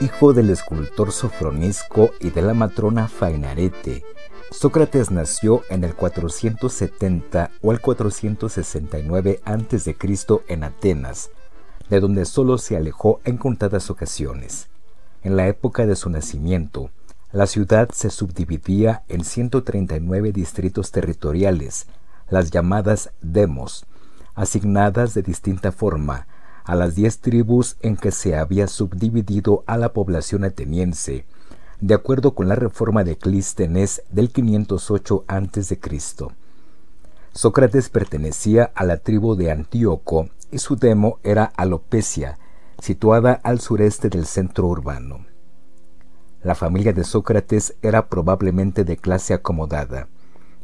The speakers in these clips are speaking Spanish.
Hijo del escultor Sofronisco y de la matrona Fainarete, Sócrates nació en el 470 o el 469 a.C. en Atenas, de donde solo se alejó en contadas ocasiones. En la época de su nacimiento, la ciudad se subdividía en 139 distritos territoriales, las llamadas demos, asignadas de distinta forma a las diez tribus en que se había subdividido a la población ateniense, de acuerdo con la reforma de Clístenes del 508 a.C. Sócrates pertenecía a la tribu de Antíoco y su demo era Alopecia, situada al sureste del centro urbano. La familia de Sócrates era probablemente de clase acomodada.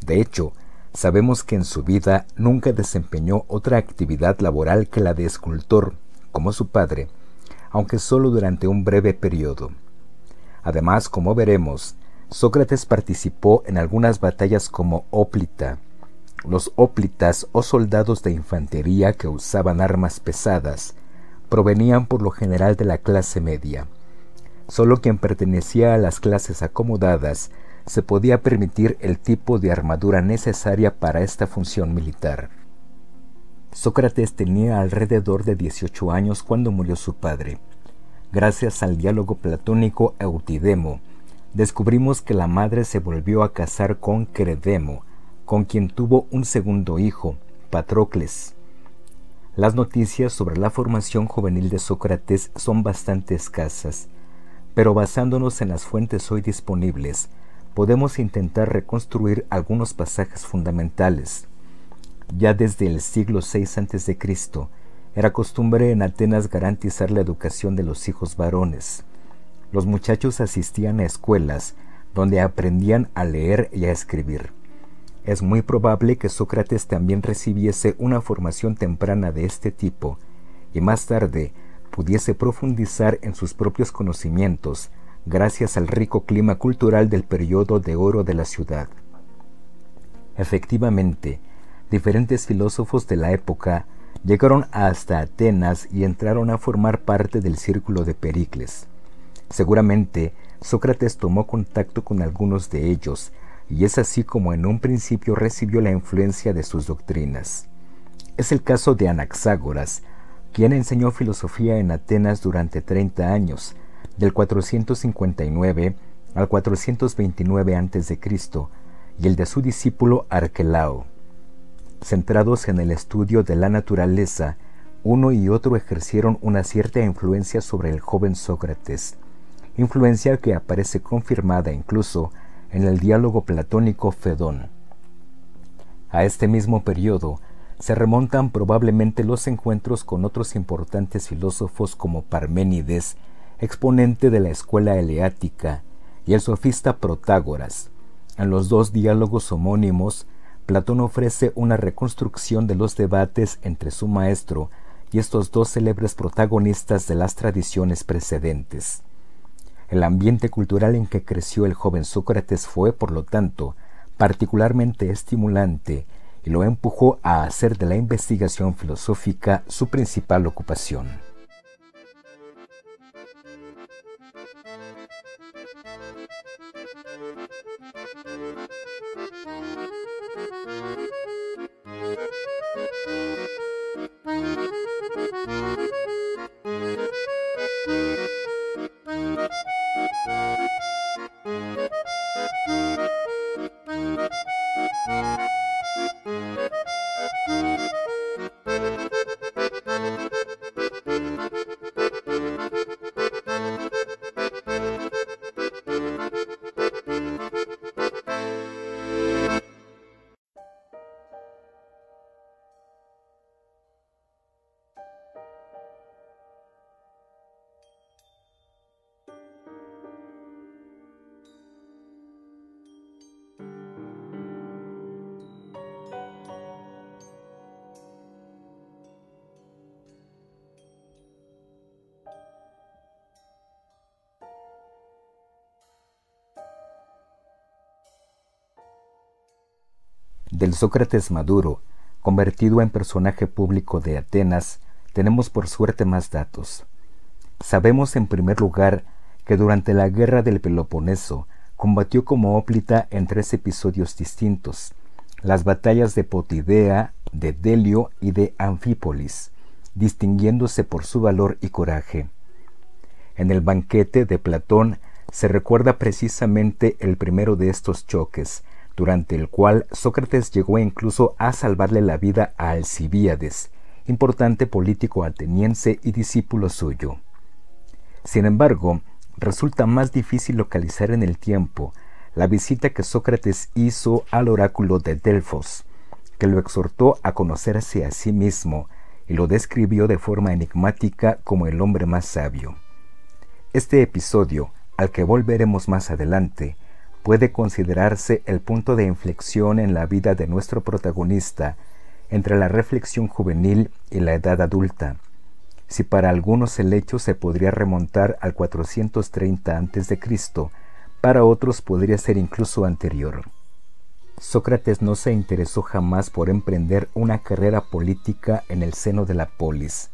De hecho, Sabemos que en su vida nunca desempeñó otra actividad laboral que la de escultor, como su padre, aunque solo durante un breve periodo. Además, como veremos, Sócrates participó en algunas batallas como óplita. Los óplitas o soldados de infantería que usaban armas pesadas provenían por lo general de la clase media. Solo quien pertenecía a las clases acomodadas se podía permitir el tipo de armadura necesaria para esta función militar. Sócrates tenía alrededor de 18 años cuando murió su padre. Gracias al diálogo platónico Eutidemo, descubrimos que la madre se volvió a casar con Credemo, con quien tuvo un segundo hijo, Patrocles. Las noticias sobre la formación juvenil de Sócrates son bastante escasas, pero basándonos en las fuentes hoy disponibles, podemos intentar reconstruir algunos pasajes fundamentales. Ya desde el siglo VI a.C., era costumbre en Atenas garantizar la educación de los hijos varones. Los muchachos asistían a escuelas donde aprendían a leer y a escribir. Es muy probable que Sócrates también recibiese una formación temprana de este tipo y más tarde pudiese profundizar en sus propios conocimientos gracias al rico clima cultural del periodo de oro de la ciudad. Efectivamente, diferentes filósofos de la época llegaron hasta Atenas y entraron a formar parte del círculo de Pericles. Seguramente, Sócrates tomó contacto con algunos de ellos, y es así como en un principio recibió la influencia de sus doctrinas. Es el caso de Anaxágoras, quien enseñó filosofía en Atenas durante 30 años, del 459 al 429 a.C., y el de su discípulo Arquelao. Centrados en el estudio de la naturaleza, uno y otro ejercieron una cierta influencia sobre el joven Sócrates, influencia que aparece confirmada incluso en el diálogo platónico Fedón. A este mismo periodo se remontan probablemente los encuentros con otros importantes filósofos como Parménides exponente de la escuela eleática, y el sofista Protágoras. En los dos diálogos homónimos, Platón ofrece una reconstrucción de los debates entre su maestro y estos dos célebres protagonistas de las tradiciones precedentes. El ambiente cultural en que creció el joven Sócrates fue, por lo tanto, particularmente estimulante y lo empujó a hacer de la investigación filosófica su principal ocupación. Del Sócrates maduro, convertido en personaje público de Atenas, tenemos por suerte más datos. Sabemos en primer lugar que durante la guerra del Peloponeso combatió como óplita en tres episodios distintos, las batallas de Potidea, de Delio y de Anfípolis, distinguiéndose por su valor y coraje. En el banquete de Platón se recuerda precisamente el primero de estos choques, durante el cual Sócrates llegó incluso a salvarle la vida a Alcibíades, importante político ateniense y discípulo suyo. Sin embargo, resulta más difícil localizar en el tiempo la visita que Sócrates hizo al oráculo de Delfos, que lo exhortó a conocerse a sí mismo y lo describió de forma enigmática como el hombre más sabio. Este episodio, al que volveremos más adelante, puede considerarse el punto de inflexión en la vida de nuestro protagonista entre la reflexión juvenil y la edad adulta. Si para algunos el hecho se podría remontar al 430 a.C., para otros podría ser incluso anterior. Sócrates no se interesó jamás por emprender una carrera política en el seno de la polis,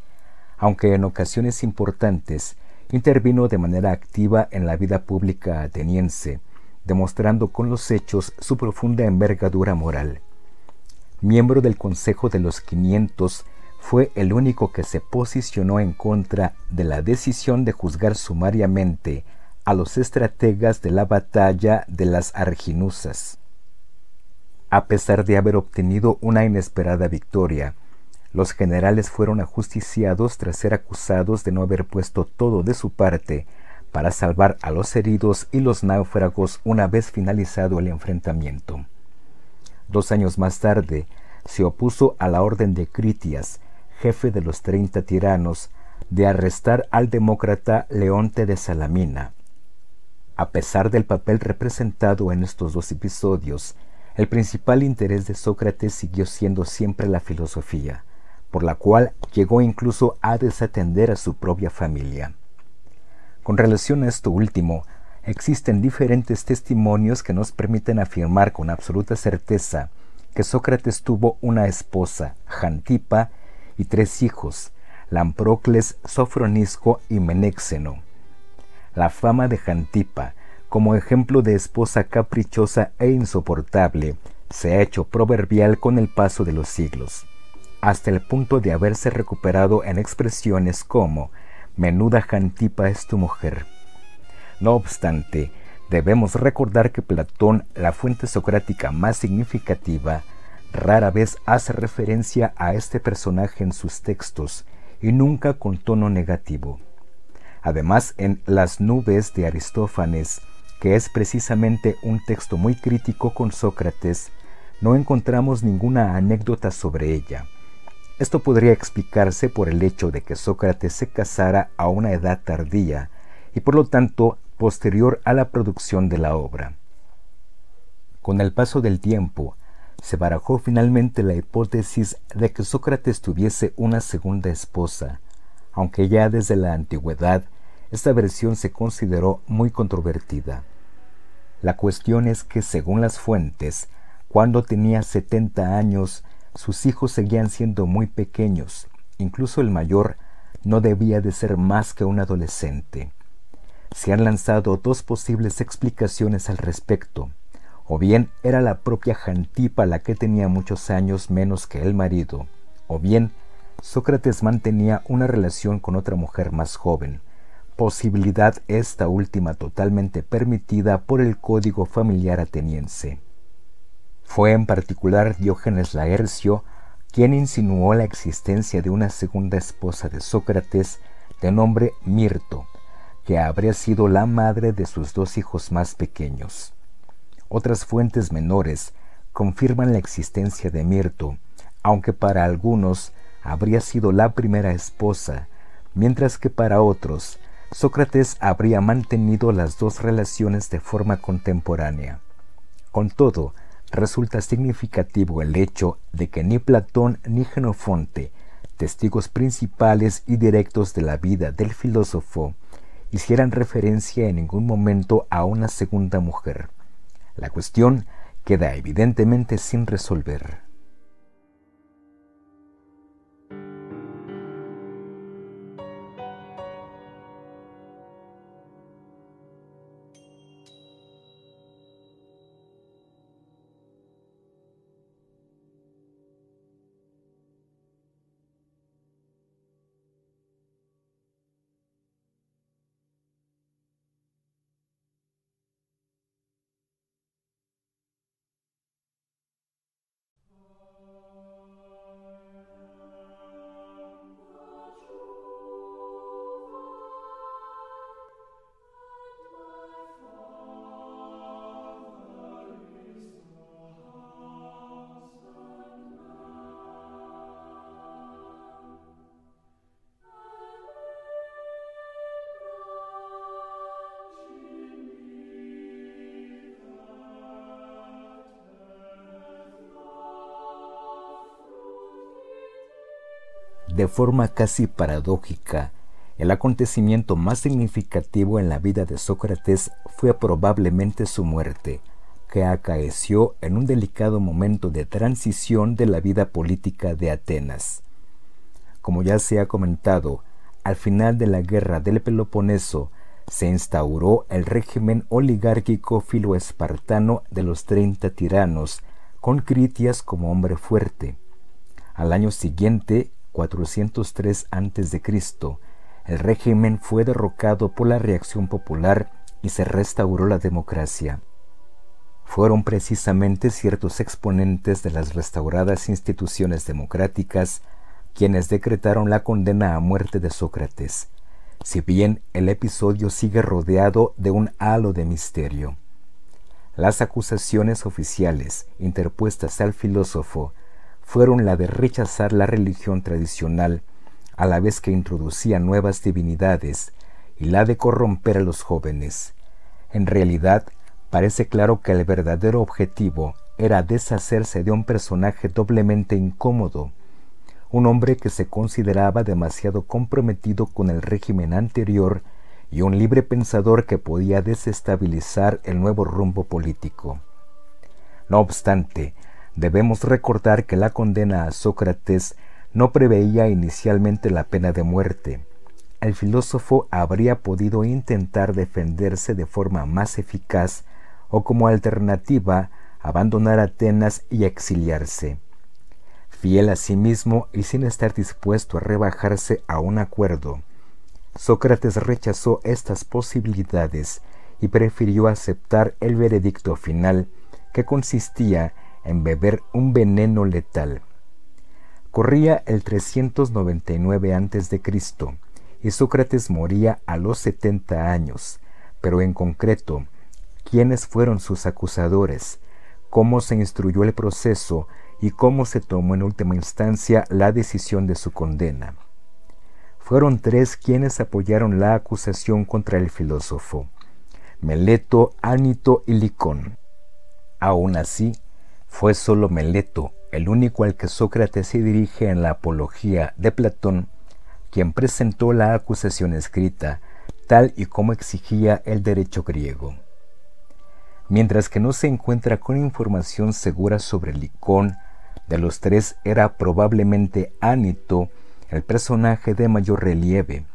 aunque en ocasiones importantes intervino de manera activa en la vida pública ateniense, demostrando con los hechos su profunda envergadura moral. Miembro del Consejo de los 500, fue el único que se posicionó en contra de la decisión de juzgar sumariamente a los estrategas de la batalla de las Arginusas. A pesar de haber obtenido una inesperada victoria, los generales fueron ajusticiados tras ser acusados de no haber puesto todo de su parte para salvar a los heridos y los náufragos una vez finalizado el enfrentamiento. Dos años más tarde, se opuso a la orden de Critias, jefe de los treinta tiranos, de arrestar al demócrata Leonte de Salamina. A pesar del papel representado en estos dos episodios, el principal interés de Sócrates siguió siendo siempre la filosofía, por la cual llegó incluso a desatender a su propia familia. Con relación a esto último, existen diferentes testimonios que nos permiten afirmar con absoluta certeza que Sócrates tuvo una esposa, Jantipa, y tres hijos, Lamprocles, Sofronisco y Menéxeno. La fama de Jantipa, como ejemplo de esposa caprichosa e insoportable, se ha hecho proverbial con el paso de los siglos, hasta el punto de haberse recuperado en expresiones como menuda Jantipa es tu mujer. No obstante, debemos recordar que Platón, la fuente socrática más significativa, rara vez hace referencia a este personaje en sus textos y nunca con tono negativo. Además, en Las nubes de Aristófanes, que es precisamente un texto muy crítico con Sócrates, no encontramos ninguna anécdota sobre ella. Esto podría explicarse por el hecho de que Sócrates se casara a una edad tardía y por lo tanto posterior a la producción de la obra. Con el paso del tiempo, se barajó finalmente la hipótesis de que Sócrates tuviese una segunda esposa, aunque ya desde la antigüedad esta versión se consideró muy controvertida. La cuestión es que, según las fuentes, cuando tenía 70 años, sus hijos seguían siendo muy pequeños, incluso el mayor no debía de ser más que un adolescente. Se han lanzado dos posibles explicaciones al respecto. O bien era la propia Jantipa la que tenía muchos años menos que el marido, o bien Sócrates mantenía una relación con otra mujer más joven, posibilidad esta última totalmente permitida por el código familiar ateniense. Fue en particular Diógenes Laercio quien insinuó la existencia de una segunda esposa de Sócrates de nombre Mirto, que habría sido la madre de sus dos hijos más pequeños. Otras fuentes menores confirman la existencia de Mirto, aunque para algunos habría sido la primera esposa, mientras que para otros Sócrates habría mantenido las dos relaciones de forma contemporánea. Con todo, resulta significativo el hecho de que ni Platón ni Genofonte, testigos principales y directos de la vida del filósofo, hicieran referencia en ningún momento a una segunda mujer. La cuestión queda evidentemente sin resolver. De forma casi paradójica, el acontecimiento más significativo en la vida de Sócrates fue probablemente su muerte, que acaeció en un delicado momento de transición de la vida política de Atenas. Como ya se ha comentado, al final de la guerra del Peloponeso se instauró el régimen oligárquico filoespartano de los treinta tiranos, con Critias como hombre fuerte. Al año siguiente, 403 a.C., el régimen fue derrocado por la reacción popular y se restauró la democracia. Fueron precisamente ciertos exponentes de las restauradas instituciones democráticas quienes decretaron la condena a muerte de Sócrates, si bien el episodio sigue rodeado de un halo de misterio. Las acusaciones oficiales interpuestas al filósofo fueron la de rechazar la religión tradicional a la vez que introducía nuevas divinidades y la de corromper a los jóvenes. En realidad, parece claro que el verdadero objetivo era deshacerse de un personaje doblemente incómodo, un hombre que se consideraba demasiado comprometido con el régimen anterior y un libre pensador que podía desestabilizar el nuevo rumbo político. No obstante, Debemos recordar que la condena a Sócrates no preveía inicialmente la pena de muerte. El filósofo habría podido intentar defenderse de forma más eficaz o como alternativa abandonar Atenas y exiliarse. Fiel a sí mismo y sin estar dispuesto a rebajarse a un acuerdo, Sócrates rechazó estas posibilidades y prefirió aceptar el veredicto final que consistía en beber un veneno letal. Corría el 399 a.C. y Sócrates moría a los 70 años, pero en concreto, ¿quiénes fueron sus acusadores? ¿Cómo se instruyó el proceso y cómo se tomó en última instancia la decisión de su condena? Fueron tres quienes apoyaron la acusación contra el filósofo, Meleto, Ánito y Licón. Aún así, fue solo Meleto, el único al que Sócrates se dirige en la Apología de Platón, quien presentó la acusación escrita, tal y como exigía el derecho griego. Mientras que no se encuentra con información segura sobre Licón, de los tres era probablemente Ánito el personaje de mayor relieve,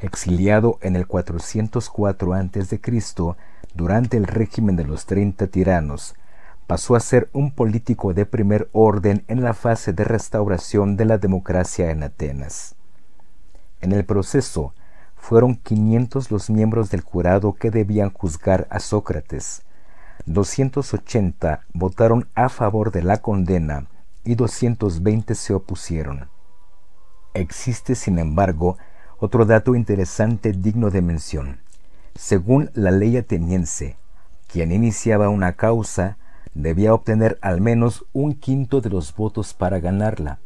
exiliado en el 404 a.C. durante el régimen de los treinta tiranos, pasó a ser un político de primer orden en la fase de restauración de la democracia en Atenas. En el proceso, fueron 500 los miembros del jurado que debían juzgar a Sócrates. 280 votaron a favor de la condena y 220 se opusieron. Existe, sin embargo, otro dato interesante digno de mención. Según la ley ateniense, quien iniciaba una causa debía obtener al menos un quinto de los votos para ganarla.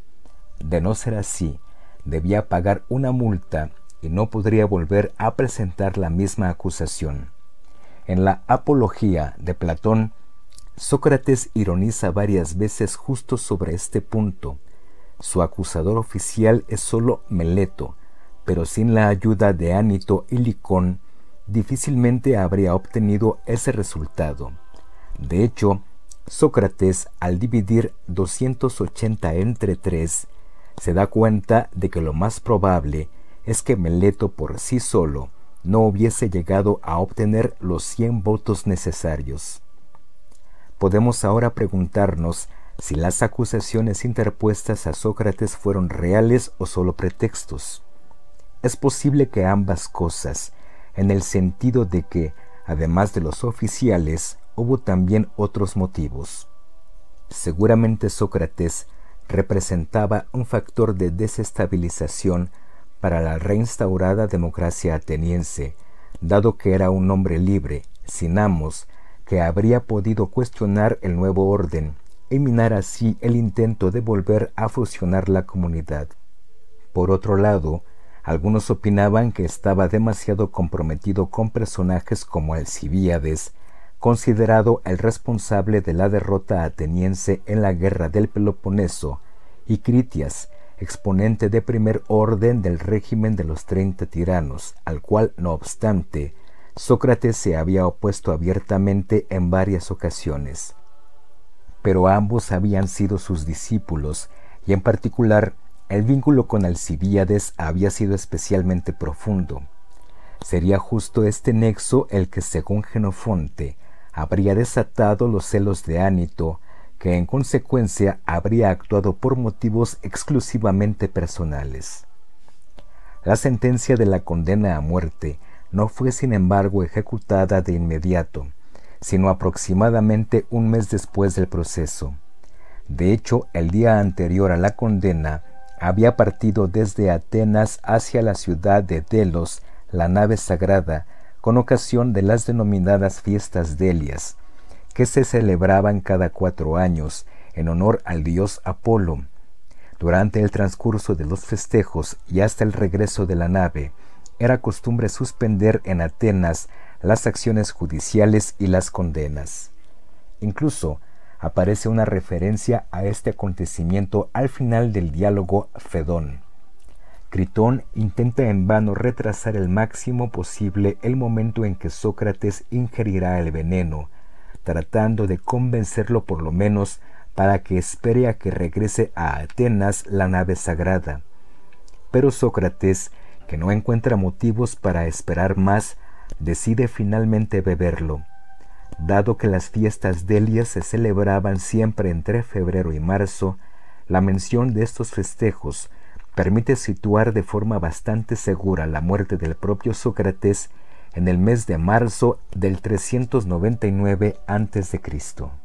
De no ser así, debía pagar una multa y no podría volver a presentar la misma acusación. En la Apología de Platón, Sócrates ironiza varias veces justo sobre este punto. Su acusador oficial es sólo Meleto, pero sin la ayuda de Ánito y Licón, difícilmente habría obtenido ese resultado. De hecho, Sócrates, al dividir 280 entre 3, se da cuenta de que lo más probable es que Meleto por sí solo no hubiese llegado a obtener los 100 votos necesarios. Podemos ahora preguntarnos si las acusaciones interpuestas a Sócrates fueron reales o solo pretextos. Es posible que ambas cosas, en el sentido de que, además de los oficiales, hubo también otros motivos. Seguramente Sócrates representaba un factor de desestabilización para la reinstaurada democracia ateniense, dado que era un hombre libre, sin amos, que habría podido cuestionar el nuevo orden y minar así el intento de volver a fusionar la comunidad. Por otro lado, algunos opinaban que estaba demasiado comprometido con personajes como Alcibíades, considerado el responsable de la derrota ateniense en la guerra del Peloponeso, y Critias, exponente de primer orden del régimen de los treinta tiranos, al cual, no obstante, Sócrates se había opuesto abiertamente en varias ocasiones. Pero ambos habían sido sus discípulos, y en particular el vínculo con Alcibíades había sido especialmente profundo. Sería justo este nexo el que, según Genofonte, habría desatado los celos de Ánito, que en consecuencia habría actuado por motivos exclusivamente personales. La sentencia de la condena a muerte no fue sin embargo ejecutada de inmediato, sino aproximadamente un mes después del proceso. De hecho, el día anterior a la condena, había partido desde Atenas hacia la ciudad de Delos la nave sagrada con ocasión de las denominadas fiestas delias, que se celebraban cada cuatro años en honor al dios Apolo. Durante el transcurso de los festejos y hasta el regreso de la nave, era costumbre suspender en Atenas las acciones judiciales y las condenas. Incluso aparece una referencia a este acontecimiento al final del diálogo Fedón. Critón intenta en vano retrasar el máximo posible el momento en que Sócrates ingerirá el veneno, tratando de convencerlo por lo menos para que espere a que regrese a Atenas la nave sagrada. Pero Sócrates, que no encuentra motivos para esperar más, decide finalmente beberlo. Dado que las fiestas delias se celebraban siempre entre febrero y marzo, la mención de estos festejos permite situar de forma bastante segura la muerte del propio Sócrates en el mes de marzo del 399 a.C.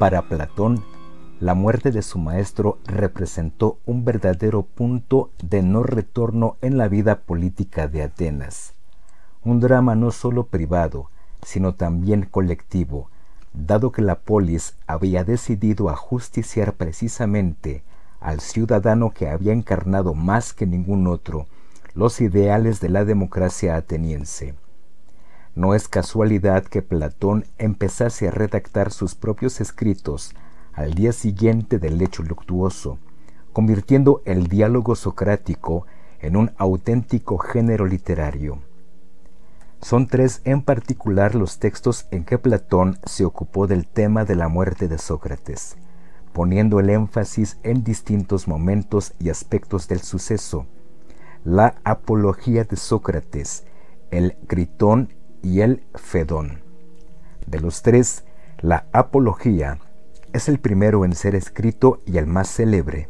Para Platón, la muerte de su maestro representó un verdadero punto de no retorno en la vida política de Atenas, un drama no sólo privado, sino también colectivo, dado que la polis había decidido ajusticiar precisamente al ciudadano que había encarnado más que ningún otro los ideales de la democracia ateniense. No es casualidad que Platón empezase a redactar sus propios escritos al día siguiente del hecho luctuoso, convirtiendo el diálogo socrático en un auténtico género literario. Son tres en particular los textos en que Platón se ocupó del tema de la muerte de Sócrates, poniendo el énfasis en distintos momentos y aspectos del suceso. La apología de Sócrates, el Critón y el Fedón. De los tres, la apología es el primero en ser escrito y el más célebre.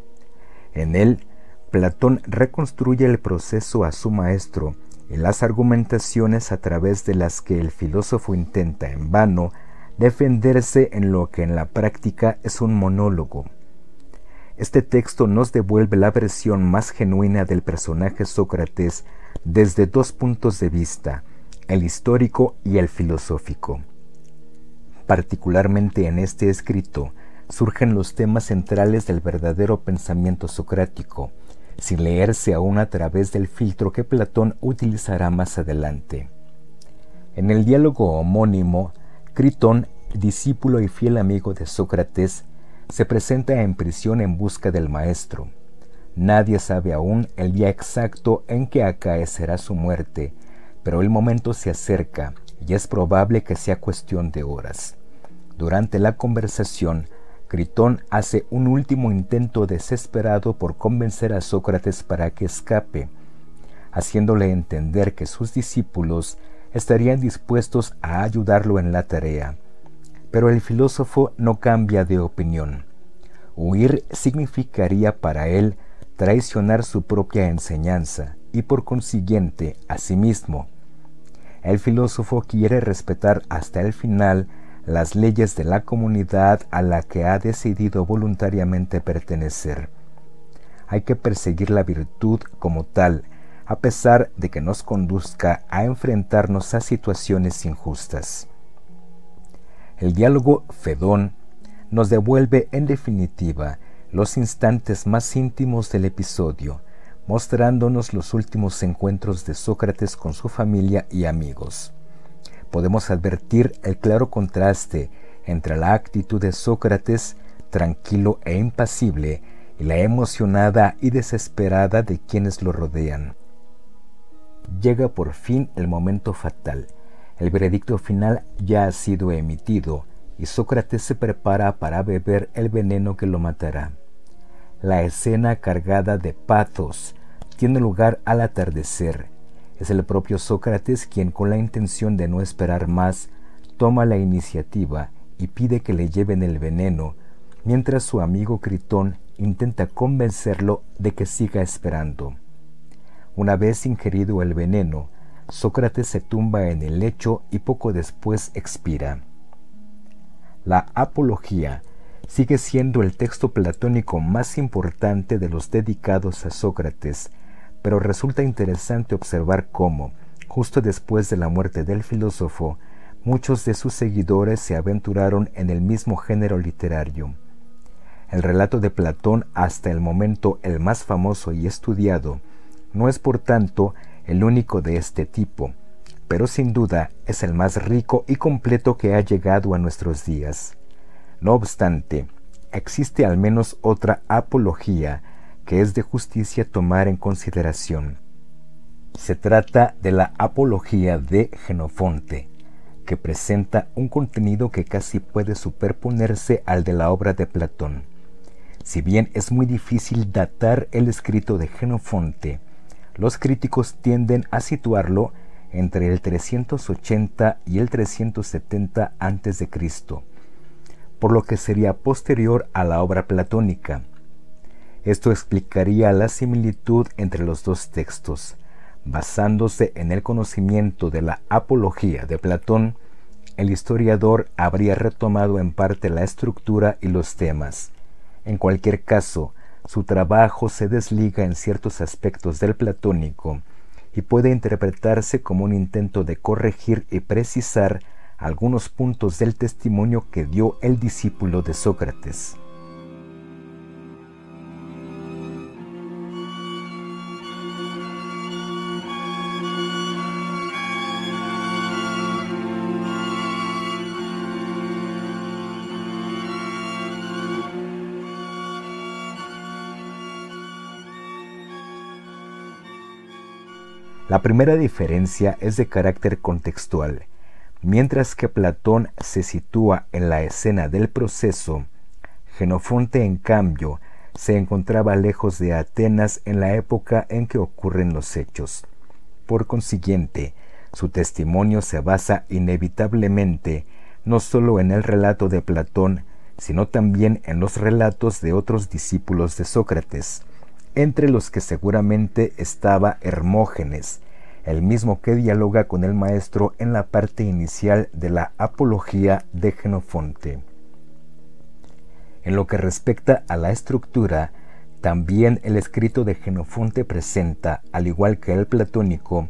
En él, Platón reconstruye el proceso a su maestro y las argumentaciones a través de las que el filósofo intenta en vano defenderse en lo que en la práctica es un monólogo. Este texto nos devuelve la versión más genuina del personaje Sócrates desde dos puntos de vista, el histórico y el filosófico. Particularmente en este escrito surgen los temas centrales del verdadero pensamiento socrático, sin leerse aún a través del filtro que Platón utilizará más adelante. En el diálogo homónimo, Critón, discípulo y fiel amigo de Sócrates, se presenta en prisión en busca del maestro. Nadie sabe aún el día exacto en que acaecerá su muerte, pero el momento se acerca y es probable que sea cuestión de horas. Durante la conversación, Critón hace un último intento desesperado por convencer a Sócrates para que escape, haciéndole entender que sus discípulos estarían dispuestos a ayudarlo en la tarea. Pero el filósofo no cambia de opinión. Huir significaría para él traicionar su propia enseñanza y por consiguiente a sí mismo. El filósofo quiere respetar hasta el final las leyes de la comunidad a la que ha decidido voluntariamente pertenecer. Hay que perseguir la virtud como tal, a pesar de que nos conduzca a enfrentarnos a situaciones injustas. El diálogo Fedón nos devuelve en definitiva los instantes más íntimos del episodio, mostrándonos los últimos encuentros de Sócrates con su familia y amigos. Podemos advertir el claro contraste entre la actitud de Sócrates, tranquilo e impasible, y la emocionada y desesperada de quienes lo rodean llega por fin el momento fatal. El veredicto final ya ha sido emitido y Sócrates se prepara para beber el veneno que lo matará. La escena cargada de pathos tiene lugar al atardecer. Es el propio Sócrates quien con la intención de no esperar más toma la iniciativa y pide que le lleven el veneno, mientras su amigo Critón intenta convencerlo de que siga esperando. Una vez ingerido el veneno, Sócrates se tumba en el lecho y poco después expira. La Apología sigue siendo el texto platónico más importante de los dedicados a Sócrates, pero resulta interesante observar cómo, justo después de la muerte del filósofo, muchos de sus seguidores se aventuraron en el mismo género literario. El relato de Platón, hasta el momento el más famoso y estudiado, no es por tanto el único de este tipo, pero sin duda es el más rico y completo que ha llegado a nuestros días. No obstante, existe al menos otra apología que es de justicia tomar en consideración. Se trata de la apología de Genofonte, que presenta un contenido que casi puede superponerse al de la obra de Platón. Si bien es muy difícil datar el escrito de Genofonte, los críticos tienden a situarlo entre el 380 y el 370 a.C., por lo que sería posterior a la obra platónica. Esto explicaría la similitud entre los dos textos. Basándose en el conocimiento de la apología de Platón, el historiador habría retomado en parte la estructura y los temas. En cualquier caso, su trabajo se desliga en ciertos aspectos del platónico y puede interpretarse como un intento de corregir y precisar algunos puntos del testimonio que dio el discípulo de Sócrates. La primera diferencia es de carácter contextual. Mientras que Platón se sitúa en la escena del proceso, Genofonte en cambio se encontraba lejos de Atenas en la época en que ocurren los hechos. Por consiguiente, su testimonio se basa inevitablemente no sólo en el relato de Platón, sino también en los relatos de otros discípulos de Sócrates, entre los que seguramente estaba Hermógenes, el mismo que dialoga con el maestro en la parte inicial de la Apología de Genofonte. En lo que respecta a la estructura, también el escrito de Genofonte presenta, al igual que el platónico,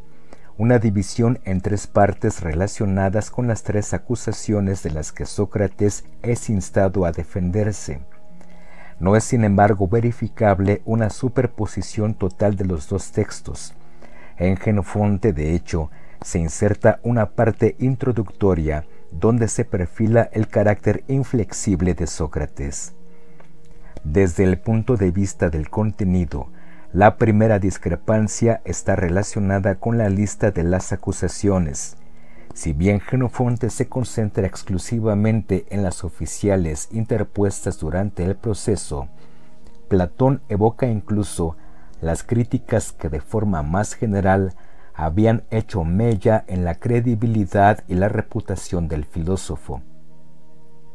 una división en tres partes relacionadas con las tres acusaciones de las que Sócrates es instado a defenderse. No es sin embargo verificable una superposición total de los dos textos. En Genofonte, de hecho, se inserta una parte introductoria donde se perfila el carácter inflexible de Sócrates. Desde el punto de vista del contenido, la primera discrepancia está relacionada con la lista de las acusaciones. Si bien Genofonte se concentra exclusivamente en las oficiales interpuestas durante el proceso, Platón evoca incluso las críticas que de forma más general habían hecho mella en la credibilidad y la reputación del filósofo,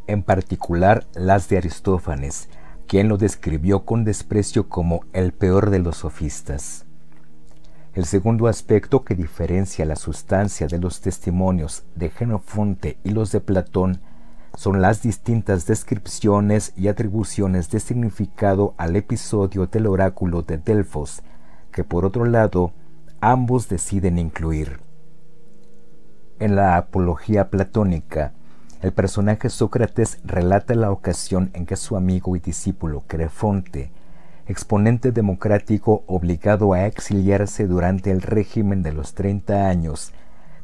en particular las de Aristófanes, quien lo describió con desprecio como el peor de los sofistas. El segundo aspecto que diferencia la sustancia de los testimonios de Genofonte y los de Platón son las distintas descripciones y atribuciones de significado al episodio del oráculo de Delfos, que por otro lado ambos deciden incluir. En la apología platónica, el personaje Sócrates relata la ocasión en que su amigo y discípulo Crefonte exponente democrático obligado a exiliarse durante el régimen de los 30 años,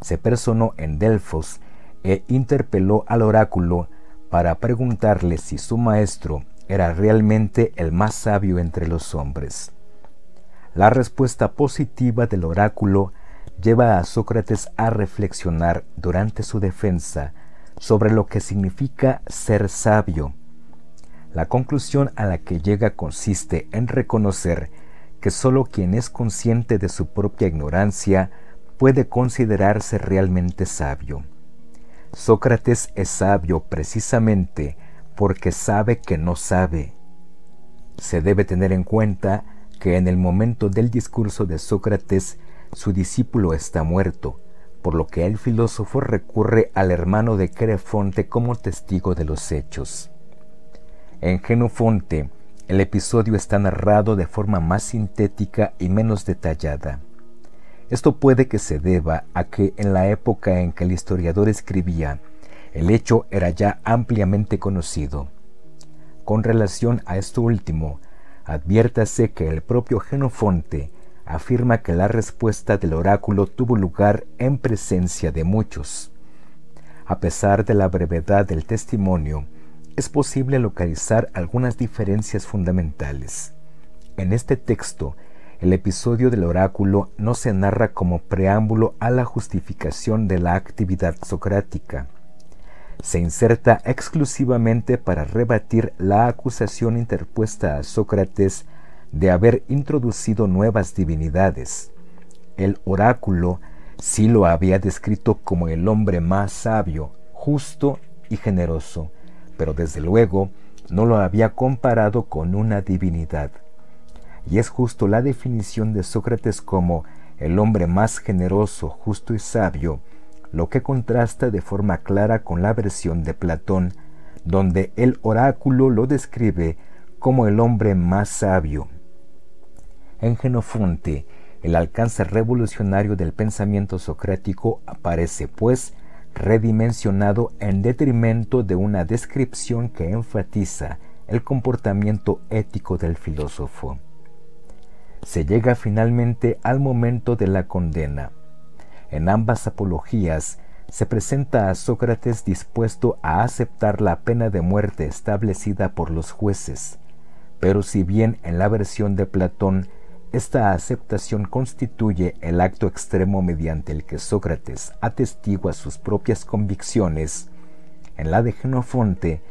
se personó en Delfos e interpeló al oráculo para preguntarle si su maestro era realmente el más sabio entre los hombres. La respuesta positiva del oráculo lleva a Sócrates a reflexionar durante su defensa sobre lo que significa ser sabio la conclusión a la que llega consiste en reconocer que sólo quien es consciente de su propia ignorancia puede considerarse realmente sabio. Sócrates es sabio precisamente porque sabe que no sabe. Se debe tener en cuenta que en el momento del discurso de Sócrates su discípulo está muerto, por lo que el filósofo recurre al hermano de Crefonte como testigo de los hechos. En Genofonte, el episodio está narrado de forma más sintética y menos detallada. Esto puede que se deba a que en la época en que el historiador escribía, el hecho era ya ampliamente conocido. Con relación a esto último, adviértase que el propio Genofonte afirma que la respuesta del oráculo tuvo lugar en presencia de muchos. A pesar de la brevedad del testimonio, es posible localizar algunas diferencias fundamentales. En este texto, el episodio del oráculo no se narra como preámbulo a la justificación de la actividad socrática. Se inserta exclusivamente para rebatir la acusación interpuesta a Sócrates de haber introducido nuevas divinidades. El oráculo sí lo había descrito como el hombre más sabio, justo y generoso, pero desde luego no lo había comparado con una divinidad. Y es justo la definición de Sócrates como el hombre más generoso, justo y sabio, lo que contrasta de forma clara con la versión de Platón, donde el oráculo lo describe como el hombre más sabio. En Genofonte, el alcance revolucionario del pensamiento socrático aparece, pues, redimensionado en detrimento de una descripción que enfatiza el comportamiento ético del filósofo. Se llega finalmente al momento de la condena. En ambas apologías se presenta a Sócrates dispuesto a aceptar la pena de muerte establecida por los jueces, pero si bien en la versión de Platón esta aceptación constituye el acto extremo mediante el que Sócrates atestigua sus propias convicciones. En la de Genofonte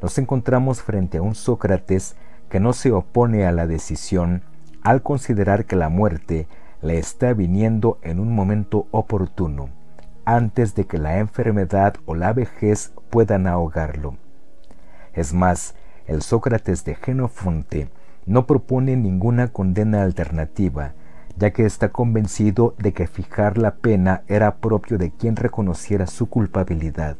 nos encontramos frente a un Sócrates que no se opone a la decisión al considerar que la muerte le está viniendo en un momento oportuno, antes de que la enfermedad o la vejez puedan ahogarlo. Es más, el Sócrates de Genofonte no propone ninguna condena alternativa, ya que está convencido de que fijar la pena era propio de quien reconociera su culpabilidad.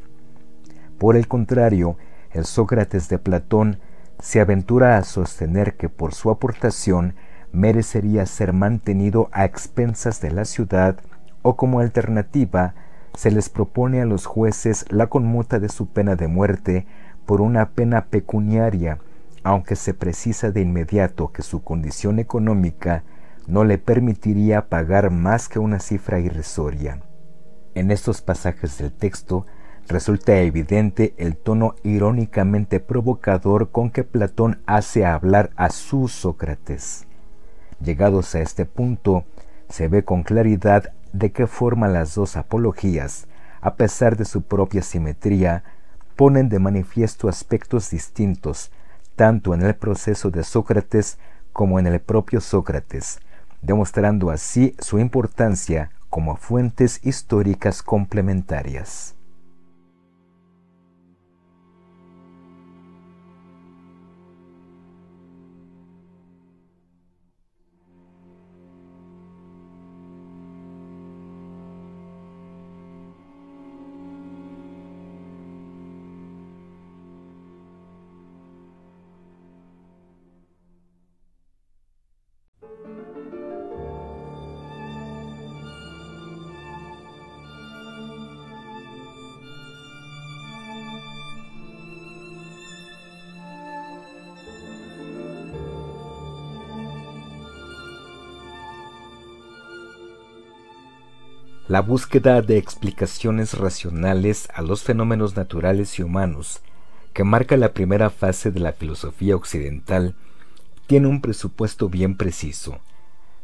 Por el contrario, el Sócrates de Platón se aventura a sostener que por su aportación merecería ser mantenido a expensas de la ciudad o como alternativa se les propone a los jueces la conmuta de su pena de muerte por una pena pecuniaria, aunque se precisa de inmediato que su condición económica no le permitiría pagar más que una cifra irrisoria. En estos pasajes del texto resulta evidente el tono irónicamente provocador con que Platón hace hablar a su Sócrates. Llegados a este punto, se ve con claridad de qué forma las dos apologías, a pesar de su propia simetría, ponen de manifiesto aspectos distintos, tanto en el proceso de Sócrates como en el propio Sócrates, demostrando así su importancia como fuentes históricas complementarias. La búsqueda de explicaciones racionales a los fenómenos naturales y humanos, que marca la primera fase de la filosofía occidental, tiene un presupuesto bien preciso,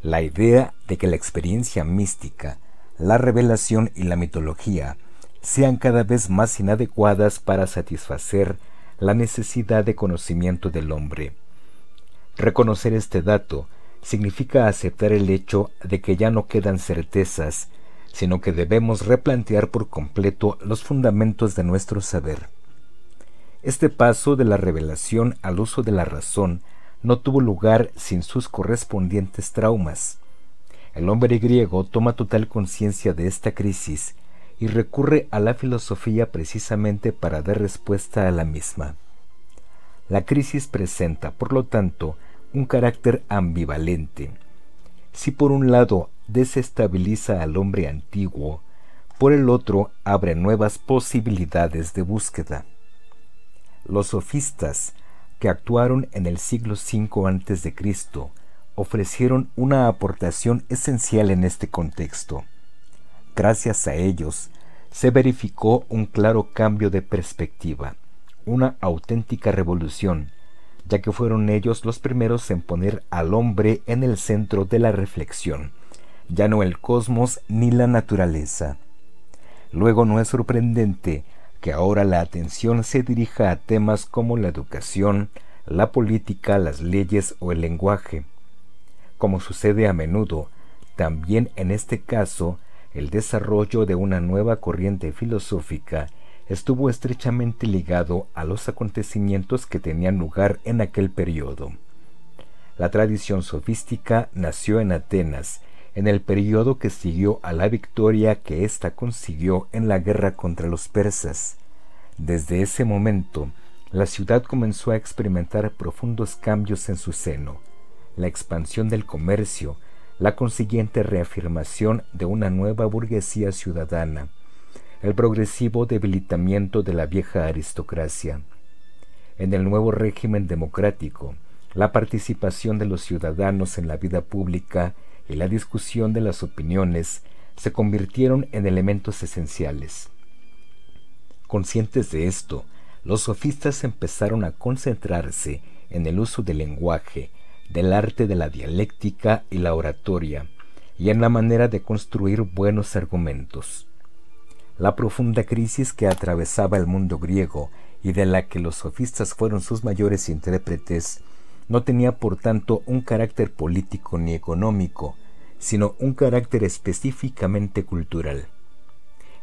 la idea de que la experiencia mística, la revelación y la mitología sean cada vez más inadecuadas para satisfacer la necesidad de conocimiento del hombre. Reconocer este dato significa aceptar el hecho de que ya no quedan certezas sino que debemos replantear por completo los fundamentos de nuestro saber. Este paso de la revelación al uso de la razón no tuvo lugar sin sus correspondientes traumas. El hombre griego toma total conciencia de esta crisis y recurre a la filosofía precisamente para dar respuesta a la misma. La crisis presenta, por lo tanto, un carácter ambivalente. Si por un lado desestabiliza al hombre antiguo, por el otro abre nuevas posibilidades de búsqueda. Los sofistas, que actuaron en el siglo V a.C., ofrecieron una aportación esencial en este contexto. Gracias a ellos, se verificó un claro cambio de perspectiva, una auténtica revolución, ya que fueron ellos los primeros en poner al hombre en el centro de la reflexión ya no el cosmos ni la naturaleza. Luego no es sorprendente que ahora la atención se dirija a temas como la educación, la política, las leyes o el lenguaje. Como sucede a menudo, también en este caso, el desarrollo de una nueva corriente filosófica estuvo estrechamente ligado a los acontecimientos que tenían lugar en aquel periodo. La tradición sofística nació en Atenas en el periodo que siguió a la victoria que ésta consiguió en la guerra contra los persas. Desde ese momento, la ciudad comenzó a experimentar profundos cambios en su seno, la expansión del comercio, la consiguiente reafirmación de una nueva burguesía ciudadana, el progresivo debilitamiento de la vieja aristocracia. En el nuevo régimen democrático, la participación de los ciudadanos en la vida pública y la discusión de las opiniones se convirtieron en elementos esenciales. Conscientes de esto, los sofistas empezaron a concentrarse en el uso del lenguaje, del arte de la dialéctica y la oratoria, y en la manera de construir buenos argumentos. La profunda crisis que atravesaba el mundo griego y de la que los sofistas fueron sus mayores intérpretes no tenía por tanto un carácter político ni económico, sino un carácter específicamente cultural.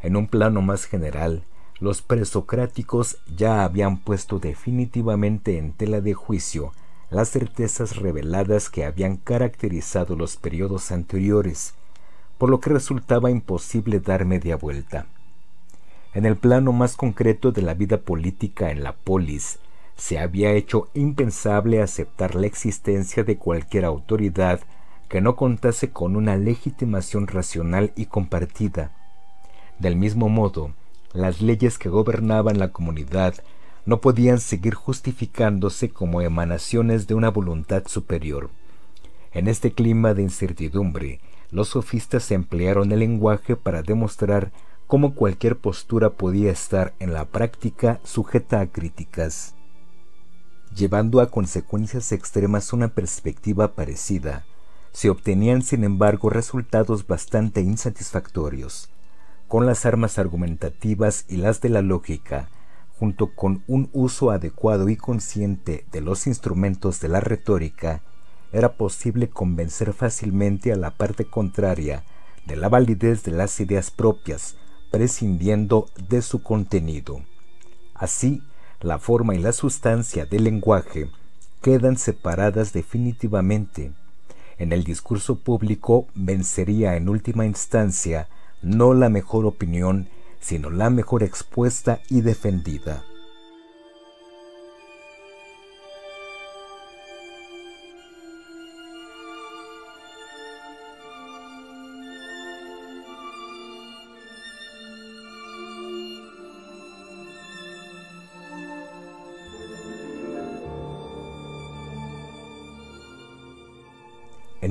En un plano más general, los presocráticos ya habían puesto definitivamente en tela de juicio las certezas reveladas que habían caracterizado los periodos anteriores, por lo que resultaba imposible dar media vuelta. En el plano más concreto de la vida política en la polis, se había hecho impensable aceptar la existencia de cualquier autoridad que no contase con una legitimación racional y compartida. Del mismo modo, las leyes que gobernaban la comunidad no podían seguir justificándose como emanaciones de una voluntad superior. En este clima de incertidumbre, los sofistas emplearon el lenguaje para demostrar cómo cualquier postura podía estar en la práctica sujeta a críticas. Llevando a consecuencias extremas una perspectiva parecida, se obtenían sin embargo resultados bastante insatisfactorios. Con las armas argumentativas y las de la lógica, junto con un uso adecuado y consciente de los instrumentos de la retórica, era posible convencer fácilmente a la parte contraria de la validez de las ideas propias, prescindiendo de su contenido. Así, la forma y la sustancia del lenguaje quedan separadas definitivamente. En el discurso público vencería en última instancia no la mejor opinión, sino la mejor expuesta y defendida.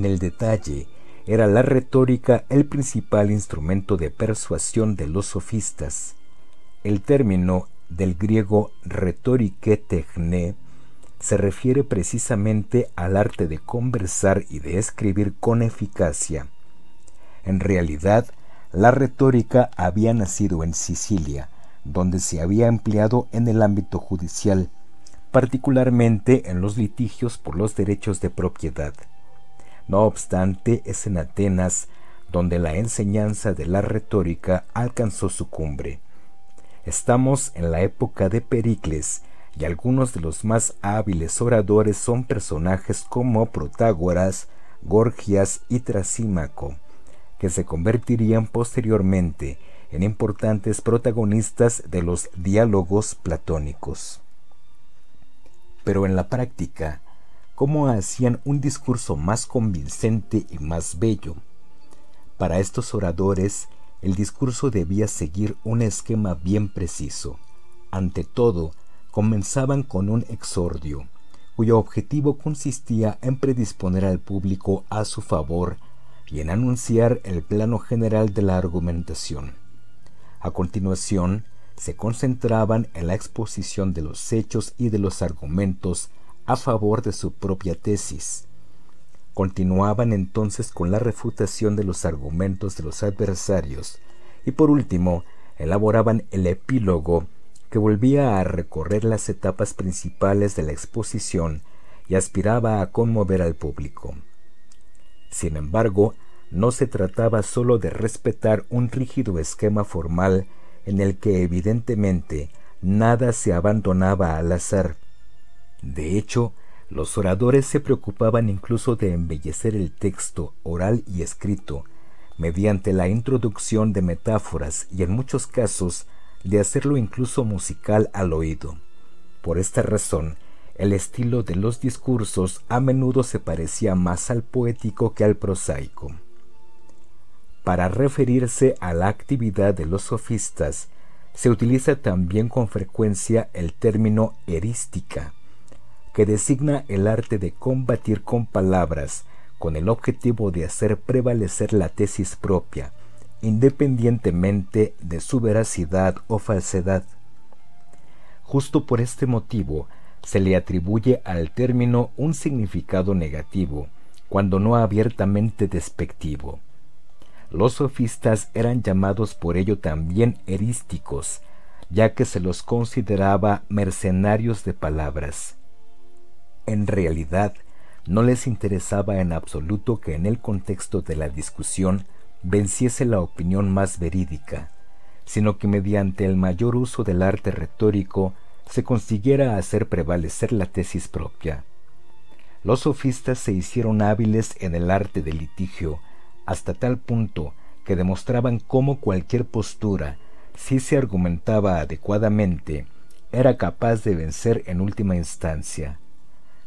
En el detalle, era la retórica el principal instrumento de persuasión de los sofistas. El término del griego retorike techne se refiere precisamente al arte de conversar y de escribir con eficacia. En realidad, la retórica había nacido en Sicilia, donde se había empleado en el ámbito judicial, particularmente en los litigios por los derechos de propiedad. No obstante, es en Atenas donde la enseñanza de la retórica alcanzó su cumbre. Estamos en la época de Pericles, y algunos de los más hábiles oradores son personajes como Protágoras, Gorgias y Trasímaco, que se convertirían posteriormente en importantes protagonistas de los diálogos platónicos. Pero en la práctica, cómo hacían un discurso más convincente y más bello. Para estos oradores, el discurso debía seguir un esquema bien preciso. Ante todo, comenzaban con un exordio, cuyo objetivo consistía en predisponer al público a su favor y en anunciar el plano general de la argumentación. A continuación, se concentraban en la exposición de los hechos y de los argumentos a favor de su propia tesis. Continuaban entonces con la refutación de los argumentos de los adversarios y por último elaboraban el epílogo que volvía a recorrer las etapas principales de la exposición y aspiraba a conmover al público. Sin embargo, no se trataba sólo de respetar un rígido esquema formal en el que evidentemente nada se abandonaba al azar, de hecho, los oradores se preocupaban incluso de embellecer el texto oral y escrito, mediante la introducción de metáforas y en muchos casos de hacerlo incluso musical al oído. Por esta razón, el estilo de los discursos a menudo se parecía más al poético que al prosaico. Para referirse a la actividad de los sofistas, se utiliza también con frecuencia el término erística, que designa el arte de combatir con palabras con el objetivo de hacer prevalecer la tesis propia, independientemente de su veracidad o falsedad. Justo por este motivo, se le atribuye al término un significado negativo, cuando no abiertamente despectivo. Los sofistas eran llamados por ello también erísticos, ya que se los consideraba mercenarios de palabras. En realidad, no les interesaba en absoluto que en el contexto de la discusión venciese la opinión más verídica, sino que mediante el mayor uso del arte retórico se consiguiera hacer prevalecer la tesis propia. Los sofistas se hicieron hábiles en el arte del litigio, hasta tal punto que demostraban cómo cualquier postura, si se argumentaba adecuadamente, era capaz de vencer en última instancia.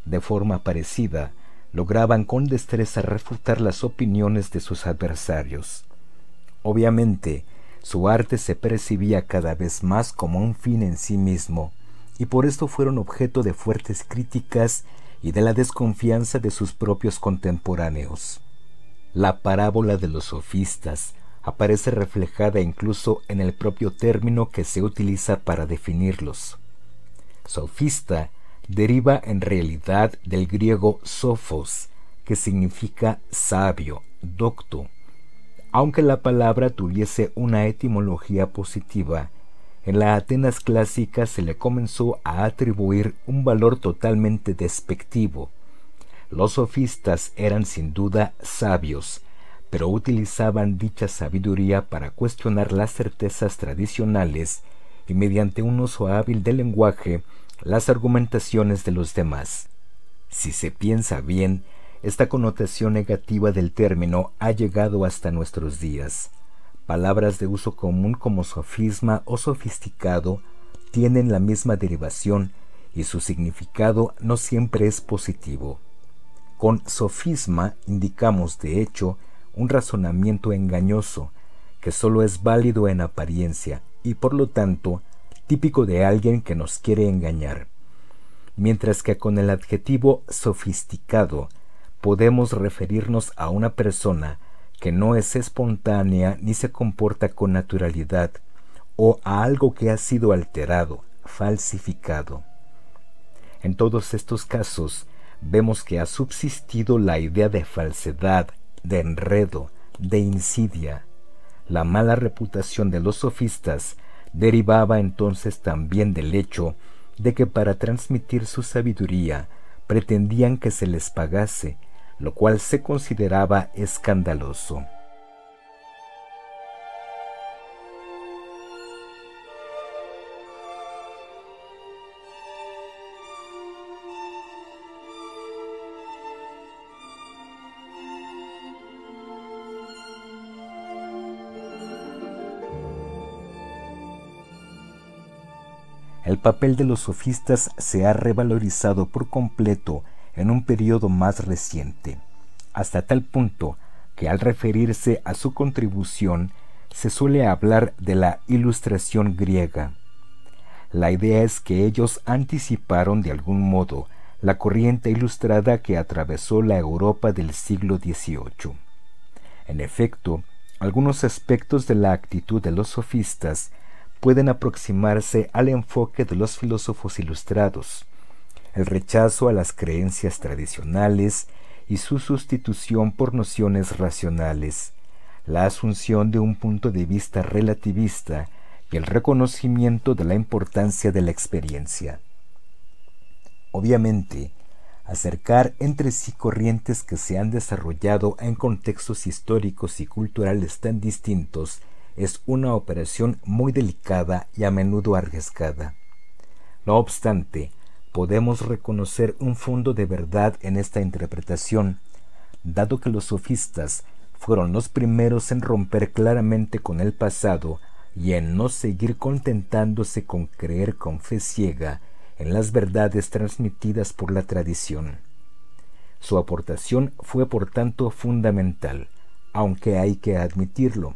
De forma parecida, lograban con destreza refutar las opiniones de sus adversarios. Obviamente, su arte se percibía cada vez más como un fin en sí mismo, y por esto fueron objeto de fuertes críticas y de la desconfianza de sus propios contemporáneos. La parábola de los sofistas aparece reflejada incluso en el propio término que se utiliza para definirlos. Sofista deriva en realidad del griego sophos, que significa sabio, docto, aunque la palabra tuviese una etimología positiva, en la Atenas clásica se le comenzó a atribuir un valor totalmente despectivo. Los sofistas eran sin duda sabios, pero utilizaban dicha sabiduría para cuestionar las certezas tradicionales y mediante un uso hábil del lenguaje las argumentaciones de los demás. Si se piensa bien, esta connotación negativa del término ha llegado hasta nuestros días. Palabras de uso común como sofisma o sofisticado tienen la misma derivación y su significado no siempre es positivo. Con sofisma indicamos, de hecho, un razonamiento engañoso, que sólo es válido en apariencia y por lo tanto típico de alguien que nos quiere engañar. Mientras que con el adjetivo sofisticado podemos referirnos a una persona que no es espontánea ni se comporta con naturalidad, o a algo que ha sido alterado, falsificado. En todos estos casos vemos que ha subsistido la idea de falsedad, de enredo, de insidia. La mala reputación de los sofistas derivaba entonces también del hecho de que para transmitir su sabiduría pretendían que se les pagase lo cual se consideraba escandaloso. El papel de los sofistas se ha revalorizado por completo en un periodo más reciente, hasta tal punto que al referirse a su contribución se suele hablar de la ilustración griega. La idea es que ellos anticiparon de algún modo la corriente ilustrada que atravesó la Europa del siglo XVIII. En efecto, algunos aspectos de la actitud de los sofistas pueden aproximarse al enfoque de los filósofos ilustrados, el rechazo a las creencias tradicionales y su sustitución por nociones racionales, la asunción de un punto de vista relativista y el reconocimiento de la importancia de la experiencia. Obviamente, acercar entre sí corrientes que se han desarrollado en contextos históricos y culturales tan distintos es una operación muy delicada y a menudo arriesgada. No obstante, podemos reconocer un fondo de verdad en esta interpretación, dado que los sofistas fueron los primeros en romper claramente con el pasado y en no seguir contentándose con creer con fe ciega en las verdades transmitidas por la tradición. Su aportación fue por tanto fundamental, aunque hay que admitirlo,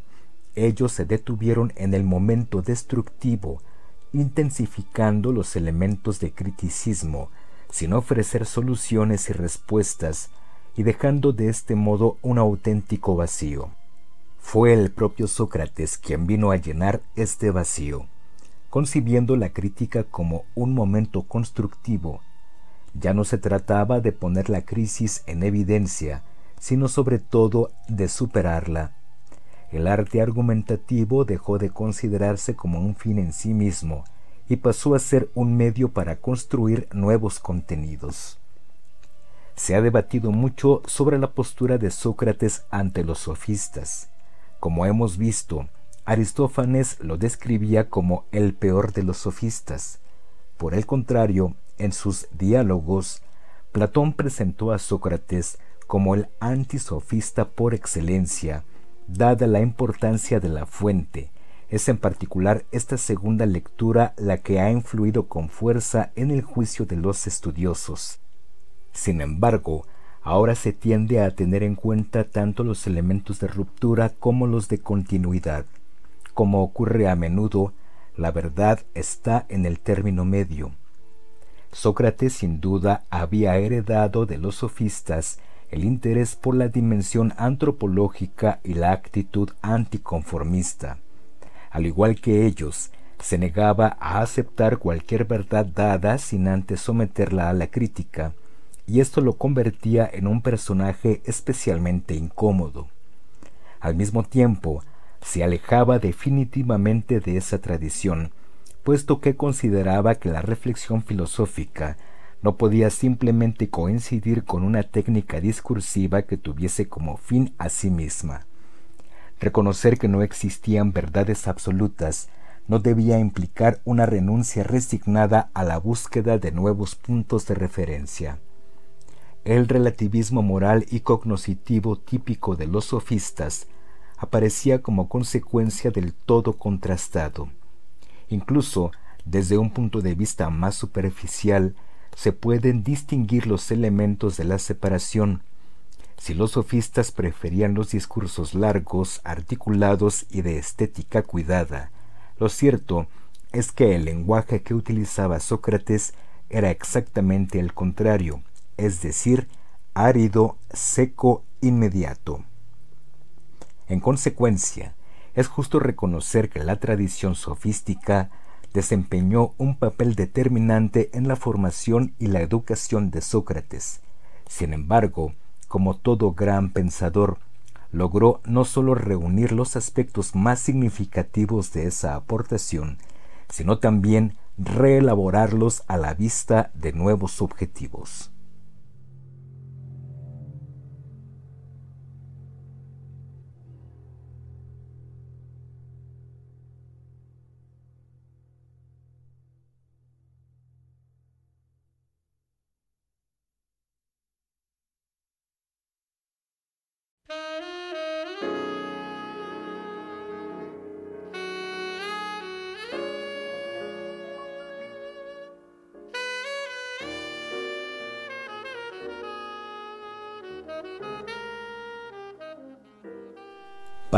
ellos se detuvieron en el momento destructivo intensificando los elementos de criticismo, sin ofrecer soluciones y respuestas, y dejando de este modo un auténtico vacío. Fue el propio Sócrates quien vino a llenar este vacío, concibiendo la crítica como un momento constructivo. Ya no se trataba de poner la crisis en evidencia, sino sobre todo de superarla el arte argumentativo dejó de considerarse como un fin en sí mismo y pasó a ser un medio para construir nuevos contenidos. Se ha debatido mucho sobre la postura de Sócrates ante los sofistas. Como hemos visto, Aristófanes lo describía como el peor de los sofistas. Por el contrario, en sus diálogos, Platón presentó a Sócrates como el antisofista por excelencia, dada la importancia de la fuente. Es en particular esta segunda lectura la que ha influido con fuerza en el juicio de los estudiosos. Sin embargo, ahora se tiende a tener en cuenta tanto los elementos de ruptura como los de continuidad. Como ocurre a menudo, la verdad está en el término medio. Sócrates sin duda había heredado de los sofistas el interés por la dimensión antropológica y la actitud anticonformista. Al igual que ellos, se negaba a aceptar cualquier verdad dada sin antes someterla a la crítica, y esto lo convertía en un personaje especialmente incómodo. Al mismo tiempo, se alejaba definitivamente de esa tradición, puesto que consideraba que la reflexión filosófica no podía simplemente coincidir con una técnica discursiva que tuviese como fin a sí misma. Reconocer que no existían verdades absolutas no debía implicar una renuncia resignada a la búsqueda de nuevos puntos de referencia. El relativismo moral y cognoscitivo típico de los sofistas aparecía como consecuencia del todo contrastado. Incluso desde un punto de vista más superficial, se pueden distinguir los elementos de la separación. Si los sofistas preferían los discursos largos, articulados y de estética cuidada, lo cierto es que el lenguaje que utilizaba Sócrates era exactamente el contrario, es decir, árido, seco, inmediato. En consecuencia, es justo reconocer que la tradición sofística desempeñó un papel determinante en la formación y la educación de Sócrates. Sin embargo, como todo gran pensador, logró no sólo reunir los aspectos más significativos de esa aportación, sino también reelaborarlos a la vista de nuevos objetivos.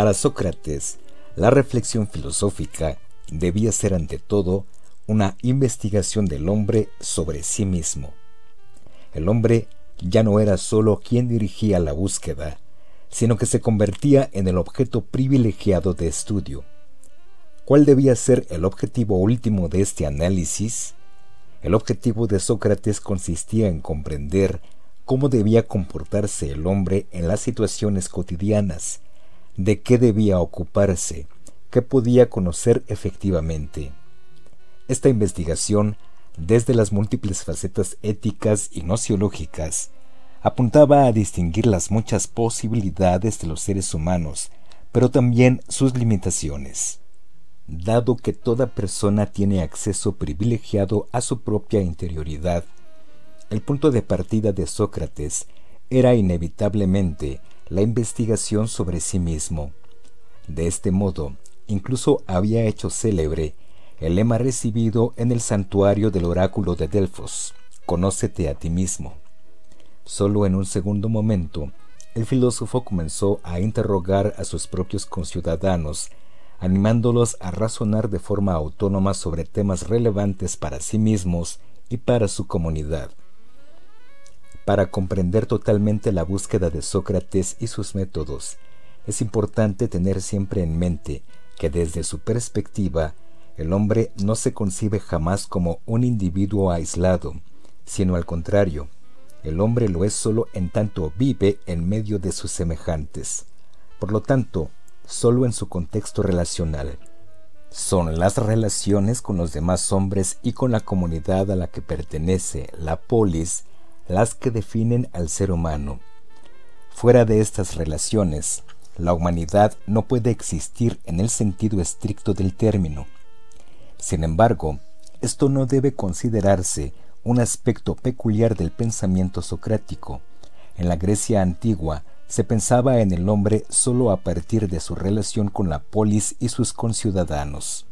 Para Sócrates, la reflexión filosófica debía ser ante todo una investigación del hombre sobre sí mismo. El hombre ya no era sólo quien dirigía la búsqueda, sino que se convertía en el objeto privilegiado de estudio. ¿Cuál debía ser el objetivo último de este análisis? El objetivo de Sócrates consistía en comprender cómo debía comportarse el hombre en las situaciones cotidianas, de qué debía ocuparse, qué podía conocer efectivamente. Esta investigación, desde las múltiples facetas éticas y nociológicas, apuntaba a distinguir las muchas posibilidades de los seres humanos, pero también sus limitaciones. Dado que toda persona tiene acceso privilegiado a su propia interioridad, el punto de partida de Sócrates era inevitablemente la investigación sobre sí mismo. De este modo, incluso había hecho célebre el lema recibido en el santuario del oráculo de Delfos, Conócete a ti mismo. Solo en un segundo momento, el filósofo comenzó a interrogar a sus propios conciudadanos, animándolos a razonar de forma autónoma sobre temas relevantes para sí mismos y para su comunidad. Para comprender totalmente la búsqueda de Sócrates y sus métodos, es importante tener siempre en mente que desde su perspectiva, el hombre no se concibe jamás como un individuo aislado, sino al contrario, el hombre lo es solo en tanto vive en medio de sus semejantes, por lo tanto, solo en su contexto relacional. Son las relaciones con los demás hombres y con la comunidad a la que pertenece la polis las que definen al ser humano. Fuera de estas relaciones, la humanidad no puede existir en el sentido estricto del término. Sin embargo, esto no debe considerarse un aspecto peculiar del pensamiento socrático. En la Grecia antigua se pensaba en el hombre sólo a partir de su relación con la polis y sus conciudadanos.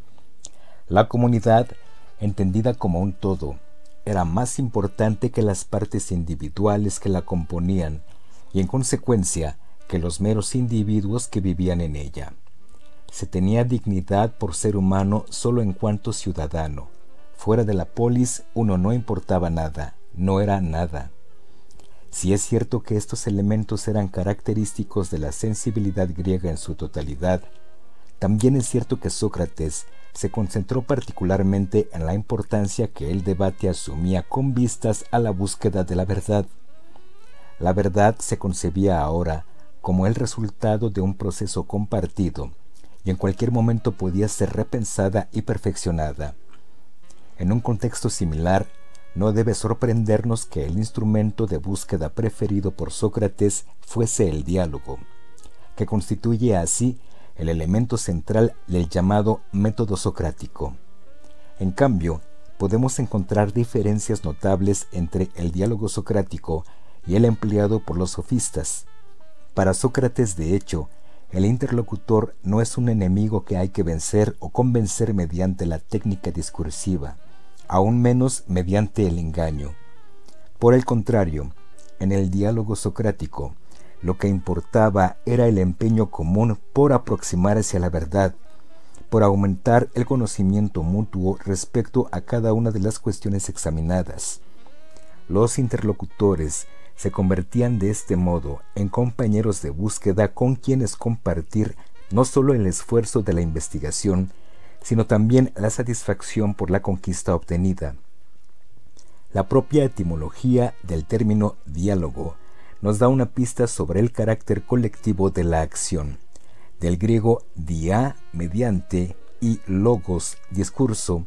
La comunidad, entendida como un todo, era más importante que las partes individuales que la componían y en consecuencia que los meros individuos que vivían en ella. Se tenía dignidad por ser humano solo en cuanto ciudadano. Fuera de la polis uno no importaba nada, no era nada. Si es cierto que estos elementos eran característicos de la sensibilidad griega en su totalidad, también es cierto que Sócrates se concentró particularmente en la importancia que el debate asumía con vistas a la búsqueda de la verdad. La verdad se concebía ahora como el resultado de un proceso compartido y en cualquier momento podía ser repensada y perfeccionada. En un contexto similar, no debe sorprendernos que el instrumento de búsqueda preferido por Sócrates fuese el diálogo, que constituye así el elemento central del llamado método socrático. En cambio, podemos encontrar diferencias notables entre el diálogo socrático y el empleado por los sofistas. Para Sócrates, de hecho, el interlocutor no es un enemigo que hay que vencer o convencer mediante la técnica discursiva, aún menos mediante el engaño. Por el contrario, en el diálogo socrático, lo que importaba era el empeño común por aproximarse a la verdad, por aumentar el conocimiento mutuo respecto a cada una de las cuestiones examinadas. Los interlocutores se convertían de este modo en compañeros de búsqueda con quienes compartir no solo el esfuerzo de la investigación, sino también la satisfacción por la conquista obtenida. La propia etimología del término diálogo nos da una pista sobre el carácter colectivo de la acción. Del griego dia, mediante, y logos, discurso,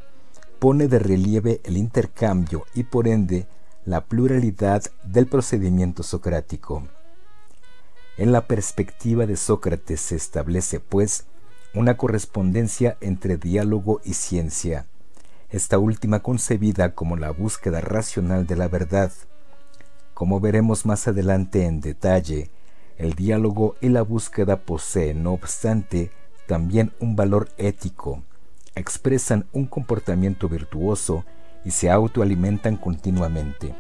pone de relieve el intercambio y por ende la pluralidad del procedimiento socrático. En la perspectiva de Sócrates se establece, pues, una correspondencia entre diálogo y ciencia, esta última concebida como la búsqueda racional de la verdad. Como veremos más adelante en detalle, el diálogo y la búsqueda poseen, no obstante, también un valor ético, expresan un comportamiento virtuoso y se autoalimentan continuamente.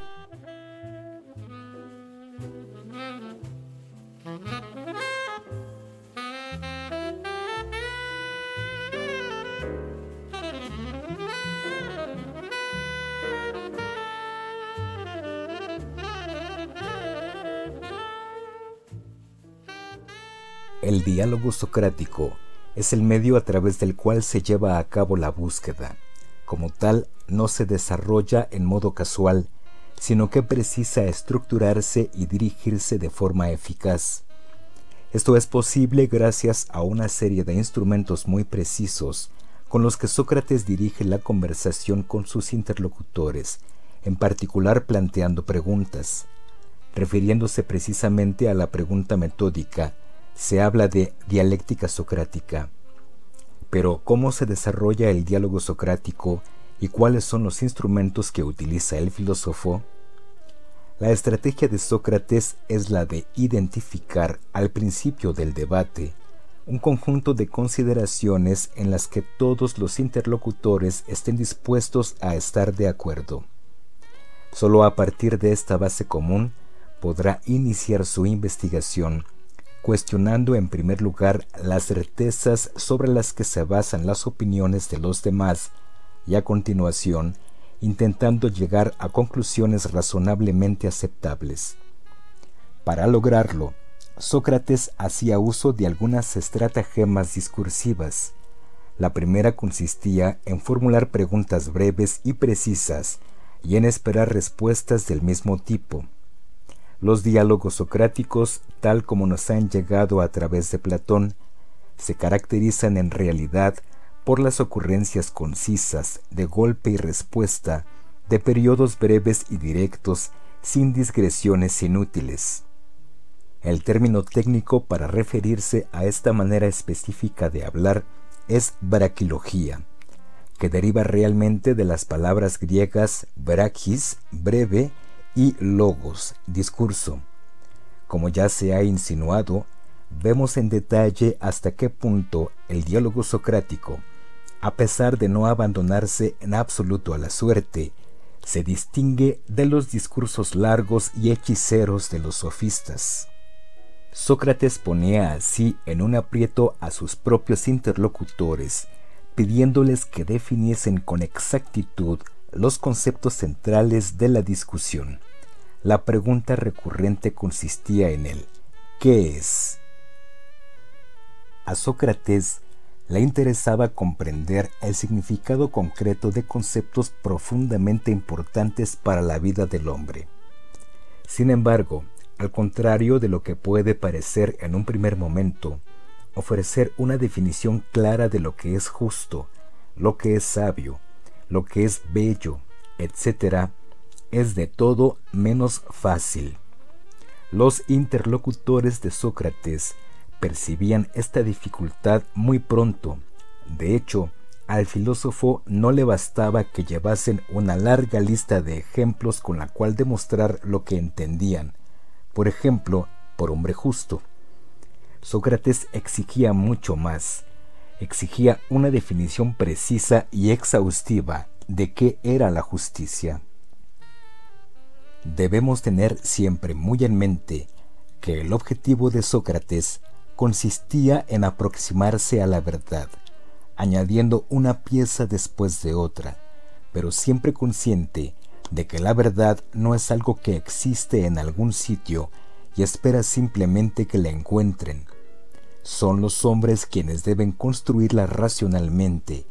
El diálogo socrático es el medio a través del cual se lleva a cabo la búsqueda. Como tal, no se desarrolla en modo casual, sino que precisa estructurarse y dirigirse de forma eficaz. Esto es posible gracias a una serie de instrumentos muy precisos con los que Sócrates dirige la conversación con sus interlocutores, en particular planteando preguntas. Refiriéndose precisamente a la pregunta metódica, se habla de dialéctica socrática. Pero ¿cómo se desarrolla el diálogo socrático y cuáles son los instrumentos que utiliza el filósofo? La estrategia de Sócrates es la de identificar al principio del debate un conjunto de consideraciones en las que todos los interlocutores estén dispuestos a estar de acuerdo. Solo a partir de esta base común podrá iniciar su investigación cuestionando en primer lugar las certezas sobre las que se basan las opiniones de los demás y a continuación intentando llegar a conclusiones razonablemente aceptables. Para lograrlo, Sócrates hacía uso de algunas estratagemas discursivas. La primera consistía en formular preguntas breves y precisas y en esperar respuestas del mismo tipo. Los diálogos socráticos, tal como nos han llegado a través de Platón, se caracterizan en realidad por las ocurrencias concisas de golpe y respuesta, de periodos breves y directos, sin digresiones inútiles. El término técnico para referirse a esta manera específica de hablar es braquilogía, que deriva realmente de las palabras griegas brachis, breve, y logos, discurso. Como ya se ha insinuado, vemos en detalle hasta qué punto el diálogo socrático, a pesar de no abandonarse en absoluto a la suerte, se distingue de los discursos largos y hechiceros de los sofistas. Sócrates ponía así en un aprieto a sus propios interlocutores, pidiéndoles que definiesen con exactitud los conceptos centrales de la discusión. La pregunta recurrente consistía en el ¿qué es? A Sócrates le interesaba comprender el significado concreto de conceptos profundamente importantes para la vida del hombre. Sin embargo, al contrario de lo que puede parecer en un primer momento, ofrecer una definición clara de lo que es justo, lo que es sabio, lo que es bello, etc., es de todo menos fácil. Los interlocutores de Sócrates percibían esta dificultad muy pronto. De hecho, al filósofo no le bastaba que llevasen una larga lista de ejemplos con la cual demostrar lo que entendían, por ejemplo, por hombre justo. Sócrates exigía mucho más, exigía una definición precisa y exhaustiva de qué era la justicia. Debemos tener siempre muy en mente que el objetivo de Sócrates consistía en aproximarse a la verdad, añadiendo una pieza después de otra, pero siempre consciente de que la verdad no es algo que existe en algún sitio y espera simplemente que la encuentren. Son los hombres quienes deben construirla racionalmente,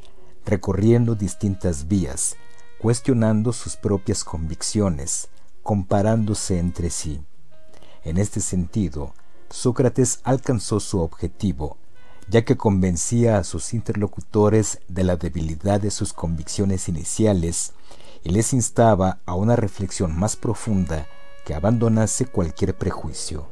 recorriendo distintas vías, cuestionando sus propias convicciones, comparándose entre sí. En este sentido, Sócrates alcanzó su objetivo, ya que convencía a sus interlocutores de la debilidad de sus convicciones iniciales y les instaba a una reflexión más profunda que abandonase cualquier prejuicio.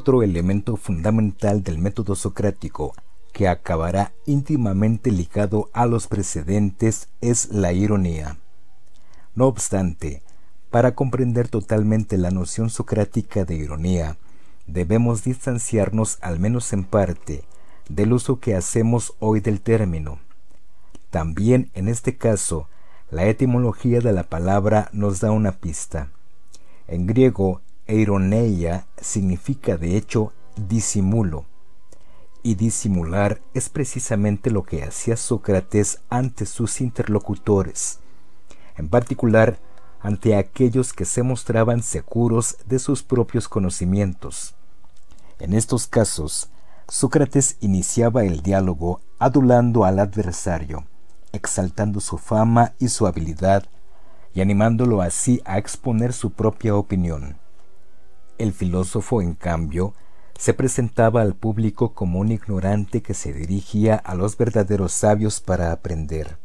Otro elemento fundamental del método socrático que acabará íntimamente ligado a los precedentes es la ironía. No obstante, para comprender totalmente la noción socrática de ironía, debemos distanciarnos al menos en parte del uso que hacemos hoy del término. También en este caso, la etimología de la palabra nos da una pista. En griego, Eironeia significa de hecho disimulo, y disimular es precisamente lo que hacía Sócrates ante sus interlocutores, en particular ante aquellos que se mostraban seguros de sus propios conocimientos. En estos casos, Sócrates iniciaba el diálogo adulando al adversario, exaltando su fama y su habilidad, y animándolo así a exponer su propia opinión. El filósofo, en cambio, se presentaba al público como un ignorante que se dirigía a los verdaderos sabios para aprender.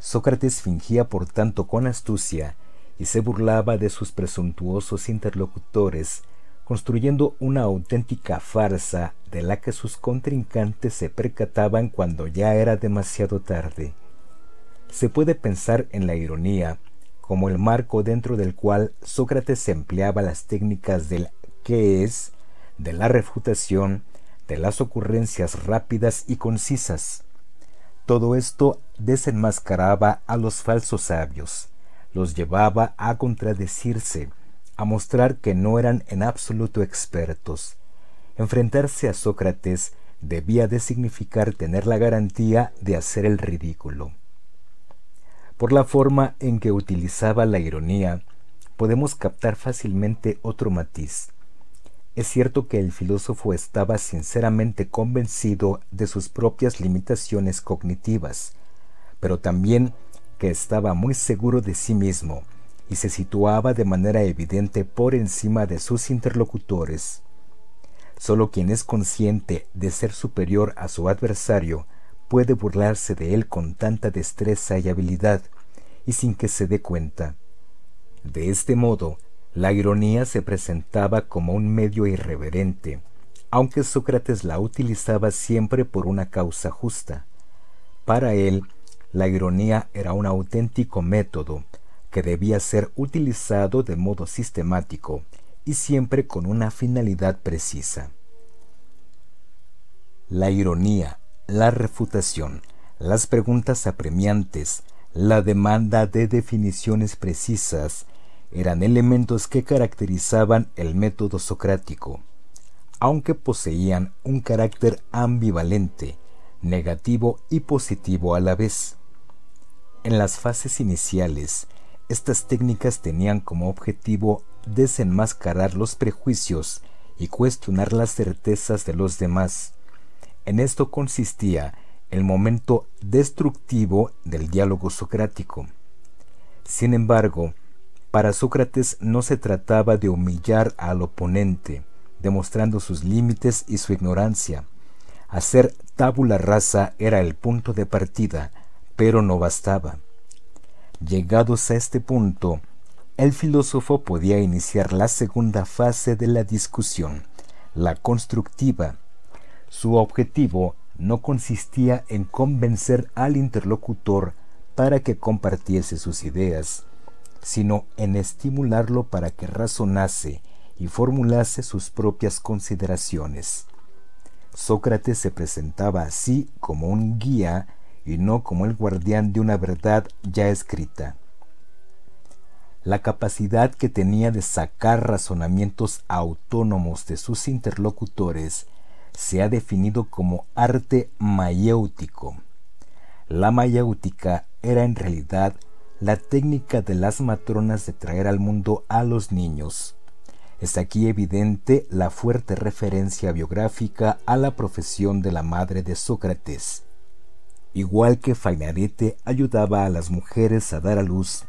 Sócrates fingía por tanto con astucia y se burlaba de sus presuntuosos interlocutores, construyendo una auténtica farsa de la que sus contrincantes se percataban cuando ya era demasiado tarde. Se puede pensar en la ironía como el marco dentro del cual Sócrates empleaba las técnicas del qué es, de la refutación, de las ocurrencias rápidas y concisas. Todo esto desenmascaraba a los falsos sabios, los llevaba a contradecirse, a mostrar que no eran en absoluto expertos. Enfrentarse a Sócrates debía de significar tener la garantía de hacer el ridículo. Por la forma en que utilizaba la ironía, podemos captar fácilmente otro matiz. Es cierto que el filósofo estaba sinceramente convencido de sus propias limitaciones cognitivas, pero también que estaba muy seguro de sí mismo y se situaba de manera evidente por encima de sus interlocutores. Solo quien es consciente de ser superior a su adversario puede burlarse de él con tanta destreza y habilidad, y sin que se dé cuenta. De este modo, la ironía se presentaba como un medio irreverente, aunque Sócrates la utilizaba siempre por una causa justa. Para él, la ironía era un auténtico método que debía ser utilizado de modo sistemático y siempre con una finalidad precisa. La ironía, la refutación, las preguntas apremiantes, la demanda de definiciones precisas eran elementos que caracterizaban el método socrático, aunque poseían un carácter ambivalente, negativo y positivo a la vez. En las fases iniciales, estas técnicas tenían como objetivo desenmascarar los prejuicios y cuestionar las certezas de los demás. En esto consistía el momento destructivo del diálogo socrático. Sin embargo, para Sócrates no se trataba de humillar al oponente, demostrando sus límites y su ignorancia. Hacer tabula rasa era el punto de partida, pero no bastaba. Llegados a este punto, el filósofo podía iniciar la segunda fase de la discusión, la constructiva. Su objetivo no consistía en convencer al interlocutor para que compartiese sus ideas, sino en estimularlo para que razonase y formulase sus propias consideraciones. Sócrates se presentaba así como un guía y no como el guardián de una verdad ya escrita. La capacidad que tenía de sacar razonamientos autónomos de sus interlocutores se ha definido como arte mayéutico. La mayéutica era en realidad la técnica de las matronas de traer al mundo a los niños. Es aquí evidente la fuerte referencia biográfica a la profesión de la madre de Sócrates. Igual que Fainarete ayudaba a las mujeres a dar a luz,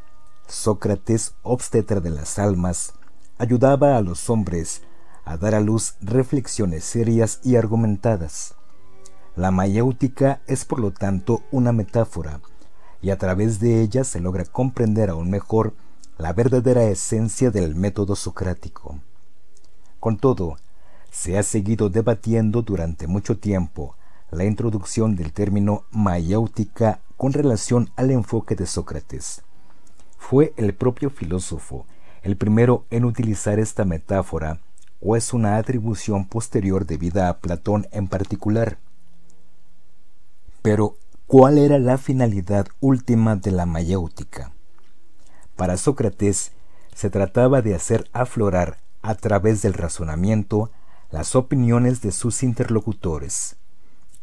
Sócrates, obstetra de las almas, ayudaba a los hombres a dar a luz reflexiones serias y argumentadas. La mayéutica es por lo tanto una metáfora, y a través de ella se logra comprender aún mejor la verdadera esencia del método socrático. Con todo, se ha seguido debatiendo durante mucho tiempo la introducción del término mayéutica con relación al enfoque de Sócrates. Fue el propio filósofo el primero en utilizar esta metáfora o es una atribución posterior debida a Platón en particular. Pero cuál era la finalidad última de la mayéutica. Para Sócrates se trataba de hacer aflorar a través del razonamiento las opiniones de sus interlocutores.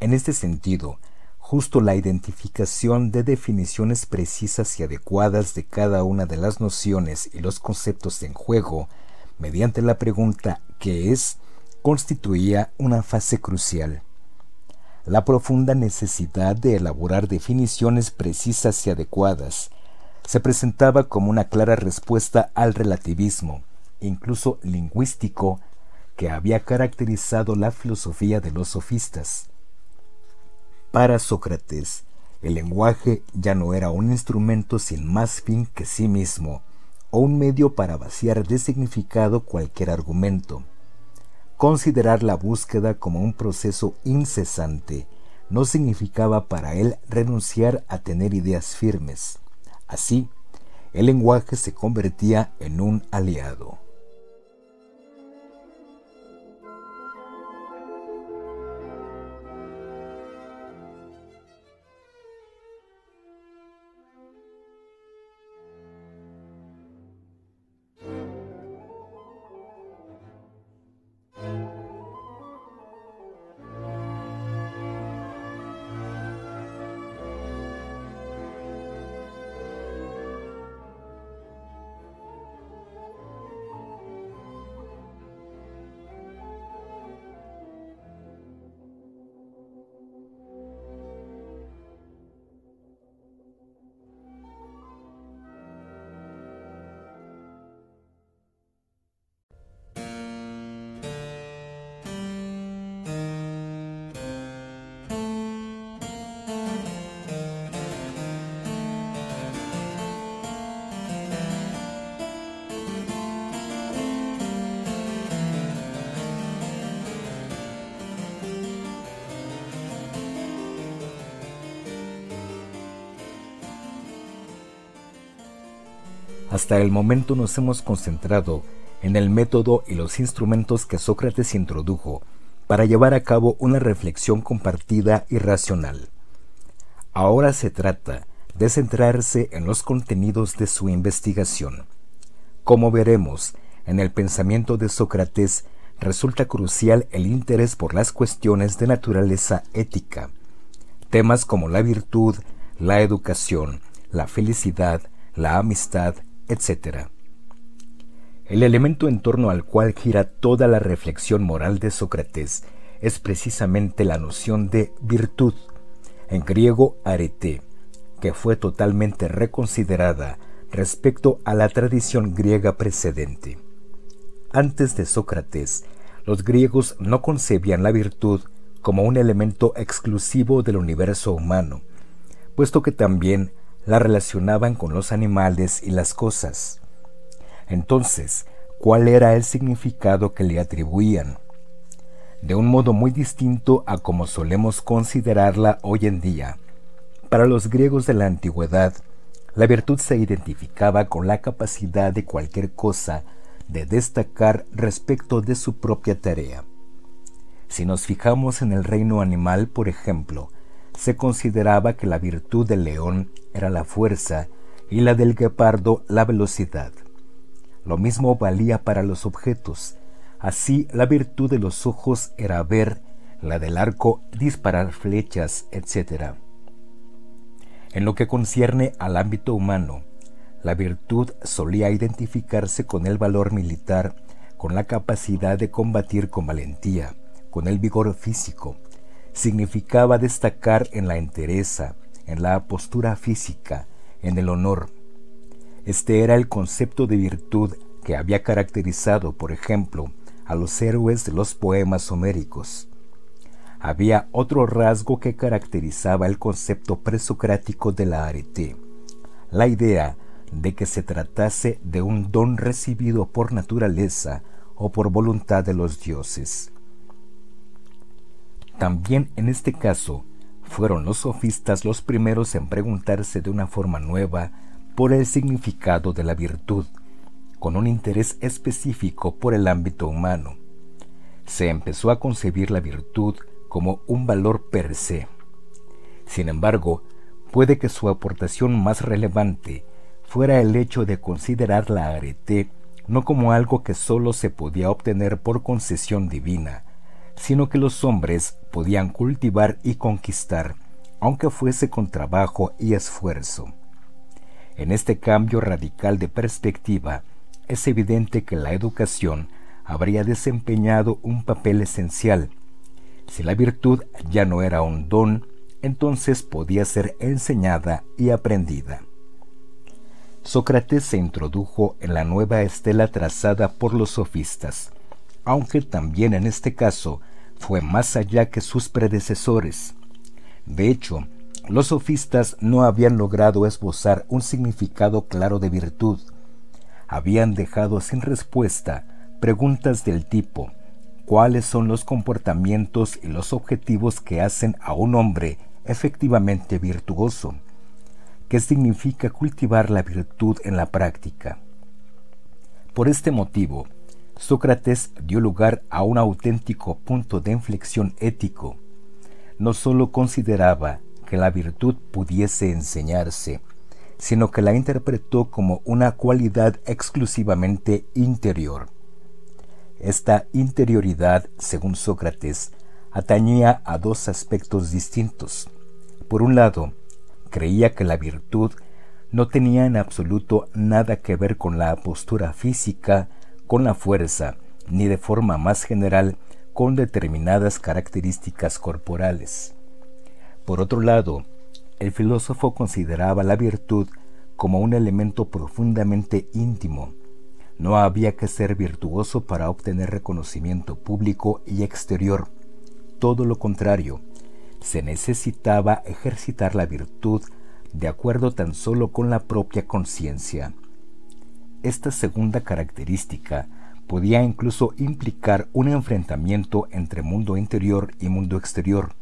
En este sentido, justo la identificación de definiciones precisas y adecuadas de cada una de las nociones y los conceptos en juego, mediante la pregunta ¿qué es?, constituía una fase crucial la profunda necesidad de elaborar definiciones precisas y adecuadas se presentaba como una clara respuesta al relativismo, incluso lingüístico, que había caracterizado la filosofía de los sofistas. Para Sócrates, el lenguaje ya no era un instrumento sin más fin que sí mismo, o un medio para vaciar de significado cualquier argumento. Considerar la búsqueda como un proceso incesante no significaba para él renunciar a tener ideas firmes. Así, el lenguaje se convertía en un aliado. Hasta el momento nos hemos concentrado en el método y los instrumentos que Sócrates introdujo para llevar a cabo una reflexión compartida y racional. Ahora se trata de centrarse en los contenidos de su investigación. Como veremos, en el pensamiento de Sócrates resulta crucial el interés por las cuestiones de naturaleza ética. Temas como la virtud, la educación, la felicidad, la amistad, etc. El elemento en torno al cual gira toda la reflexión moral de Sócrates es precisamente la noción de virtud, en griego arete, que fue totalmente reconsiderada respecto a la tradición griega precedente. Antes de Sócrates, los griegos no concebían la virtud como un elemento exclusivo del universo humano, puesto que también la relacionaban con los animales y las cosas. Entonces, ¿cuál era el significado que le atribuían? De un modo muy distinto a como solemos considerarla hoy en día. Para los griegos de la antigüedad, la virtud se identificaba con la capacidad de cualquier cosa de destacar respecto de su propia tarea. Si nos fijamos en el reino animal, por ejemplo, se consideraba que la virtud del león era la fuerza y la del guepardo la velocidad. Lo mismo valía para los objetos. Así la virtud de los ojos era ver, la del arco disparar flechas, etc. En lo que concierne al ámbito humano, la virtud solía identificarse con el valor militar, con la capacidad de combatir con valentía, con el vigor físico, significaba destacar en la entereza, en la postura física, en el honor. Este era el concepto de virtud que había caracterizado, por ejemplo, a los héroes de los poemas homéricos. Había otro rasgo que caracterizaba el concepto presocrático de la arete, la idea de que se tratase de un don recibido por naturaleza o por voluntad de los dioses. También en este caso fueron los sofistas los primeros en preguntarse de una forma nueva por el significado de la virtud, con un interés específico por el ámbito humano. Se empezó a concebir la virtud como un valor per se. Sin embargo, puede que su aportación más relevante fuera el hecho de considerar la arete no como algo que sólo se podía obtener por concesión divina, sino que los hombres podían cultivar y conquistar, aunque fuese con trabajo y esfuerzo. En este cambio radical de perspectiva, es evidente que la educación habría desempeñado un papel esencial. Si la virtud ya no era un don, entonces podía ser enseñada y aprendida. Sócrates se introdujo en la nueva estela trazada por los sofistas, aunque también en este caso fue más allá que sus predecesores. De hecho, los sofistas no habían logrado esbozar un significado claro de virtud. Habían dejado sin respuesta preguntas del tipo ¿cuáles son los comportamientos y los objetivos que hacen a un hombre efectivamente virtuoso? qué significa cultivar la virtud en la práctica. Por este motivo, Sócrates dio lugar a un auténtico punto de inflexión ético. No sólo consideraba que la virtud pudiese enseñarse, sino que la interpretó como una cualidad exclusivamente interior. Esta interioridad, según Sócrates, atañía a dos aspectos distintos. Por un lado, creía que la virtud no tenía en absoluto nada que ver con la postura física, con la fuerza, ni de forma más general con determinadas características corporales. Por otro lado, el filósofo consideraba la virtud como un elemento profundamente íntimo. No había que ser virtuoso para obtener reconocimiento público y exterior. Todo lo contrario, se necesitaba ejercitar la virtud de acuerdo tan solo con la propia conciencia. Esta segunda característica podía incluso implicar un enfrentamiento entre mundo interior y mundo exterior,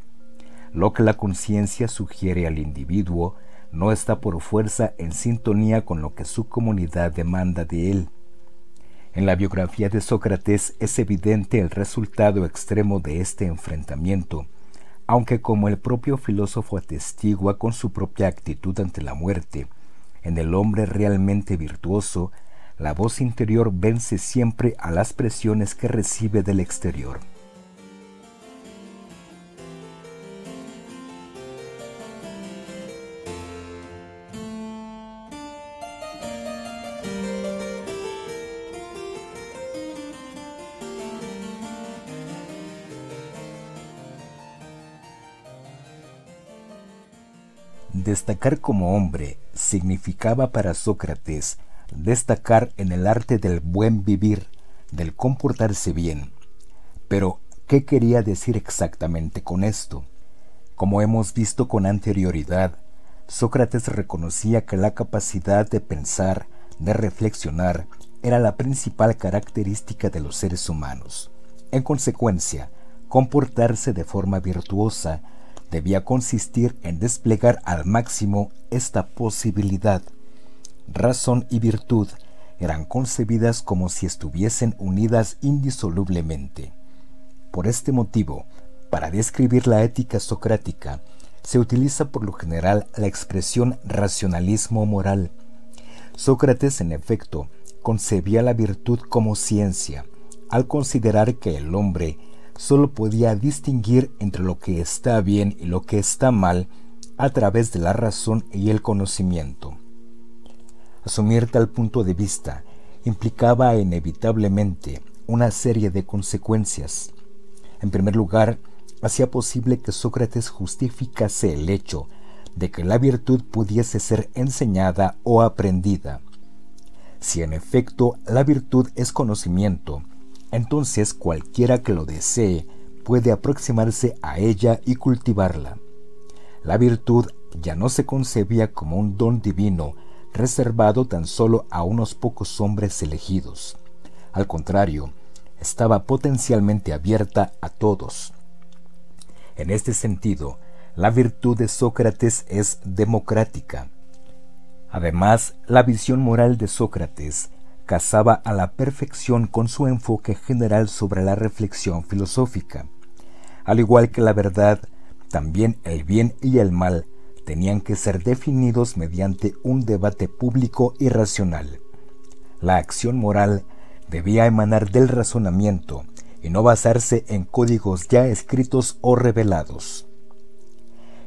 lo que la conciencia sugiere al individuo no está por fuerza en sintonía con lo que su comunidad demanda de él. En la biografía de Sócrates es evidente el resultado extremo de este enfrentamiento, aunque como el propio filósofo atestigua con su propia actitud ante la muerte, en el hombre realmente virtuoso, la voz interior vence siempre a las presiones que recibe del exterior. Destacar como hombre significaba para Sócrates destacar en el arte del buen vivir, del comportarse bien. Pero, ¿qué quería decir exactamente con esto? Como hemos visto con anterioridad, Sócrates reconocía que la capacidad de pensar, de reflexionar, era la principal característica de los seres humanos. En consecuencia, comportarse de forma virtuosa debía consistir en desplegar al máximo esta posibilidad razón y virtud eran concebidas como si estuviesen unidas indisolublemente. Por este motivo, para describir la ética socrática, se utiliza por lo general la expresión racionalismo moral. Sócrates, en efecto, concebía la virtud como ciencia, al considerar que el hombre sólo podía distinguir entre lo que está bien y lo que está mal a través de la razón y el conocimiento. Asumir tal punto de vista implicaba inevitablemente una serie de consecuencias. En primer lugar, hacía posible que Sócrates justificase el hecho de que la virtud pudiese ser enseñada o aprendida. Si en efecto la virtud es conocimiento, entonces cualquiera que lo desee puede aproximarse a ella y cultivarla. La virtud ya no se concebía como un don divino reservado tan solo a unos pocos hombres elegidos. Al contrario, estaba potencialmente abierta a todos. En este sentido, la virtud de Sócrates es democrática. Además, la visión moral de Sócrates casaba a la perfección con su enfoque general sobre la reflexión filosófica. Al igual que la verdad, también el bien y el mal tenían que ser definidos mediante un debate público y racional. La acción moral debía emanar del razonamiento y no basarse en códigos ya escritos o revelados.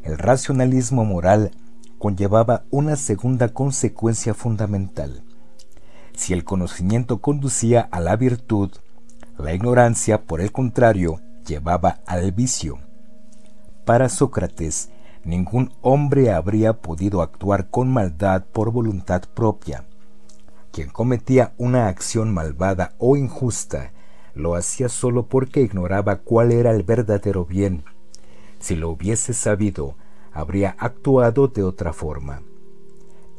El racionalismo moral conllevaba una segunda consecuencia fundamental. Si el conocimiento conducía a la virtud, la ignorancia, por el contrario, llevaba al vicio. Para Sócrates, ningún hombre habría podido actuar con maldad por voluntad propia. Quien cometía una acción malvada o injusta lo hacía solo porque ignoraba cuál era el verdadero bien. Si lo hubiese sabido, habría actuado de otra forma.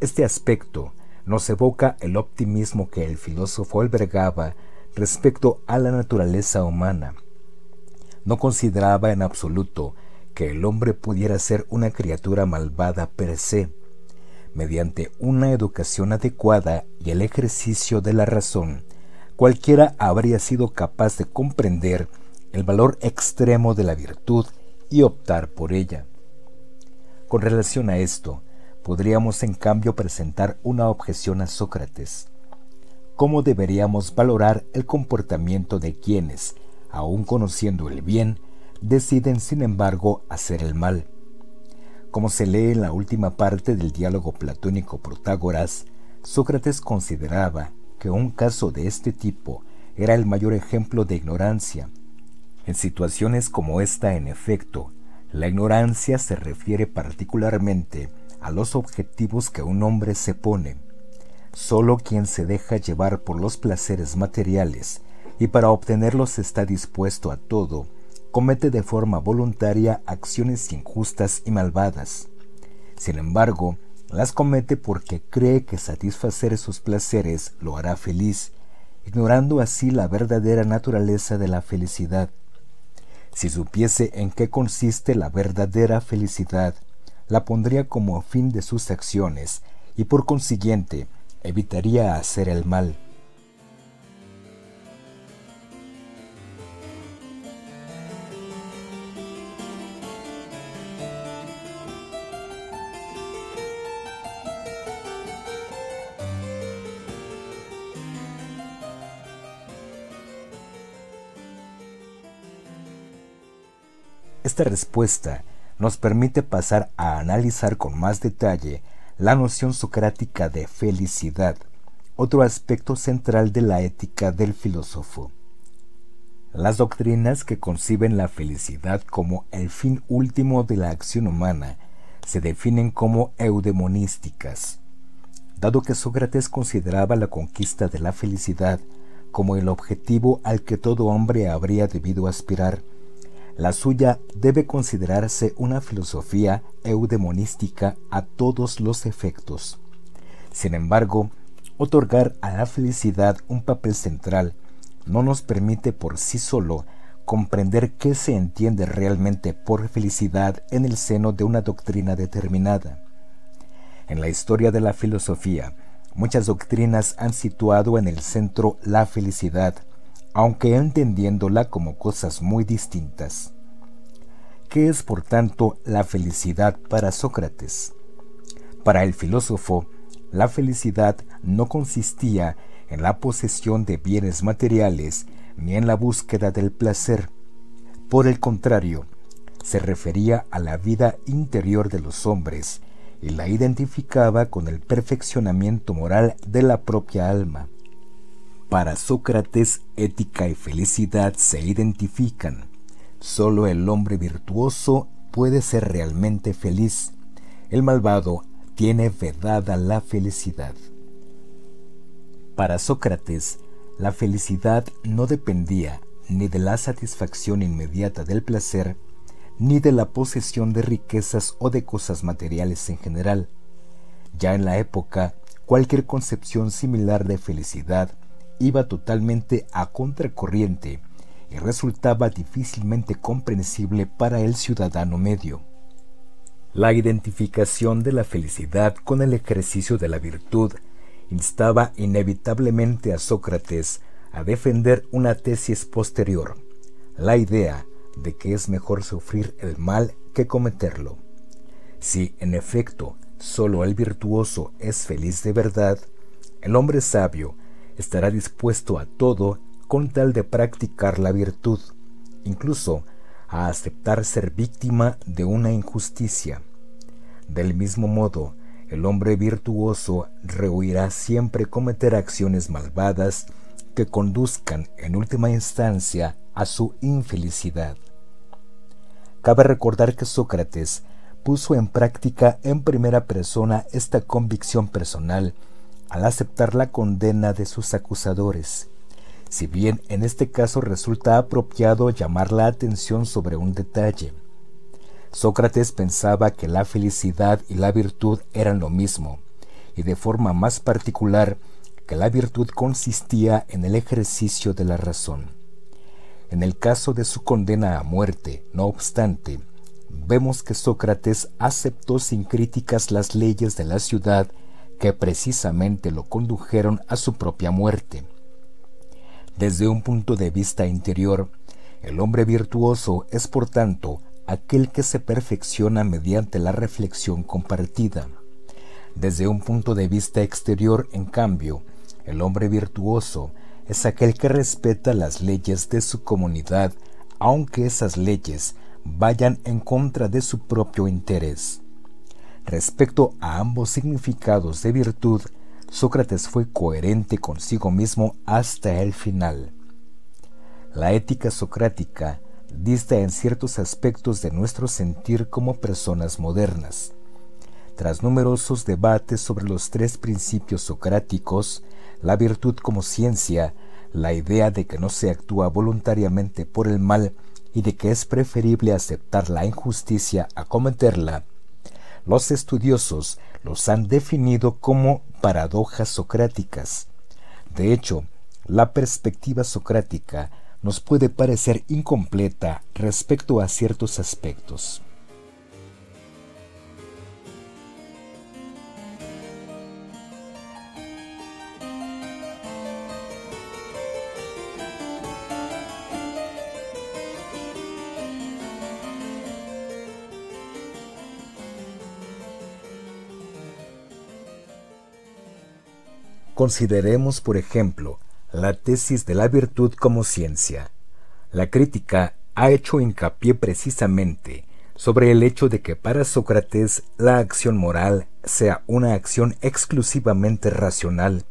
Este aspecto nos evoca el optimismo que el filósofo albergaba respecto a la naturaleza humana. No consideraba en absoluto que el hombre pudiera ser una criatura malvada per se, mediante una educación adecuada y el ejercicio de la razón, cualquiera habría sido capaz de comprender el valor extremo de la virtud y optar por ella. Con relación a esto, podríamos en cambio presentar una objeción a Sócrates. ¿Cómo deberíamos valorar el comportamiento de quienes, aun conociendo el bien, deciden sin embargo hacer el mal? Como se lee en la última parte del diálogo platónico Protágoras, Sócrates consideraba que un caso de este tipo era el mayor ejemplo de ignorancia. En situaciones como esta, en efecto, la ignorancia se refiere particularmente a los objetivos que un hombre se pone. Solo quien se deja llevar por los placeres materiales y para obtenerlos está dispuesto a todo, comete de forma voluntaria acciones injustas y malvadas. Sin embargo, las comete porque cree que satisfacer esos placeres lo hará feliz, ignorando así la verdadera naturaleza de la felicidad. Si supiese en qué consiste la verdadera felicidad, la pondría como fin de sus acciones y por consiguiente evitaría hacer el mal. Esta respuesta nos permite pasar a analizar con más detalle la noción socrática de felicidad, otro aspecto central de la ética del filósofo. Las doctrinas que conciben la felicidad como el fin último de la acción humana se definen como eudemonísticas. Dado que Sócrates consideraba la conquista de la felicidad como el objetivo al que todo hombre habría debido aspirar, la suya debe considerarse una filosofía eudemonística a todos los efectos. Sin embargo, otorgar a la felicidad un papel central no nos permite por sí solo comprender qué se entiende realmente por felicidad en el seno de una doctrina determinada. En la historia de la filosofía, muchas doctrinas han situado en el centro la felicidad, aunque entendiéndola como cosas muy distintas. ¿Qué es, por tanto, la felicidad para Sócrates? Para el filósofo, la felicidad no consistía en la posesión de bienes materiales ni en la búsqueda del placer. Por el contrario, se refería a la vida interior de los hombres y la identificaba con el perfeccionamiento moral de la propia alma. Para Sócrates, ética y felicidad se identifican. Solo el hombre virtuoso puede ser realmente feliz. El malvado tiene vedada la felicidad. Para Sócrates, la felicidad no dependía ni de la satisfacción inmediata del placer, ni de la posesión de riquezas o de cosas materiales en general. Ya en la época, cualquier concepción similar de felicidad iba totalmente a contracorriente y resultaba difícilmente comprensible para el ciudadano medio. La identificación de la felicidad con el ejercicio de la virtud instaba inevitablemente a Sócrates a defender una tesis posterior, la idea de que es mejor sufrir el mal que cometerlo. Si, en efecto, sólo el virtuoso es feliz de verdad, el hombre sabio estará dispuesto a todo con tal de practicar la virtud, incluso a aceptar ser víctima de una injusticia. Del mismo modo, el hombre virtuoso rehuirá siempre cometer acciones malvadas que conduzcan en última instancia a su infelicidad. Cabe recordar que Sócrates puso en práctica en primera persona esta convicción personal al aceptar la condena de sus acusadores, si bien en este caso resulta apropiado llamar la atención sobre un detalle. Sócrates pensaba que la felicidad y la virtud eran lo mismo, y de forma más particular que la virtud consistía en el ejercicio de la razón. En el caso de su condena a muerte, no obstante, vemos que Sócrates aceptó sin críticas las leyes de la ciudad que precisamente lo condujeron a su propia muerte. Desde un punto de vista interior, el hombre virtuoso es por tanto aquel que se perfecciona mediante la reflexión compartida. Desde un punto de vista exterior, en cambio, el hombre virtuoso es aquel que respeta las leyes de su comunidad, aunque esas leyes vayan en contra de su propio interés. Respecto a ambos significados de virtud, Sócrates fue coherente consigo mismo hasta el final. La ética socrática dista en ciertos aspectos de nuestro sentir como personas modernas. Tras numerosos debates sobre los tres principios socráticos, la virtud como ciencia, la idea de que no se actúa voluntariamente por el mal y de que es preferible aceptar la injusticia a cometerla, los estudiosos los han definido como paradojas socráticas. De hecho, la perspectiva socrática nos puede parecer incompleta respecto a ciertos aspectos. Consideremos, por ejemplo, la tesis de la virtud como ciencia. La crítica ha hecho hincapié precisamente sobre el hecho de que para Sócrates la acción moral sea una acción exclusivamente racional,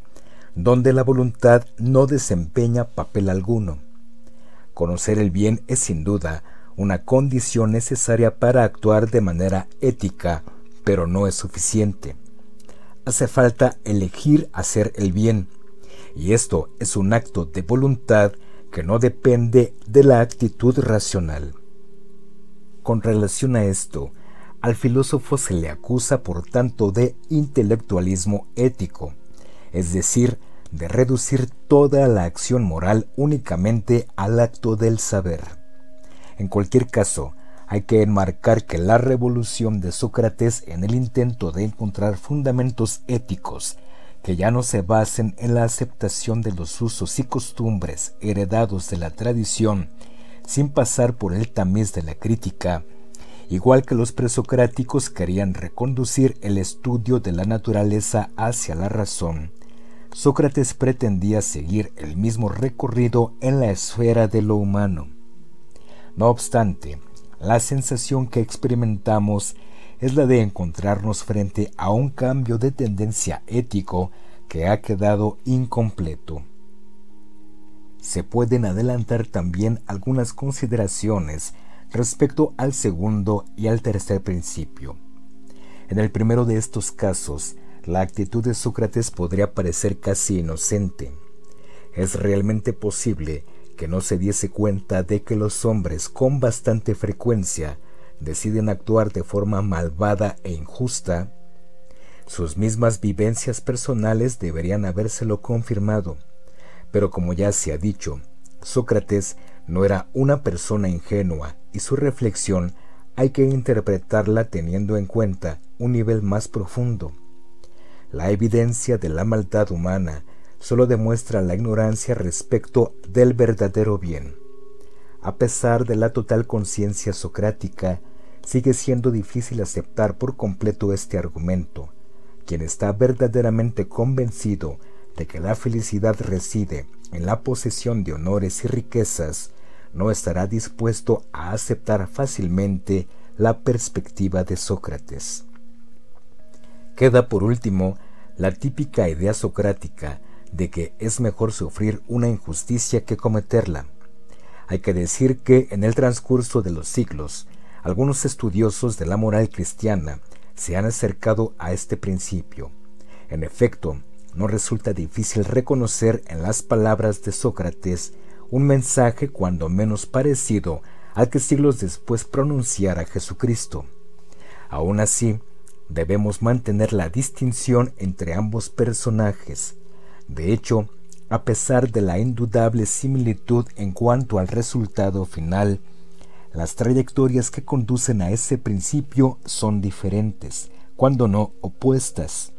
donde la voluntad no desempeña papel alguno. Conocer el bien es sin duda una condición necesaria para actuar de manera ética, pero no es suficiente hace falta elegir hacer el bien, y esto es un acto de voluntad que no depende de la actitud racional. Con relación a esto, al filósofo se le acusa por tanto de intelectualismo ético, es decir, de reducir toda la acción moral únicamente al acto del saber. En cualquier caso, hay que enmarcar que la revolución de Sócrates en el intento de encontrar fundamentos éticos que ya no se basen en la aceptación de los usos y costumbres heredados de la tradición, sin pasar por el tamiz de la crítica, igual que los presocráticos querían reconducir el estudio de la naturaleza hacia la razón. Sócrates pretendía seguir el mismo recorrido en la esfera de lo humano. No obstante, la sensación que experimentamos es la de encontrarnos frente a un cambio de tendencia ético que ha quedado incompleto. Se pueden adelantar también algunas consideraciones respecto al segundo y al tercer principio. En el primero de estos casos, la actitud de Sócrates podría parecer casi inocente. Es realmente posible que no se diese cuenta de que los hombres con bastante frecuencia deciden actuar de forma malvada e injusta, sus mismas vivencias personales deberían habérselo confirmado. Pero como ya se ha dicho, Sócrates no era una persona ingenua y su reflexión hay que interpretarla teniendo en cuenta un nivel más profundo. La evidencia de la maldad humana solo demuestra la ignorancia respecto del verdadero bien. A pesar de la total conciencia socrática, sigue siendo difícil aceptar por completo este argumento. Quien está verdaderamente convencido de que la felicidad reside en la posesión de honores y riquezas, no estará dispuesto a aceptar fácilmente la perspectiva de Sócrates. Queda por último la típica idea socrática de que es mejor sufrir una injusticia que cometerla. Hay que decir que en el transcurso de los siglos, algunos estudiosos de la moral cristiana se han acercado a este principio. En efecto, no resulta difícil reconocer en las palabras de Sócrates un mensaje cuando menos parecido al que siglos después pronunciara Jesucristo. Aún así, debemos mantener la distinción entre ambos personajes, de hecho, a pesar de la indudable similitud en cuanto al resultado final, las trayectorias que conducen a ese principio son diferentes, cuando no opuestas.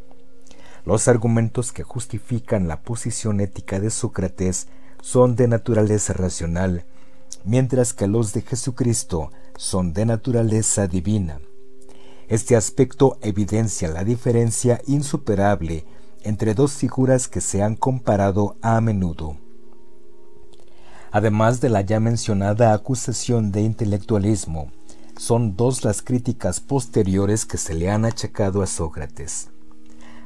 Los argumentos que justifican la posición ética de Sócrates son de naturaleza racional, mientras que los de Jesucristo son de naturaleza divina. Este aspecto evidencia la diferencia insuperable entre dos figuras que se han comparado a menudo. Además de la ya mencionada acusación de intelectualismo, son dos las críticas posteriores que se le han achacado a Sócrates.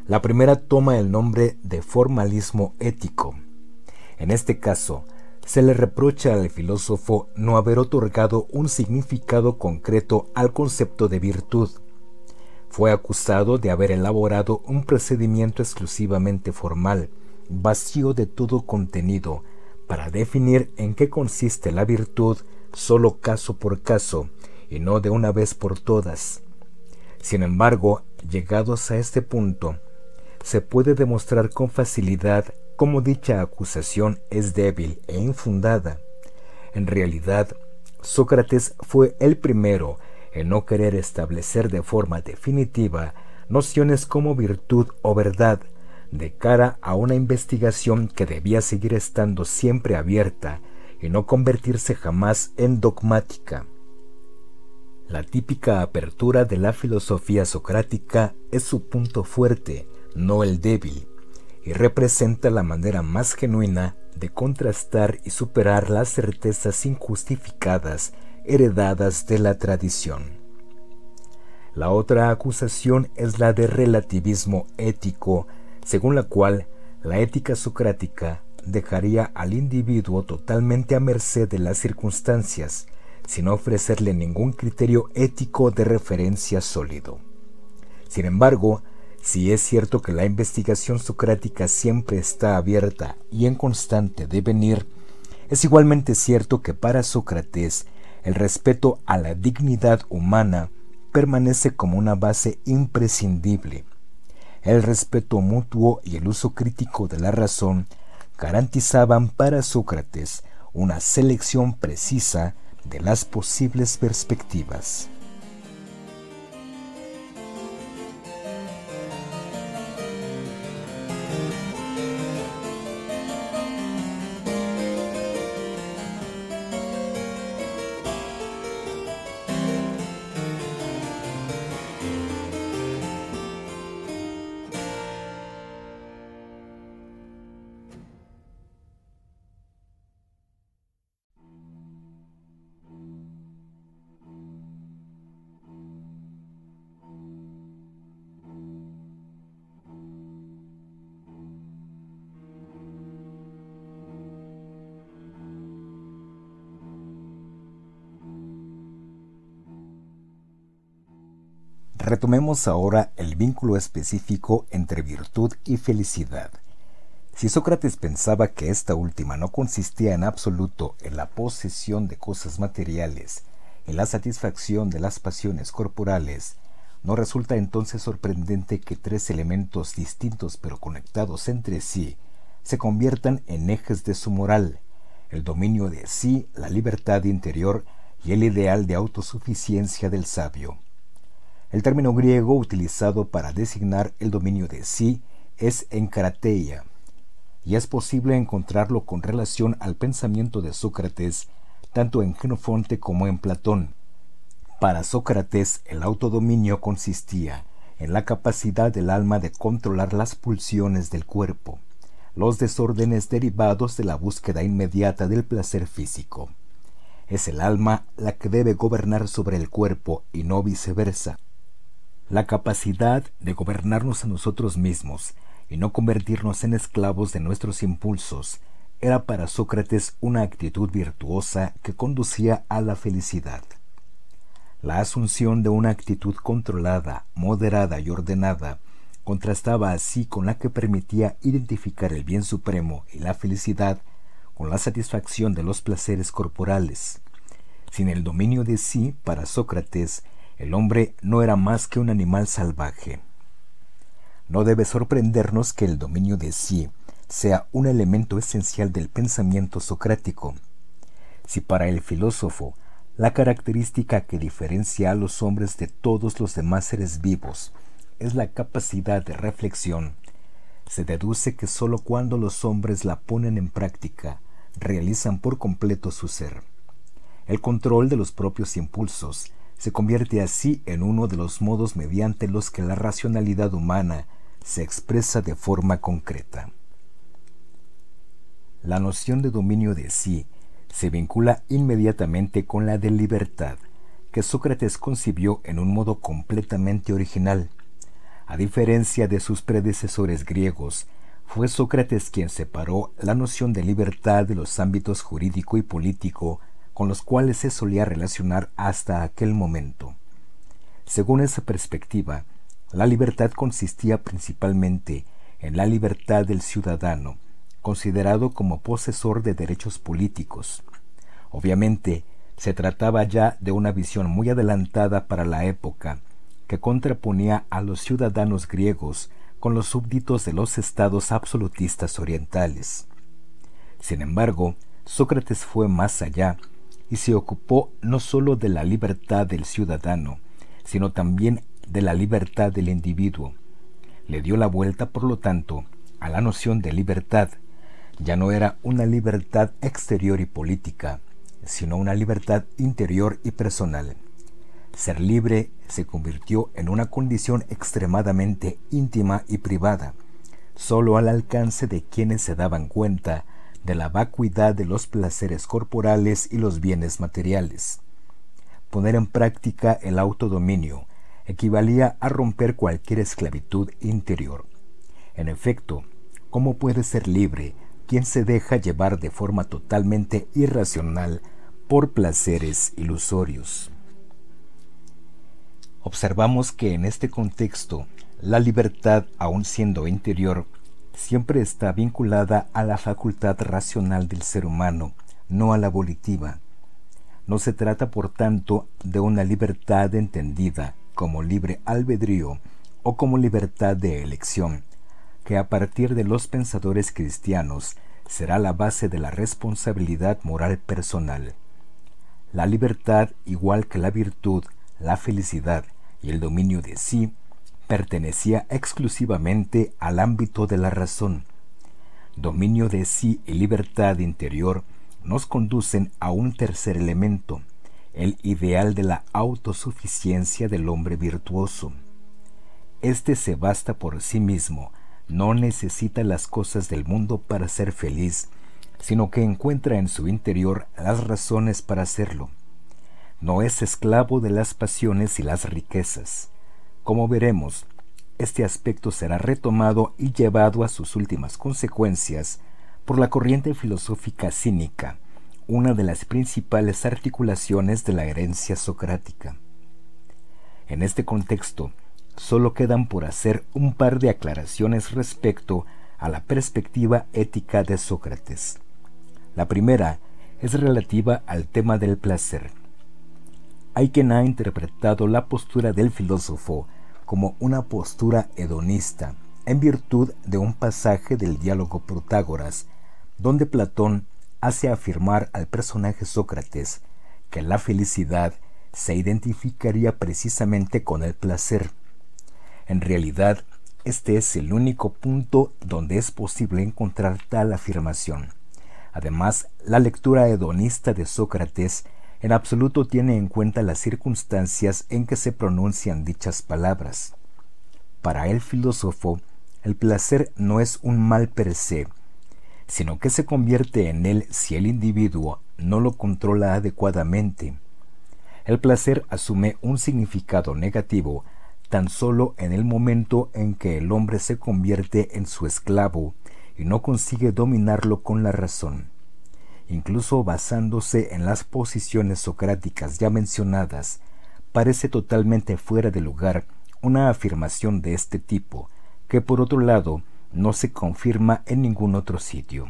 La primera toma el nombre de formalismo ético. En este caso, se le reprocha al filósofo no haber otorgado un significado concreto al concepto de virtud. Fue acusado de haber elaborado un procedimiento exclusivamente formal, vacío de todo contenido, para definir en qué consiste la virtud solo caso por caso y no de una vez por todas. Sin embargo, llegados a este punto, se puede demostrar con facilidad cómo dicha acusación es débil e infundada. En realidad, Sócrates fue el primero en no querer establecer de forma definitiva nociones como virtud o verdad de cara a una investigación que debía seguir estando siempre abierta y no convertirse jamás en dogmática. La típica apertura de la filosofía socrática es su punto fuerte, no el débil, y representa la manera más genuina de contrastar y superar las certezas injustificadas heredadas de la tradición. La otra acusación es la de relativismo ético, según la cual la ética socrática dejaría al individuo totalmente a merced de las circunstancias, sin ofrecerle ningún criterio ético de referencia sólido. Sin embargo, si es cierto que la investigación socrática siempre está abierta y en constante devenir, es igualmente cierto que para Sócrates el respeto a la dignidad humana permanece como una base imprescindible. El respeto mutuo y el uso crítico de la razón garantizaban para Sócrates una selección precisa de las posibles perspectivas. Retomemos ahora el vínculo específico entre virtud y felicidad. Si Sócrates pensaba que esta última no consistía en absoluto en la posesión de cosas materiales, en la satisfacción de las pasiones corporales, ¿no resulta entonces sorprendente que tres elementos distintos pero conectados entre sí se conviertan en ejes de su moral, el dominio de sí, la libertad interior y el ideal de autosuficiencia del sabio? El término griego utilizado para designar el dominio de sí es encrateia, y es posible encontrarlo con relación al pensamiento de Sócrates tanto en Genofonte como en Platón. Para Sócrates el autodominio consistía en la capacidad del alma de controlar las pulsiones del cuerpo, los desórdenes derivados de la búsqueda inmediata del placer físico. Es el alma la que debe gobernar sobre el cuerpo y no viceversa. La capacidad de gobernarnos a nosotros mismos y no convertirnos en esclavos de nuestros impulsos era para Sócrates una actitud virtuosa que conducía a la felicidad. La asunción de una actitud controlada, moderada y ordenada contrastaba así con la que permitía identificar el bien supremo y la felicidad con la satisfacción de los placeres corporales. Sin el dominio de sí, para Sócrates, el hombre no era más que un animal salvaje. No debe sorprendernos que el dominio de sí sea un elemento esencial del pensamiento socrático. Si para el filósofo La característica que diferencia a los hombres de todos los demás seres vivos es la capacidad de reflexión. Se deduce que sólo cuando los hombres la ponen en práctica, realizan por completo su ser. El control de los propios impulsos se convierte así en uno de los modos mediante los que la racionalidad humana se expresa de forma concreta. La noción de dominio de sí se vincula inmediatamente con la de libertad, que Sócrates concibió en un modo completamente original. A diferencia de sus predecesores griegos, fue Sócrates quien separó la noción de libertad de los ámbitos jurídico y político con los cuales se solía relacionar hasta aquel momento. Según esa perspectiva, la libertad consistía principalmente en la libertad del ciudadano, considerado como posesor de derechos políticos. Obviamente, se trataba ya de una visión muy adelantada para la época, que contraponía a los ciudadanos griegos con los súbditos de los estados absolutistas orientales. Sin embargo, Sócrates fue más allá y se ocupó no sólo de la libertad del ciudadano, sino también de la libertad del individuo. Le dio la vuelta, por lo tanto, a la noción de libertad. Ya no era una libertad exterior y política, sino una libertad interior y personal. Ser libre se convirtió en una condición extremadamente íntima y privada, sólo al alcance de quienes se daban cuenta de la vacuidad de los placeres corporales y los bienes materiales. Poner en práctica el autodominio equivalía a romper cualquier esclavitud interior. En efecto, ¿cómo puede ser libre quien se deja llevar de forma totalmente irracional por placeres ilusorios? Observamos que en este contexto, la libertad, aun siendo interior, siempre está vinculada a la facultad racional del ser humano, no a la volitiva. No se trata, por tanto, de una libertad entendida como libre albedrío o como libertad de elección, que a partir de los pensadores cristianos será la base de la responsabilidad moral personal. La libertad, igual que la virtud, la felicidad y el dominio de sí, pertenecía exclusivamente al ámbito de la razón. Dominio de sí y libertad interior nos conducen a un tercer elemento, el ideal de la autosuficiencia del hombre virtuoso. Este se basta por sí mismo, no necesita las cosas del mundo para ser feliz, sino que encuentra en su interior las razones para hacerlo. No es esclavo de las pasiones y las riquezas. Como veremos, este aspecto será retomado y llevado a sus últimas consecuencias por la corriente filosófica cínica, una de las principales articulaciones de la herencia socrática. En este contexto, solo quedan por hacer un par de aclaraciones respecto a la perspectiva ética de Sócrates. La primera es relativa al tema del placer. Hay quien ha interpretado la postura del filósofo como una postura hedonista, en virtud de un pasaje del diálogo Protágoras, donde Platón hace afirmar al personaje Sócrates que la felicidad se identificaría precisamente con el placer. En realidad, este es el único punto donde es posible encontrar tal afirmación. Además, la lectura hedonista de Sócrates en absoluto tiene en cuenta las circunstancias en que se pronuncian dichas palabras. Para el filósofo, el placer no es un mal per se, sino que se convierte en él si el individuo no lo controla adecuadamente. El placer asume un significado negativo tan solo en el momento en que el hombre se convierte en su esclavo y no consigue dominarlo con la razón. Incluso basándose en las posiciones socráticas ya mencionadas, parece totalmente fuera de lugar una afirmación de este tipo, que por otro lado no se confirma en ningún otro sitio.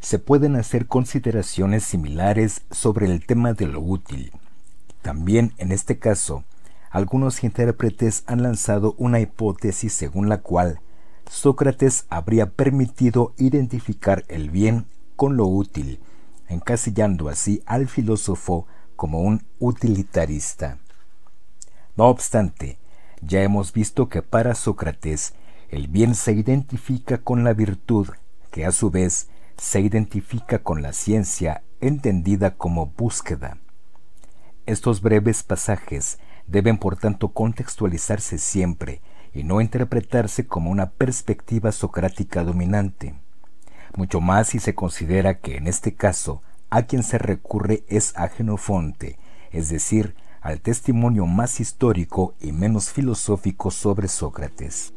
Se pueden hacer consideraciones similares sobre el tema de lo útil. También en este caso, algunos intérpretes han lanzado una hipótesis según la cual Sócrates habría permitido identificar el bien con lo útil, encasillando así al filósofo como un utilitarista. No obstante, ya hemos visto que para Sócrates el bien se identifica con la virtud, que a su vez se identifica con la ciencia entendida como búsqueda. Estos breves pasajes deben por tanto contextualizarse siempre y no interpretarse como una perspectiva socrática dominante, mucho más si se considera que en este caso a quien se recurre es a Genofonte, es decir, al testimonio más histórico y menos filosófico sobre Sócrates.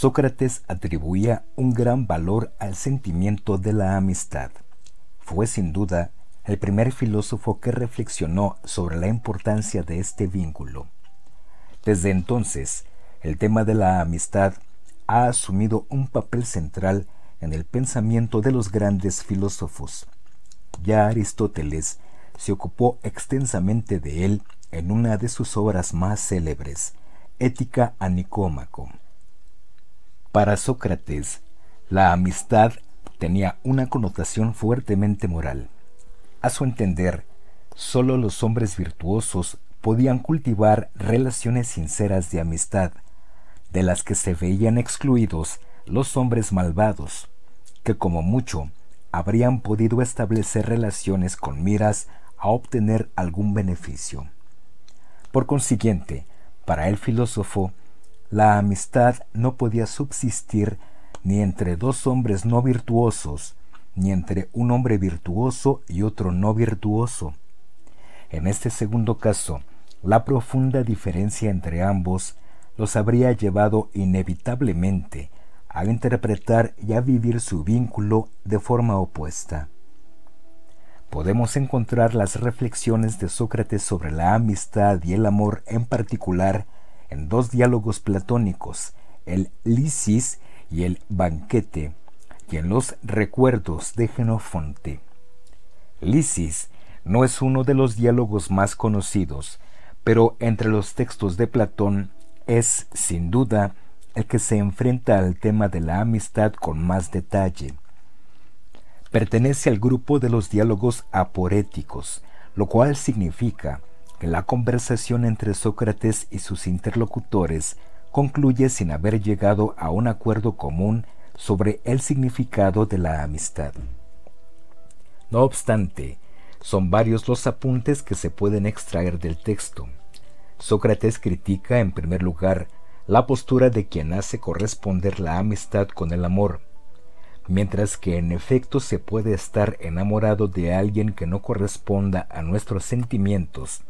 Sócrates atribuía un gran valor al sentimiento de la amistad. Fue sin duda el primer filósofo que reflexionó sobre la importancia de este vínculo. Desde entonces, el tema de la amistad ha asumido un papel central en el pensamiento de los grandes filósofos. Ya Aristóteles se ocupó extensamente de él en una de sus obras más célebres, Ética a Nicómaco. Para Sócrates, la amistad tenía una connotación fuertemente moral. A su entender, sólo los hombres virtuosos podían cultivar relaciones sinceras de amistad, de las que se veían excluidos los hombres malvados, que como mucho habrían podido establecer relaciones con miras a obtener algún beneficio. Por consiguiente, para el filósofo, la amistad no podía subsistir ni entre dos hombres no virtuosos, ni entre un hombre virtuoso y otro no virtuoso. En este segundo caso, la profunda diferencia entre ambos los habría llevado inevitablemente a interpretar y a vivir su vínculo de forma opuesta. Podemos encontrar las reflexiones de Sócrates sobre la amistad y el amor en particular en dos diálogos platónicos, el Lisis y el Banquete, y en los recuerdos de Genofonte. Lisis no es uno de los diálogos más conocidos, pero entre los textos de Platón es, sin duda, el que se enfrenta al tema de la amistad con más detalle. Pertenece al grupo de los diálogos aporéticos, lo cual significa la conversación entre Sócrates y sus interlocutores concluye sin haber llegado a un acuerdo común sobre el significado de la amistad. No obstante, son varios los apuntes que se pueden extraer del texto. Sócrates critica, en primer lugar, la postura de quien hace corresponder la amistad con el amor, mientras que en efecto se puede estar enamorado de alguien que no corresponda a nuestros sentimientos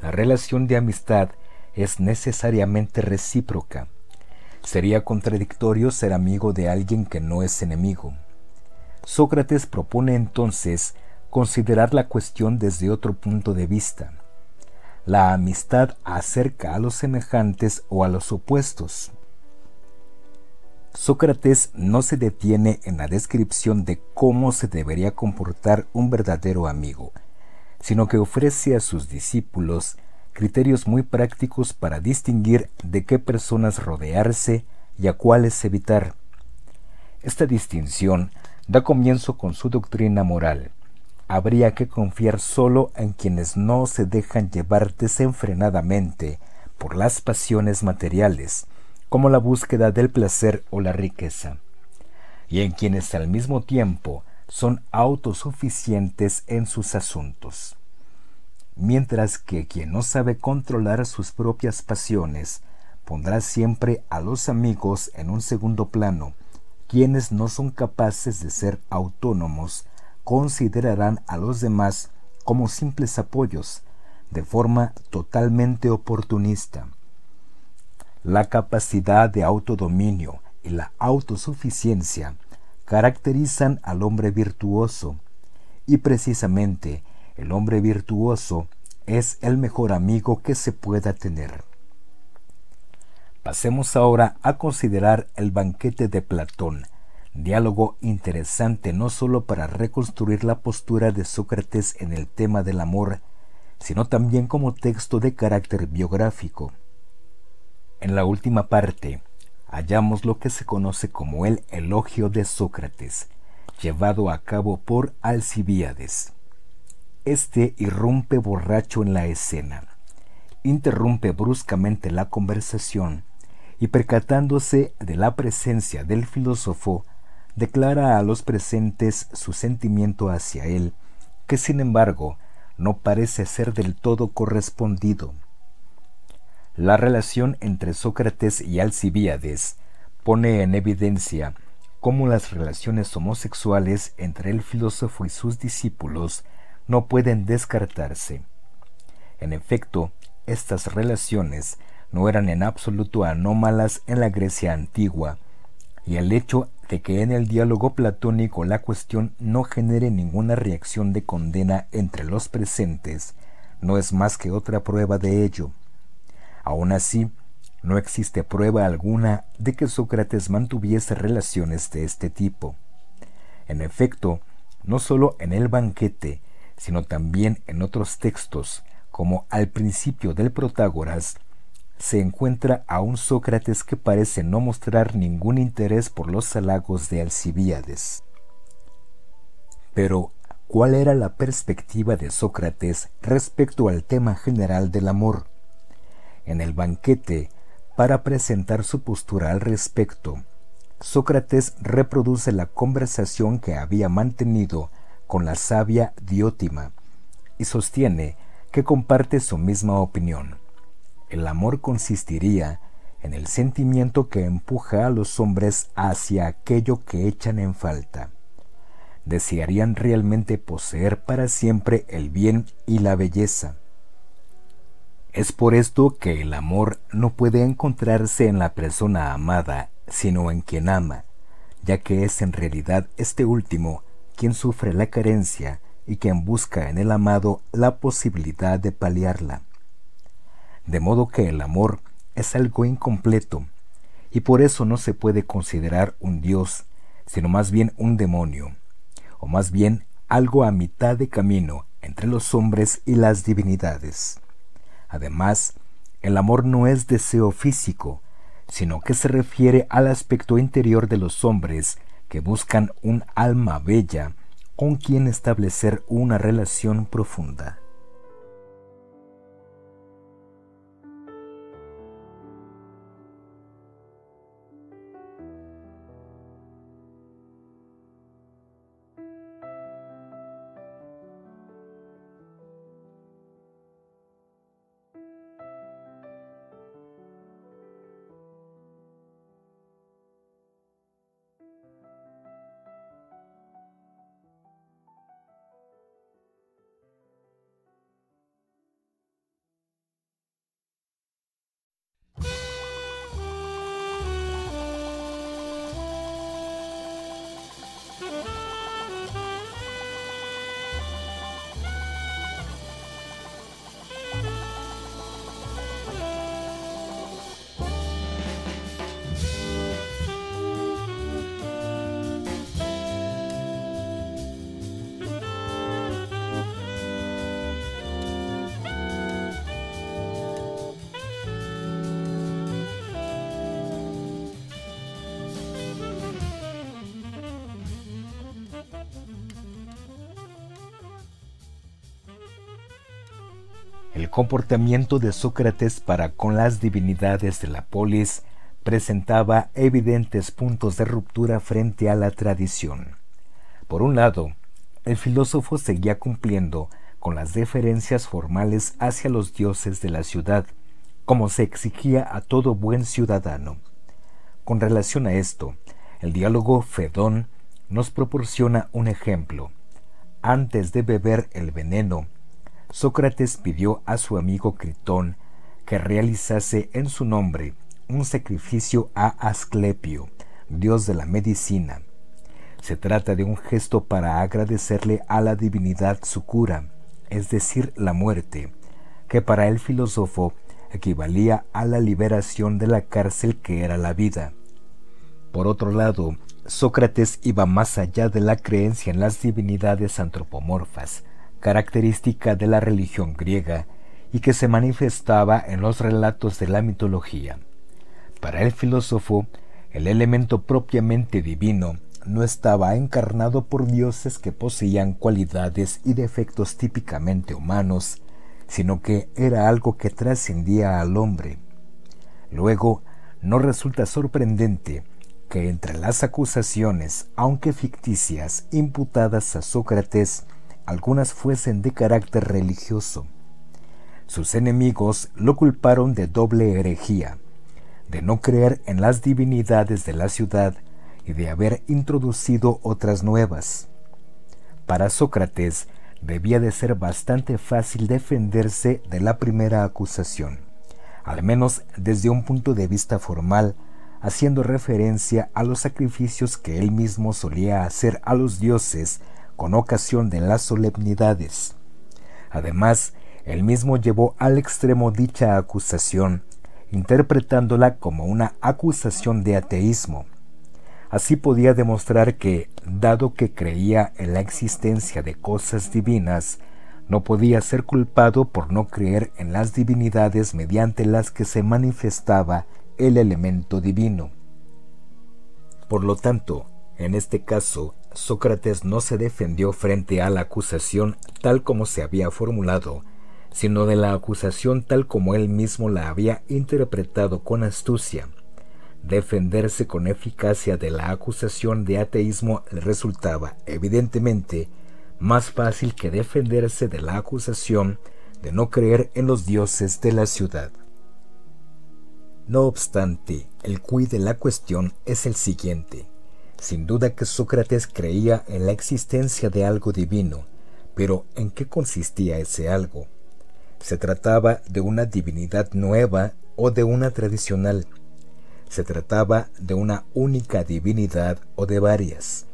la relación de amistad es necesariamente recíproca. Sería contradictorio ser amigo de alguien que no es enemigo. Sócrates propone entonces considerar la cuestión desde otro punto de vista. La amistad acerca a los semejantes o a los opuestos. Sócrates no se detiene en la descripción de cómo se debería comportar un verdadero amigo, sino que ofrece a sus discípulos criterios muy prácticos para distinguir de qué personas rodearse y a cuáles evitar. Esta distinción da comienzo con su doctrina moral. Habría que confiar solo en quienes no se dejan llevar desenfrenadamente por las pasiones materiales, como la búsqueda del placer o la riqueza, y en quienes al mismo tiempo son autosuficientes en sus asuntos. Mientras que quien no sabe controlar sus propias pasiones pondrá siempre a los amigos en un segundo plano. Quienes no son capaces de ser autónomos considerarán a los demás como simples apoyos, de forma totalmente oportunista. La capacidad de autodominio y la autosuficiencia caracterizan al hombre virtuoso, y precisamente el hombre virtuoso es el mejor amigo que se pueda tener. Pasemos ahora a considerar el banquete de Platón, diálogo interesante no sólo para reconstruir la postura de Sócrates en el tema del amor, sino también como texto de carácter biográfico. En la última parte, hallamos lo que se conoce como el elogio de Sócrates, llevado a cabo por Alcibíades. Este irrumpe borracho en la escena, interrumpe bruscamente la conversación y percatándose de la presencia del filósofo, declara a los presentes su sentimiento hacia él, que sin embargo no parece ser del todo correspondido. La relación entre Sócrates y Alcibíades pone en evidencia cómo las relaciones homosexuales entre el filósofo y sus discípulos no pueden descartarse. En efecto, estas relaciones no eran en absoluto anómalas en la Grecia antigua, y el hecho de que en el diálogo platónico la cuestión no genere ninguna reacción de condena entre los presentes no es más que otra prueba de ello. Aun así, no existe prueba alguna de que Sócrates mantuviese relaciones de este tipo. En efecto, no sólo en el banquete, sino también en otros textos, como al principio del Protágoras, se encuentra a un Sócrates que parece no mostrar ningún interés por los halagos de Alcibíades. Pero, ¿cuál era la perspectiva de Sócrates respecto al tema general del amor? En el banquete, para presentar su postura al respecto, Sócrates reproduce la conversación que había mantenido con la sabia Diótima y sostiene que comparte su misma opinión. El amor consistiría en el sentimiento que empuja a los hombres hacia aquello que echan en falta. Desearían realmente poseer para siempre el bien y la belleza. Es por esto que el amor no puede encontrarse en la persona amada, sino en quien ama, ya que es en realidad este último quien sufre la carencia y quien busca en el amado la posibilidad de paliarla de modo que el amor es algo incompleto, y por eso no se puede considerar un Dios, sino más bien un demonio, o más bien algo a mitad de camino entre los hombres y las divinidades. Además, el amor no es deseo físico, sino que se refiere al aspecto interior de los hombres que buscan un alma bella con quien establecer una relación profunda. Comportamiento de Sócrates para con las divinidades de la polis presentaba evidentes puntos de ruptura frente a la tradición. Por un lado, el filósofo seguía cumpliendo con las deferencias formales hacia los dioses de la ciudad, como se exigía a todo buen ciudadano. Con relación a esto, el diálogo Fedón nos proporciona un ejemplo. Antes de beber el veneno, Sócrates pidió a su amigo Critón que realizase en su nombre un sacrificio a Asclepio, dios de la medicina. Se trata de un gesto para agradecerle a la divinidad su cura, es decir, la muerte, que para el filósofo equivalía a la liberación de la cárcel que era la vida. Por otro lado, Sócrates iba más allá de la creencia en las divinidades antropomorfas, característica de la religión griega y que se manifestaba en los relatos de la mitología. Para el filósofo, el elemento propiamente divino no estaba encarnado por dioses que poseían cualidades y defectos típicamente humanos, sino que era algo que trascendía al hombre. Luego, no resulta sorprendente que entre las acusaciones, aunque ficticias, imputadas a Sócrates, algunas fuesen de carácter religioso. Sus enemigos lo culparon de doble herejía, de no creer en las divinidades de la ciudad y de haber introducido otras nuevas. Para Sócrates debía de ser bastante fácil defenderse de la primera acusación, al menos desde un punto de vista formal, haciendo referencia a los sacrificios que él mismo solía hacer a los dioses con ocasión de las solemnidades. Además, él mismo llevó al extremo dicha acusación, interpretándola como una acusación de ateísmo. Así podía demostrar que, dado que creía en la existencia de cosas divinas, no podía ser culpado por no creer en las divinidades mediante las que se manifestaba el elemento divino. Por lo tanto, en este caso, Sócrates no se defendió frente a la acusación tal como se había formulado, sino de la acusación tal como él mismo la había interpretado con astucia. Defenderse con eficacia de la acusación de ateísmo le resultaba, evidentemente, más fácil que defenderse de la acusación de no creer en los dioses de la ciudad. No obstante, el cuí de la cuestión es el siguiente. Sin duda que Sócrates creía en la existencia de algo divino, pero ¿en qué consistía ese algo? Se trataba de una divinidad nueva o de una tradicional. Se trataba de una única divinidad o de varias.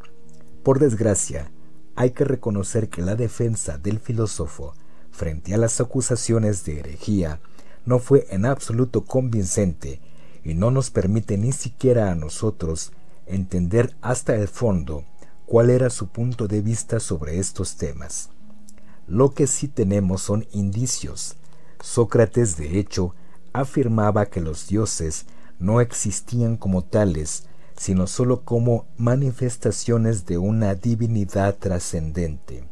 Por desgracia, hay que reconocer que la defensa del filósofo frente a las acusaciones de herejía no fue en absoluto convincente y no nos permite ni siquiera a nosotros entender hasta el fondo cuál era su punto de vista sobre estos temas. Lo que sí tenemos son indicios. Sócrates, de hecho, afirmaba que los dioses no existían como tales, sino sólo como manifestaciones de una divinidad trascendente.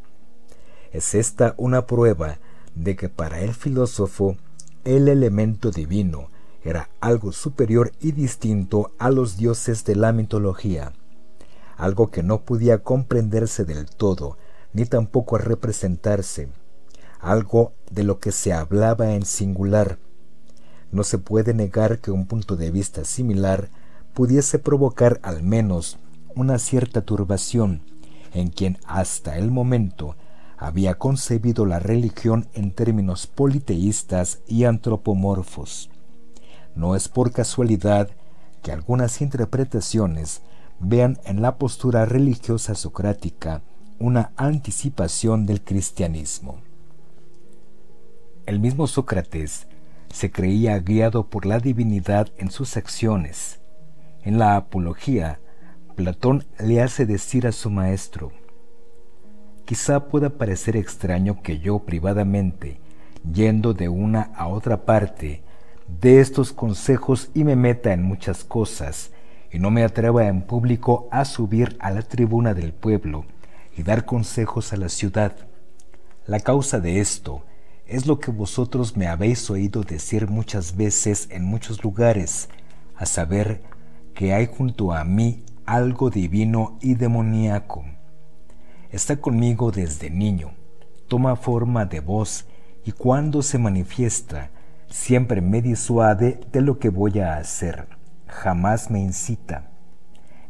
Es esta una prueba de que para el filósofo el elemento divino era algo superior y distinto a los dioses de la mitología, algo que no podía comprenderse del todo ni tampoco representarse, algo de lo que se hablaba en singular. No se puede negar que un punto de vista similar pudiese provocar al menos una cierta turbación en quien hasta el momento había concebido la religión en términos politeístas y antropomorfos. No es por casualidad que algunas interpretaciones vean en la postura religiosa socrática una anticipación del cristianismo. El mismo Sócrates se creía guiado por la divinidad en sus acciones. En la Apología, Platón le hace decir a su maestro, Quizá pueda parecer extraño que yo privadamente, yendo de una a otra parte, dé estos consejos y me meta en muchas cosas, y no me atreva en público a subir a la tribuna del pueblo, y dar consejos a la ciudad. La causa de esto es lo que vosotros me habéis oído decir muchas veces en muchos lugares, a saber que hay junto a mí algo divino y demoníaco. Está conmigo desde niño, toma forma de voz y cuando se manifiesta, siempre me disuade de lo que voy a hacer, jamás me incita.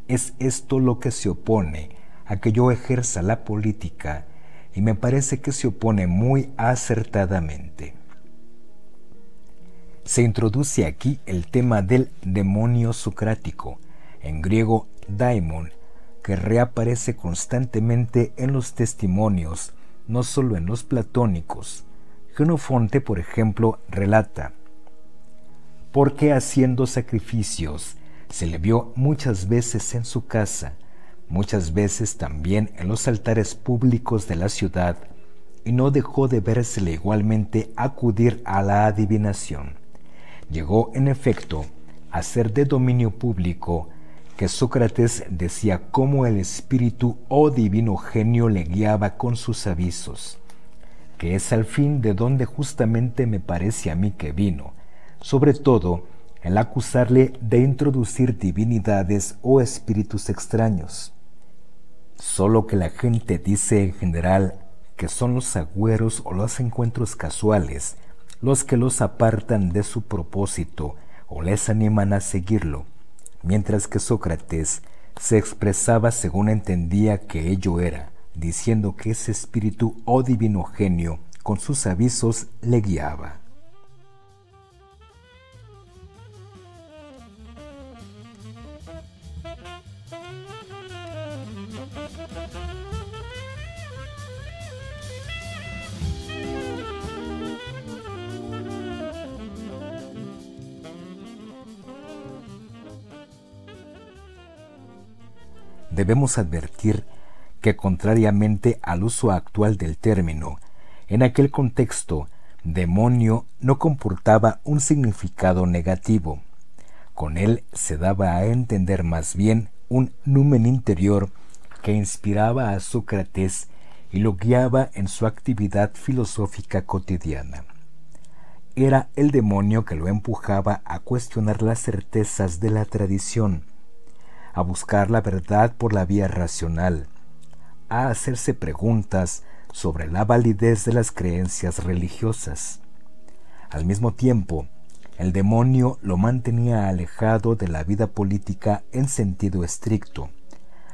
Es esto lo que se opone a que yo ejerza la política y me parece que se opone muy acertadamente. Se introduce aquí el tema del demonio socrático, en griego daimon, que reaparece constantemente en los testimonios, no solo en los platónicos. Genofonte, por ejemplo, relata, porque haciendo sacrificios se le vio muchas veces en su casa, muchas veces también en los altares públicos de la ciudad, y no dejó de vérsele igualmente acudir a la adivinación. Llegó, en efecto, a ser de dominio público que Sócrates decía cómo el espíritu o divino genio le guiaba con sus avisos, que es al fin de donde justamente me parece a mí que vino, sobre todo el acusarle de introducir divinidades o espíritus extraños. Solo que la gente dice en general que son los agüeros o los encuentros casuales los que los apartan de su propósito o les animan a seguirlo mientras que Sócrates se expresaba según entendía que ello era, diciendo que ese espíritu o divino genio con sus avisos le guiaba. debemos advertir que contrariamente al uso actual del término, en aquel contexto, demonio no comportaba un significado negativo. Con él se daba a entender más bien un numen interior que inspiraba a Sócrates y lo guiaba en su actividad filosófica cotidiana. Era el demonio que lo empujaba a cuestionar las certezas de la tradición, a buscar la verdad por la vía racional, a hacerse preguntas sobre la validez de las creencias religiosas. Al mismo tiempo, el demonio lo mantenía alejado de la vida política en sentido estricto,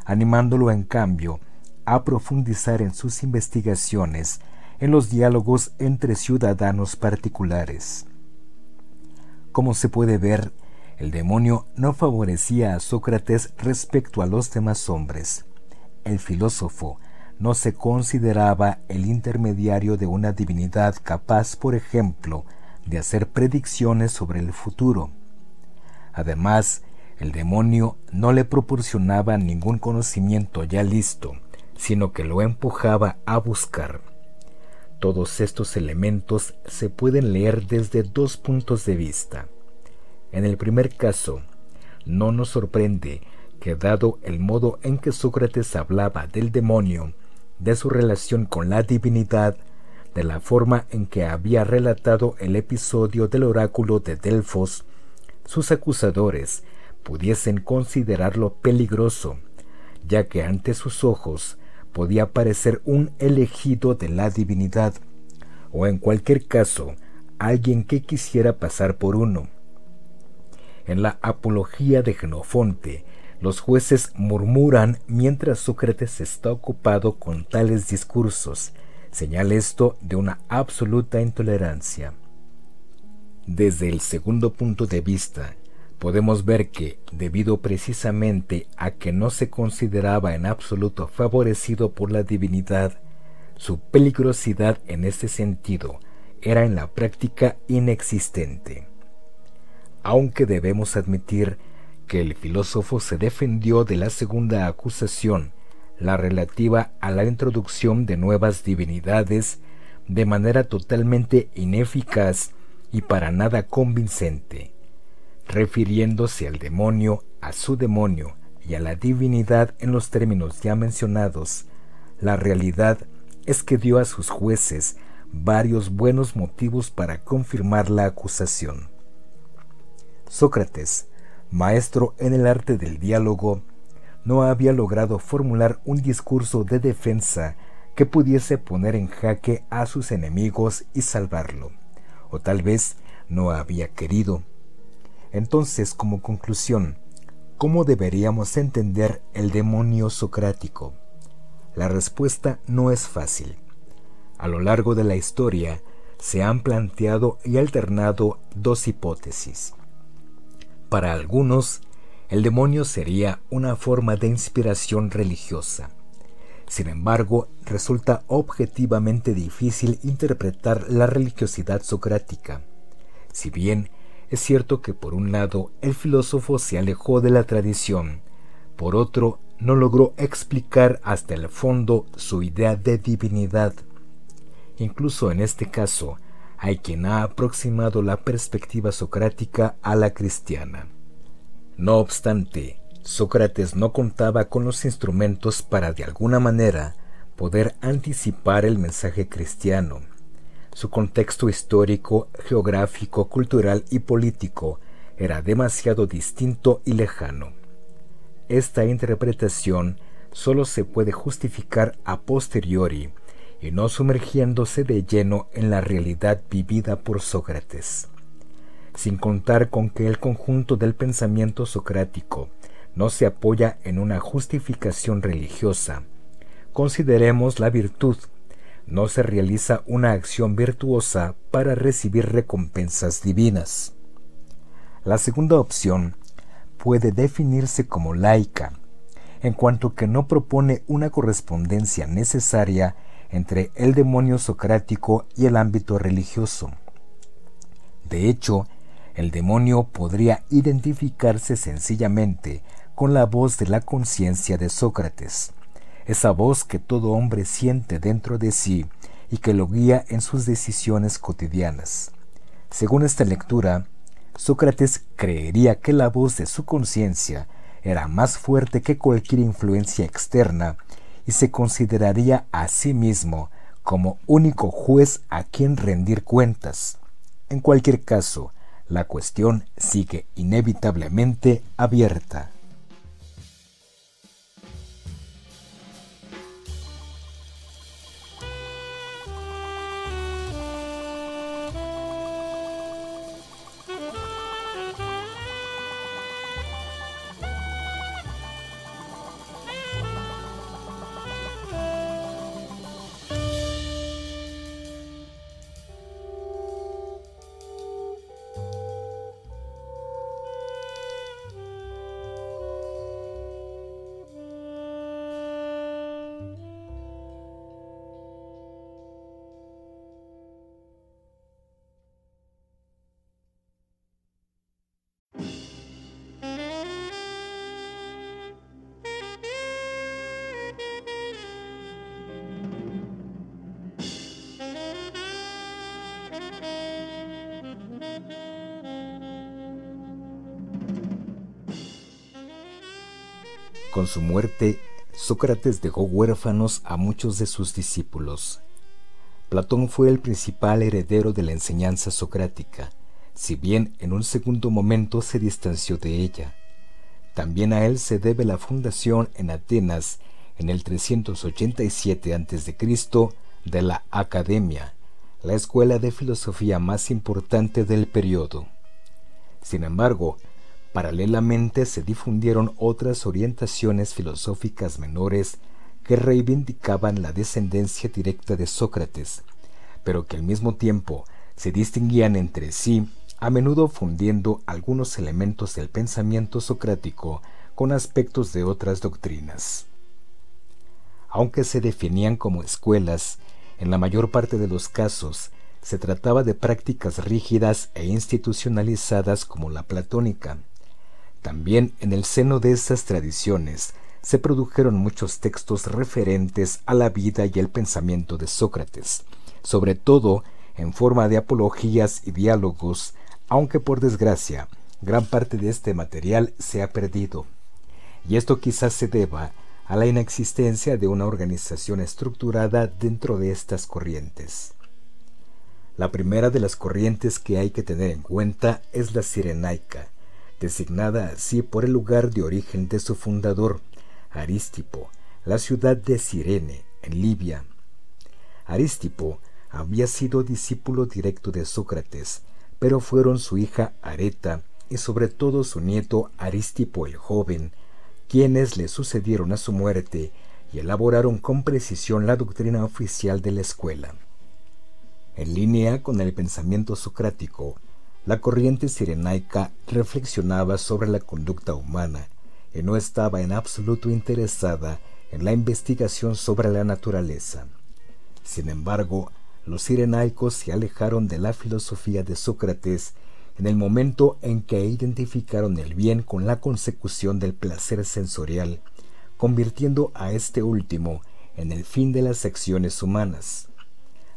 animándolo en cambio a profundizar en sus investigaciones en los diálogos entre ciudadanos particulares. Como se puede ver, el demonio no favorecía a Sócrates respecto a los demás hombres. El filósofo no se consideraba el intermediario de una divinidad capaz, por ejemplo, de hacer predicciones sobre el futuro. Además, el demonio no le proporcionaba ningún conocimiento ya listo, sino que lo empujaba a buscar. Todos estos elementos se pueden leer desde dos puntos de vista. En el primer caso, no nos sorprende dado el modo en que Sócrates hablaba del demonio, de su relación con la divinidad, de la forma en que había relatado el episodio del oráculo de Delfos, sus acusadores pudiesen considerarlo peligroso, ya que ante sus ojos podía parecer un elegido de la divinidad, o en cualquier caso, alguien que quisiera pasar por uno. En la Apología de Genofonte, los jueces murmuran mientras Sócrates está ocupado con tales discursos, señal esto de una absoluta intolerancia. Desde el segundo punto de vista, podemos ver que, debido precisamente a que no se consideraba en absoluto favorecido por la divinidad, su peligrosidad en este sentido era en la práctica inexistente aunque debemos admitir que el filósofo se defendió de la segunda acusación, la relativa a la introducción de nuevas divinidades, de manera totalmente ineficaz y para nada convincente, refiriéndose al demonio, a su demonio y a la divinidad en los términos ya mencionados, la realidad es que dio a sus jueces varios buenos motivos para confirmar la acusación. Sócrates, maestro en el arte del diálogo, no había logrado formular un discurso de defensa que pudiese poner en jaque a sus enemigos y salvarlo, o tal vez no había querido. Entonces, como conclusión, ¿cómo deberíamos entender el demonio socrático? La respuesta no es fácil. A lo largo de la historia se han planteado y alternado dos hipótesis. Para algunos, el demonio sería una forma de inspiración religiosa. Sin embargo, resulta objetivamente difícil interpretar la religiosidad socrática. Si bien es cierto que por un lado el filósofo se alejó de la tradición, por otro no logró explicar hasta el fondo su idea de divinidad. Incluso en este caso, hay quien ha aproximado la perspectiva socrática a la cristiana. No obstante, Sócrates no contaba con los instrumentos para de alguna manera poder anticipar el mensaje cristiano. Su contexto histórico, geográfico, cultural y político era demasiado distinto y lejano. Esta interpretación solo se puede justificar a posteriori y no sumergiéndose de lleno en la realidad vivida por Sócrates. Sin contar con que el conjunto del pensamiento socrático no se apoya en una justificación religiosa. Consideremos la virtud. No se realiza una acción virtuosa para recibir recompensas divinas. La segunda opción puede definirse como laica, en cuanto que no propone una correspondencia necesaria entre el demonio socrático y el ámbito religioso. De hecho, el demonio podría identificarse sencillamente con la voz de la conciencia de Sócrates, esa voz que todo hombre siente dentro de sí y que lo guía en sus decisiones cotidianas. Según esta lectura, Sócrates creería que la voz de su conciencia era más fuerte que cualquier influencia externa y se consideraría a sí mismo como único juez a quien rendir cuentas. En cualquier caso, la cuestión sigue inevitablemente abierta. Su muerte, Sócrates dejó huérfanos a muchos de sus discípulos. Platón fue el principal heredero de la enseñanza socrática, si bien en un segundo momento se distanció de ella. También a él se debe la fundación en Atenas en el 387 a.C. de la Academia, la escuela de filosofía más importante del periodo. Sin embargo, Paralelamente se difundieron otras orientaciones filosóficas menores que reivindicaban la descendencia directa de Sócrates, pero que al mismo tiempo se distinguían entre sí, a menudo fundiendo algunos elementos del pensamiento socrático con aspectos de otras doctrinas. Aunque se definían como escuelas, en la mayor parte de los casos se trataba de prácticas rígidas e institucionalizadas como la platónica, también en el seno de estas tradiciones se produjeron muchos textos referentes a la vida y el pensamiento de Sócrates, sobre todo en forma de apologías y diálogos, aunque por desgracia gran parte de este material se ha perdido. Y esto quizás se deba a la inexistencia de una organización estructurada dentro de estas corrientes. La primera de las corrientes que hay que tener en cuenta es la sirenaica, designada así por el lugar de origen de su fundador, Aristipo, la ciudad de Cirene, en Libia. Aristipo había sido discípulo directo de Sócrates, pero fueron su hija Areta y sobre todo su nieto Aristipo el joven, quienes le sucedieron a su muerte y elaboraron con precisión la doctrina oficial de la escuela. En línea con el pensamiento socrático, la corriente sirenaica reflexionaba sobre la conducta humana y no estaba en absoluto interesada en la investigación sobre la naturaleza. Sin embargo, los sirenaicos se alejaron de la filosofía de Sócrates en el momento en que identificaron el bien con la consecución del placer sensorial, convirtiendo a este último en el fin de las acciones humanas.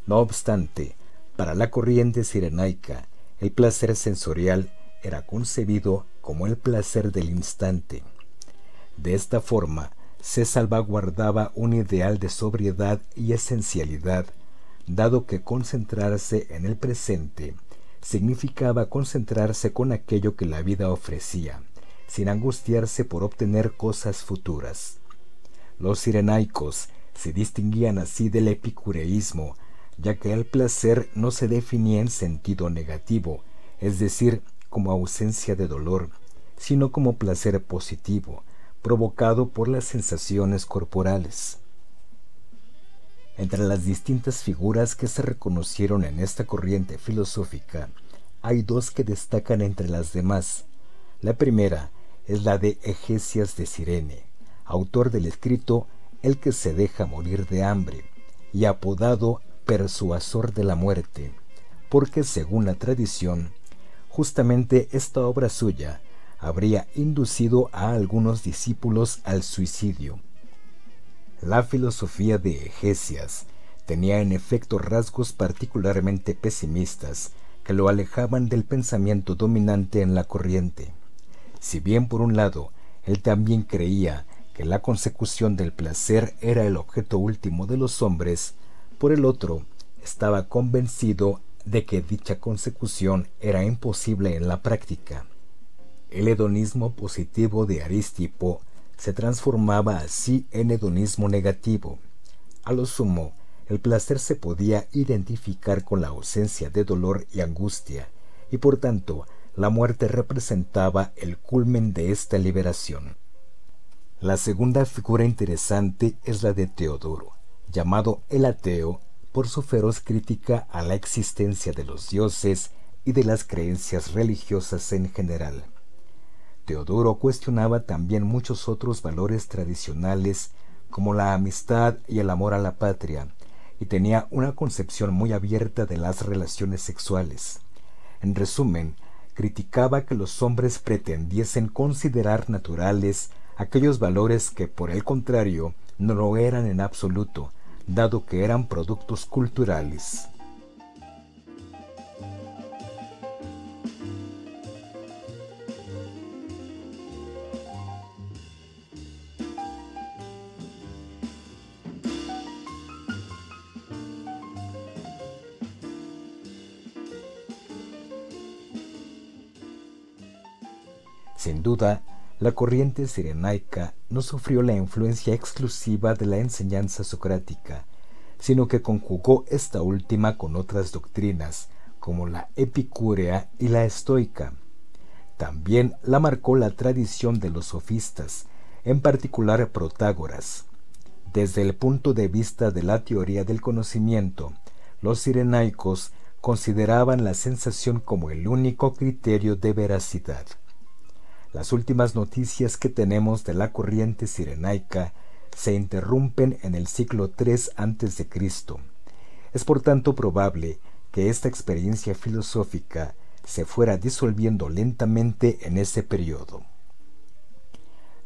No obstante, para la corriente sirenaica, el placer sensorial era concebido como el placer del instante. De esta forma, se salvaguardaba un ideal de sobriedad y esencialidad, dado que concentrarse en el presente significaba concentrarse con aquello que la vida ofrecía, sin angustiarse por obtener cosas futuras. Los sirenaicos se distinguían así del epicureísmo, ya que el placer no se definía en sentido negativo, es decir, como ausencia de dolor, sino como placer positivo, provocado por las sensaciones corporales. Entre las distintas figuras que se reconocieron en esta corriente filosófica, hay dos que destacan entre las demás. La primera es la de Egesias de Sirene, autor del escrito El que se deja morir de hambre, y apodado Persuasor de la muerte, porque según la tradición, justamente esta obra suya habría inducido a algunos discípulos al suicidio la filosofía de Egesias tenía en efecto rasgos particularmente pesimistas que lo alejaban del pensamiento dominante en la corriente. Si bien por un lado él también creía que la consecución del placer era el objeto último de los hombres, por el otro estaba convencido de que dicha consecución era imposible en la práctica. El hedonismo positivo de Aristipo se transformaba así en hedonismo negativo. A lo sumo, el placer se podía identificar con la ausencia de dolor y angustia, y por tanto la muerte representaba el culmen de esta liberación. La segunda figura interesante es la de Teodoro, llamado el ateo por su feroz crítica a la existencia de los dioses y de las creencias religiosas en general. Teodoro cuestionaba también muchos otros valores tradicionales como la amistad y el amor a la patria, y tenía una concepción muy abierta de las relaciones sexuales. En resumen, criticaba que los hombres pretendiesen considerar naturales aquellos valores que por el contrario no lo eran en absoluto, dado que eran productos culturales. Sin duda, la corriente sirenaica no sufrió la influencia exclusiva de la enseñanza socrática, sino que conjugó esta última con otras doctrinas, como la epicúrea y la estoica. También la marcó la tradición de los sofistas, en particular Protágoras. Desde el punto de vista de la teoría del conocimiento, los sirenaicos consideraban la sensación como el único criterio de veracidad. Las últimas noticias que tenemos de la corriente sirenaica se interrumpen en el siglo III a.C. Es por tanto probable que esta experiencia filosófica se fuera disolviendo lentamente en ese periodo.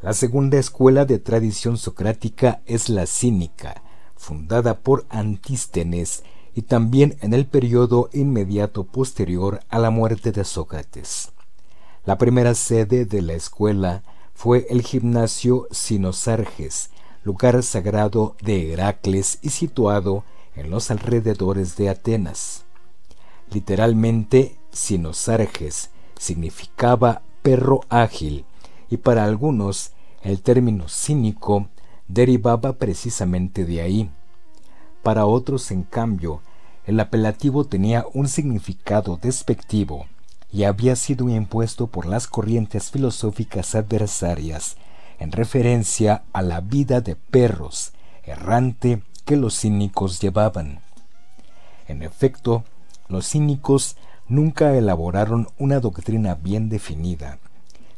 La segunda escuela de tradición socrática es la cínica, fundada por Antístenes y también en el periodo inmediato posterior a la muerte de Sócrates. La primera sede de la escuela fue el gimnasio Sinosarges, lugar sagrado de Heracles y situado en los alrededores de Atenas. Literalmente, Sinosarges significaba perro ágil y para algunos el término cínico derivaba precisamente de ahí. Para otros, en cambio, El apelativo tenía un significado despectivo y había sido impuesto por las corrientes filosóficas adversarias en referencia a la vida de perros errante que los cínicos llevaban. En efecto, los cínicos nunca elaboraron una doctrina bien definida,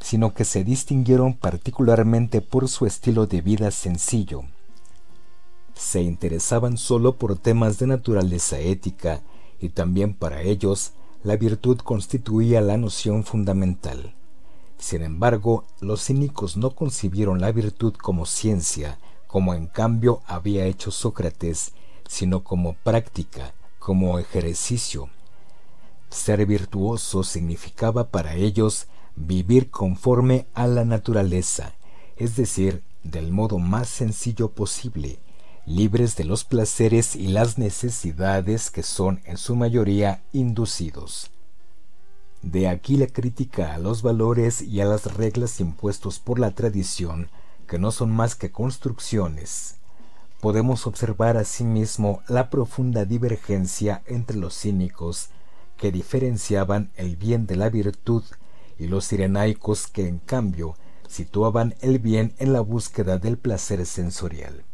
sino que se distinguieron particularmente por su estilo de vida sencillo. Se interesaban solo por temas de naturaleza ética y también para ellos la virtud constituía la noción fundamental. Sin embargo, los cínicos no concibieron la virtud como ciencia, como en cambio había hecho Sócrates, sino como práctica, como ejercicio. Ser virtuoso significaba para ellos vivir conforme a la naturaleza, es decir, del modo más sencillo posible, libres de los placeres y las necesidades que son en su mayoría inducidos. De aquí la crítica a los valores y a las reglas impuestos por la tradición, que no son más que construcciones. Podemos observar asimismo la profunda divergencia entre los cínicos, que diferenciaban el bien de la virtud, y los sirenaicos que en cambio situaban el bien en la búsqueda del placer sensorial.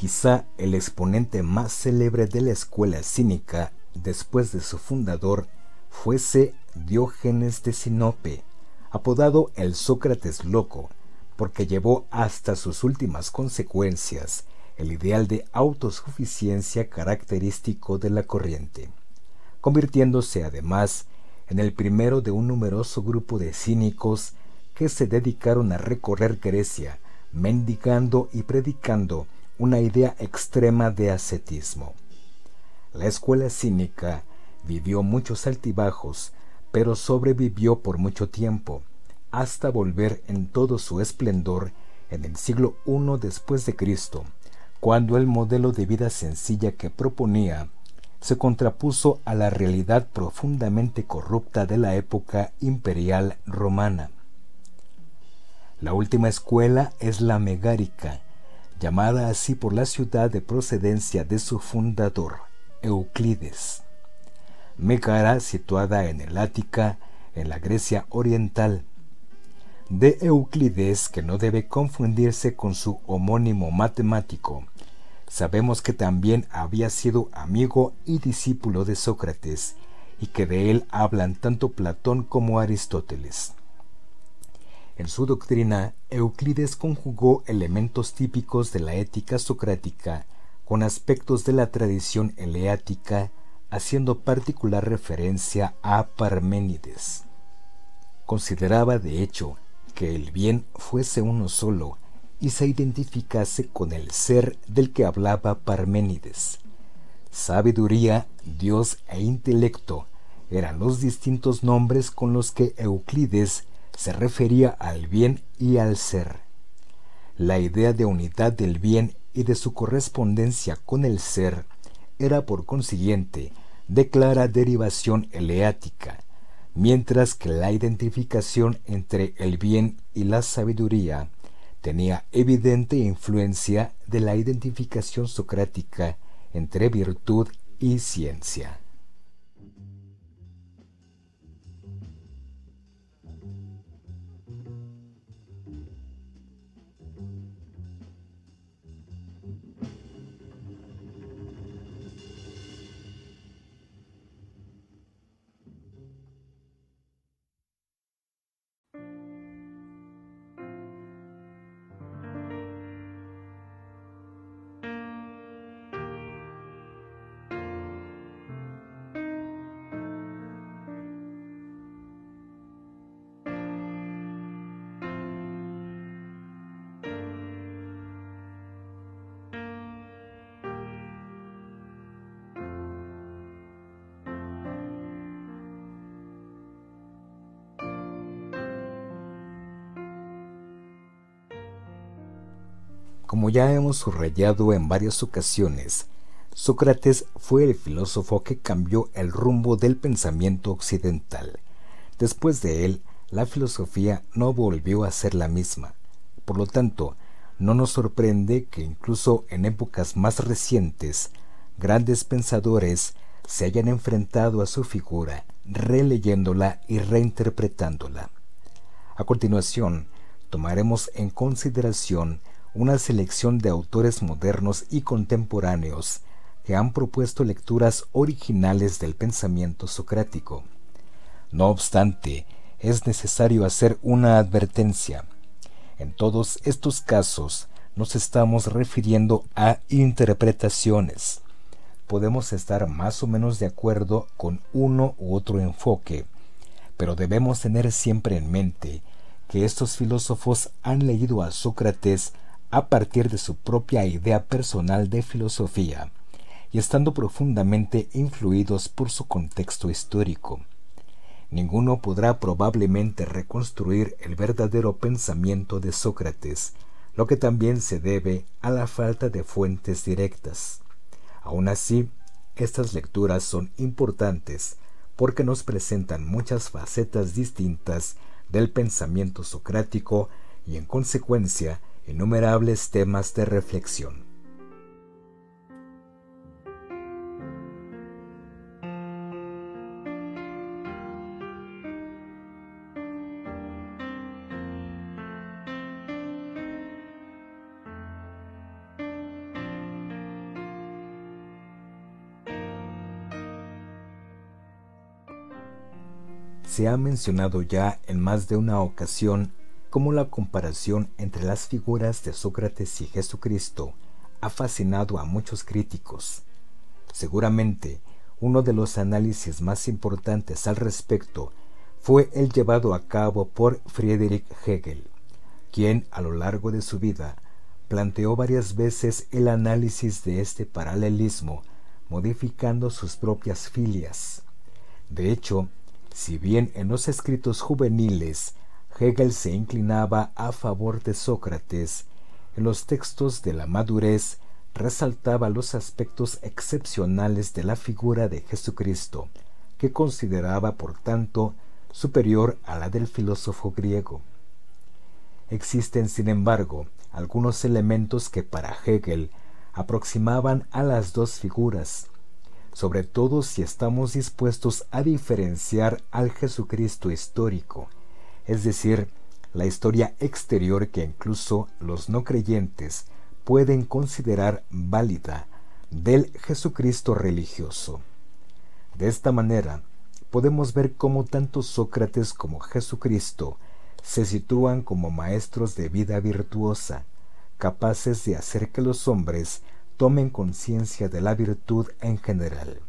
Quizá el exponente más célebre de la escuela cínica después de su fundador fuese Diógenes de Sinope, apodado el Sócrates loco, porque llevó hasta sus últimas consecuencias el ideal de autosuficiencia característico de la corriente, convirtiéndose además en el primero de un numeroso grupo de cínicos que se dedicaron a recorrer Grecia, mendigando y predicando una idea extrema de ascetismo. La escuela cínica vivió muchos altibajos, pero sobrevivió por mucho tiempo, hasta volver en todo su esplendor en el siglo I después de Cristo, cuando el modelo de vida sencilla que proponía se contrapuso a la realidad profundamente corrupta de la época imperial romana. La última escuela es la megárica, llamada así por la ciudad de procedencia de su fundador, Euclides. Megara, situada en el Ática, en la Grecia oriental, de Euclides que no debe confundirse con su homónimo matemático, sabemos que también había sido amigo y discípulo de Sócrates, y que de él hablan tanto Platón como Aristóteles. En su doctrina, Euclides conjugó elementos típicos de la ética socrática con aspectos de la tradición eleática, haciendo particular referencia a Parménides. Consideraba, de hecho, que el bien fuese uno solo, y se identificase con el ser del que hablaba Parménides. Sabiduría, Dios e intelecto eran los distintos nombres con los que Euclides se refería al bien y al ser. La idea de unidad del bien y de su correspondencia con el ser era por consiguiente de clara derivación eleática, mientras que la identificación entre el bien y la sabiduría tenía evidente influencia de la identificación socrática entre virtud y ciencia. Ya hemos subrayado en varias ocasiones, Sócrates fue el filósofo que cambió el rumbo del pensamiento occidental. Después de él, la filosofía no volvió a ser la misma. Por lo tanto, no nos sorprende que incluso en épocas más recientes, grandes pensadores se hayan enfrentado a su figura, releyéndola y reinterpretándola. A continuación, tomaremos en consideración una selección de autores modernos y contemporáneos que han propuesto lecturas originales del pensamiento socrático. No obstante, es necesario hacer una advertencia. En todos estos casos nos estamos refiriendo a interpretaciones. Podemos estar más o menos de acuerdo con uno u otro enfoque, pero debemos tener siempre en mente que estos filósofos han leído a Sócrates a partir de su propia idea personal de filosofía y estando profundamente influidos por su contexto histórico. Ninguno podrá probablemente reconstruir el verdadero pensamiento de Sócrates, lo que también se debe a la falta de fuentes directas. Aun así, estas lecturas son importantes porque nos presentan muchas facetas distintas del pensamiento socrático y en consecuencia innumerables temas de reflexión. Se ha mencionado ya en más de una ocasión cómo la comparación entre las figuras de Sócrates y Jesucristo ha fascinado a muchos críticos. Seguramente, uno de los análisis más importantes al respecto fue el llevado a cabo por Friedrich Hegel, quien a lo largo de su vida planteó varias veces el análisis de este paralelismo, modificando sus propias filias. De hecho, si bien en los escritos juveniles Hegel se inclinaba a favor de Sócrates, en los textos de la madurez resaltaba los aspectos excepcionales de la figura de Jesucristo, que consideraba por tanto superior a la del filósofo griego. Existen, sin embargo, algunos elementos que para Hegel aproximaban a las dos figuras, sobre todo si estamos dispuestos a diferenciar al Jesucristo histórico, es decir, la historia exterior que incluso los no creyentes pueden considerar válida del Jesucristo religioso. De esta manera, podemos ver cómo tanto Sócrates como Jesucristo se sitúan como maestros de vida virtuosa, capaces de hacer que los hombres tomen conciencia de la virtud en general.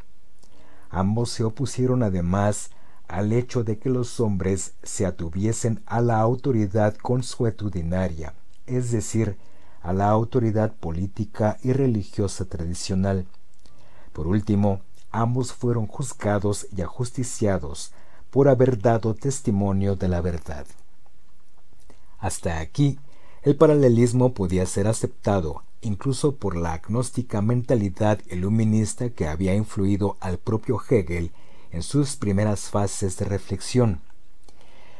Ambos se opusieron además al hecho de que los hombres se atuviesen a la autoridad consuetudinaria, es decir, a la autoridad política y religiosa tradicional. Por último, ambos fueron juzgados y ajusticiados por haber dado testimonio de la verdad. Hasta aquí, el paralelismo podía ser aceptado incluso por la agnóstica mentalidad iluminista que había influido al propio Hegel en sus primeras fases de reflexión.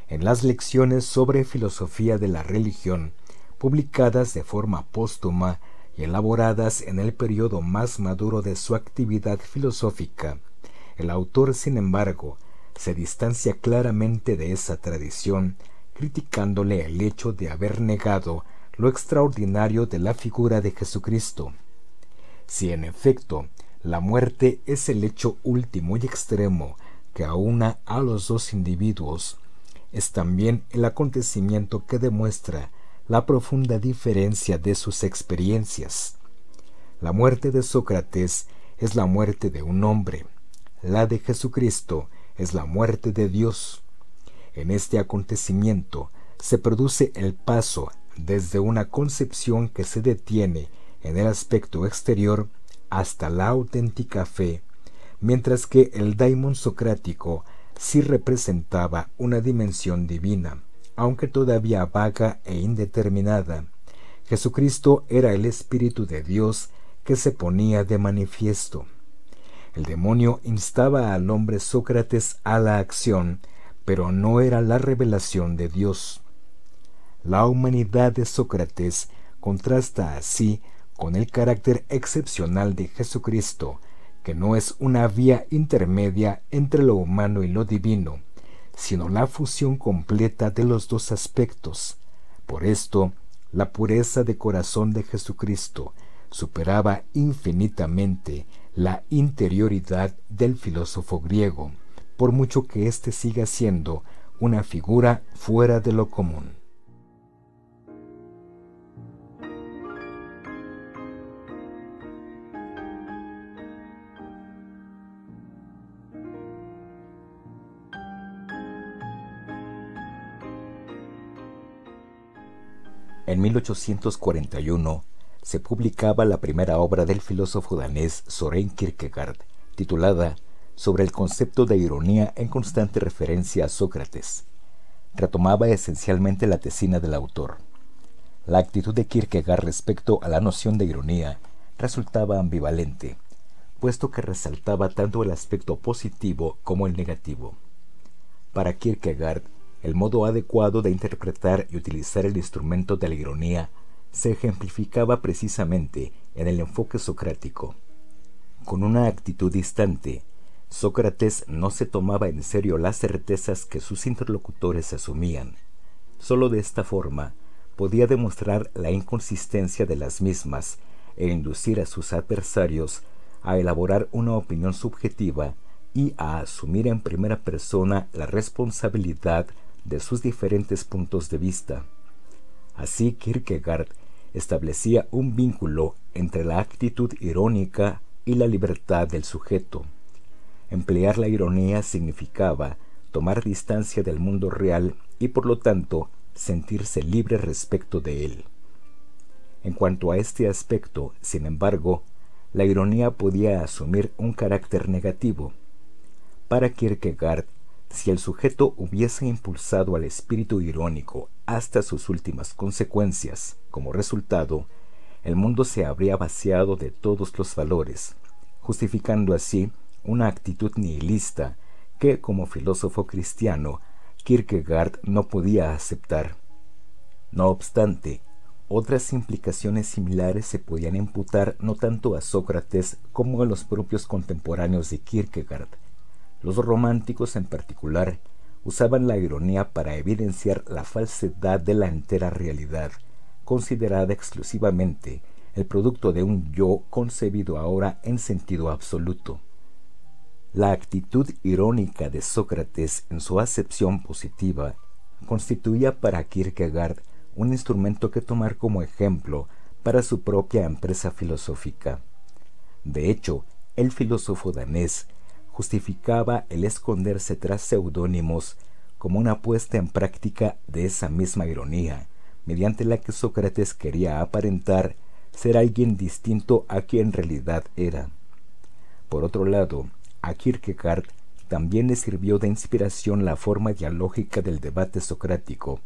En las lecciones sobre filosofía de la religión, publicadas de forma póstuma y elaboradas en el periodo más maduro de su actividad filosófica, el autor, sin embargo, se distancia claramente de esa tradición, criticándole el hecho de haber negado lo extraordinario de la figura de Jesucristo. Si en efecto la muerte es el hecho último y extremo que aúna a los dos individuos, es también el acontecimiento que demuestra la profunda diferencia de sus experiencias. La muerte de Sócrates es la muerte de un hombre, la de Jesucristo es la muerte de Dios. En este acontecimiento se produce el paso desde una concepción que se detiene en el aspecto exterior hasta la auténtica fe, mientras que el daimon socrático sí representaba una dimensión divina, aunque todavía vaga e indeterminada. Jesucristo era el Espíritu de Dios que se ponía de manifiesto. El demonio instaba al hombre Sócrates a la acción, pero no era la revelación de Dios. La humanidad de Sócrates contrasta así con el carácter excepcional de Jesucristo, que no es una vía intermedia entre lo humano y lo divino, sino la fusión completa de los dos aspectos. Por esto, la pureza de corazón de Jesucristo superaba infinitamente la interioridad del filósofo griego, por mucho que éste siga siendo una figura fuera de lo común. En 1841 se publicaba la primera obra del filósofo danés Soren Kierkegaard, titulada Sobre el concepto de ironía en constante referencia a Sócrates. Retomaba esencialmente la tesina del autor. La actitud de Kierkegaard respecto a la noción de ironía resultaba ambivalente, puesto que resaltaba tanto el aspecto positivo como el negativo. Para Kierkegaard, el modo adecuado de interpretar y utilizar el instrumento de la ironía se ejemplificaba precisamente en el enfoque socrático. Con una actitud distante, Sócrates no se tomaba en serio las certezas que sus interlocutores asumían. Solo de esta forma podía demostrar la inconsistencia de las mismas e inducir a sus adversarios a elaborar una opinión subjetiva y a asumir en primera persona la responsabilidad de sus diferentes puntos de vista. Así Kierkegaard establecía un vínculo entre la actitud irónica y la libertad del sujeto. Emplear la ironía significaba tomar distancia del mundo real y por lo tanto sentirse libre respecto de él. En cuanto a este aspecto, sin embargo, la ironía podía asumir un carácter negativo. Para Kierkegaard, si el sujeto hubiese impulsado al espíritu irónico hasta sus últimas consecuencias, como resultado, el mundo se habría vaciado de todos los valores, justificando así una actitud nihilista que, como filósofo cristiano, Kierkegaard no podía aceptar. No obstante, otras implicaciones similares se podían imputar no tanto a Sócrates como a los propios contemporáneos de Kierkegaard, los románticos en particular usaban la ironía para evidenciar la falsedad de la entera realidad, considerada exclusivamente el producto de un yo concebido ahora en sentido absoluto. La actitud irónica de Sócrates en su acepción positiva constituía para Kierkegaard un instrumento que tomar como ejemplo para su propia empresa filosófica. De hecho, el filósofo danés justificaba el esconderse tras seudónimos como una puesta en práctica de esa misma ironía, mediante la que Sócrates quería aparentar ser alguien distinto a quien en realidad era. Por otro lado, a Kierkegaard también le sirvió de inspiración la forma dialógica del debate socrático,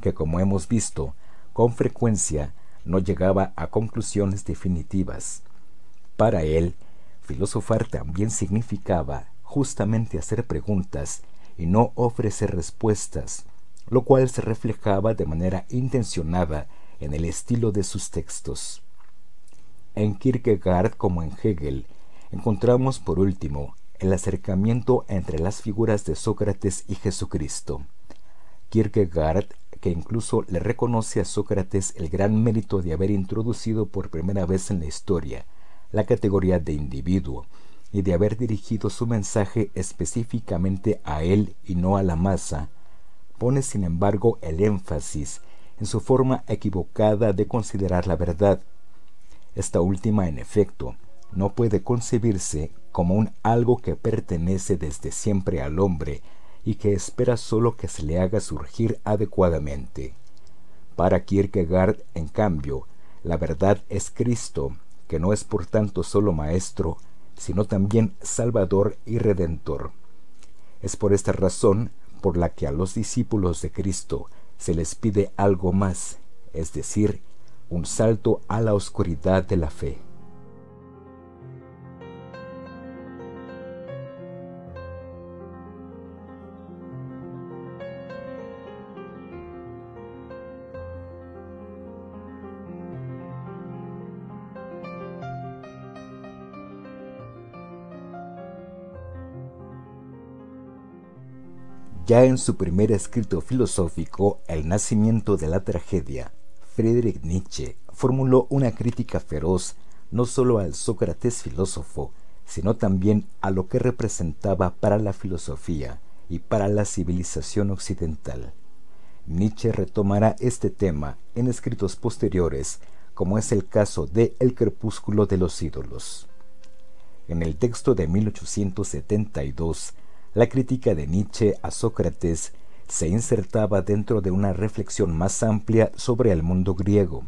que como hemos visto, con frecuencia no llegaba a conclusiones definitivas. Para él, Filosofar también significaba justamente hacer preguntas y no ofrecer respuestas, lo cual se reflejaba de manera intencionada en el estilo de sus textos. En Kierkegaard como en Hegel encontramos por último el acercamiento entre las figuras de Sócrates y Jesucristo. Kierkegaard, que incluso le reconoce a Sócrates el gran mérito de haber introducido por primera vez en la historia la categoría de individuo y de haber dirigido su mensaje específicamente a él y no a la masa, pone sin embargo el énfasis en su forma equivocada de considerar la verdad. Esta última, en efecto, no puede concebirse como un algo que pertenece desde siempre al hombre y que espera sólo que se le haga surgir adecuadamente. Para Kierkegaard, en cambio, la verdad es Cristo que no es por tanto solo Maestro, sino también Salvador y Redentor. Es por esta razón por la que a los discípulos de Cristo se les pide algo más, es decir, un salto a la oscuridad de la fe. Ya en su primer escrito filosófico, El nacimiento de la tragedia, Friedrich Nietzsche formuló una crítica feroz no solo al Sócrates filósofo, sino también a lo que representaba para la filosofía y para la civilización occidental. Nietzsche retomará este tema en escritos posteriores, como es el caso de El crepúsculo de los ídolos. En el texto de 1872, la crítica de Nietzsche a Sócrates se insertaba dentro de una reflexión más amplia sobre el mundo griego.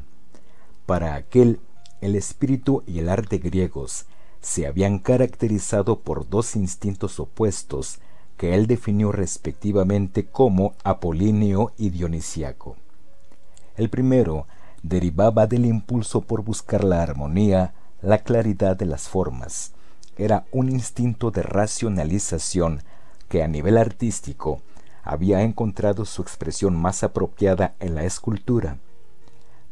Para aquel, el espíritu y el arte griegos se habían caracterizado por dos instintos opuestos que él definió respectivamente como apolíneo y dionisiaco. El primero derivaba del impulso por buscar la armonía, la claridad de las formas. Era un instinto de racionalización que a nivel artístico había encontrado su expresión más apropiada en la escultura.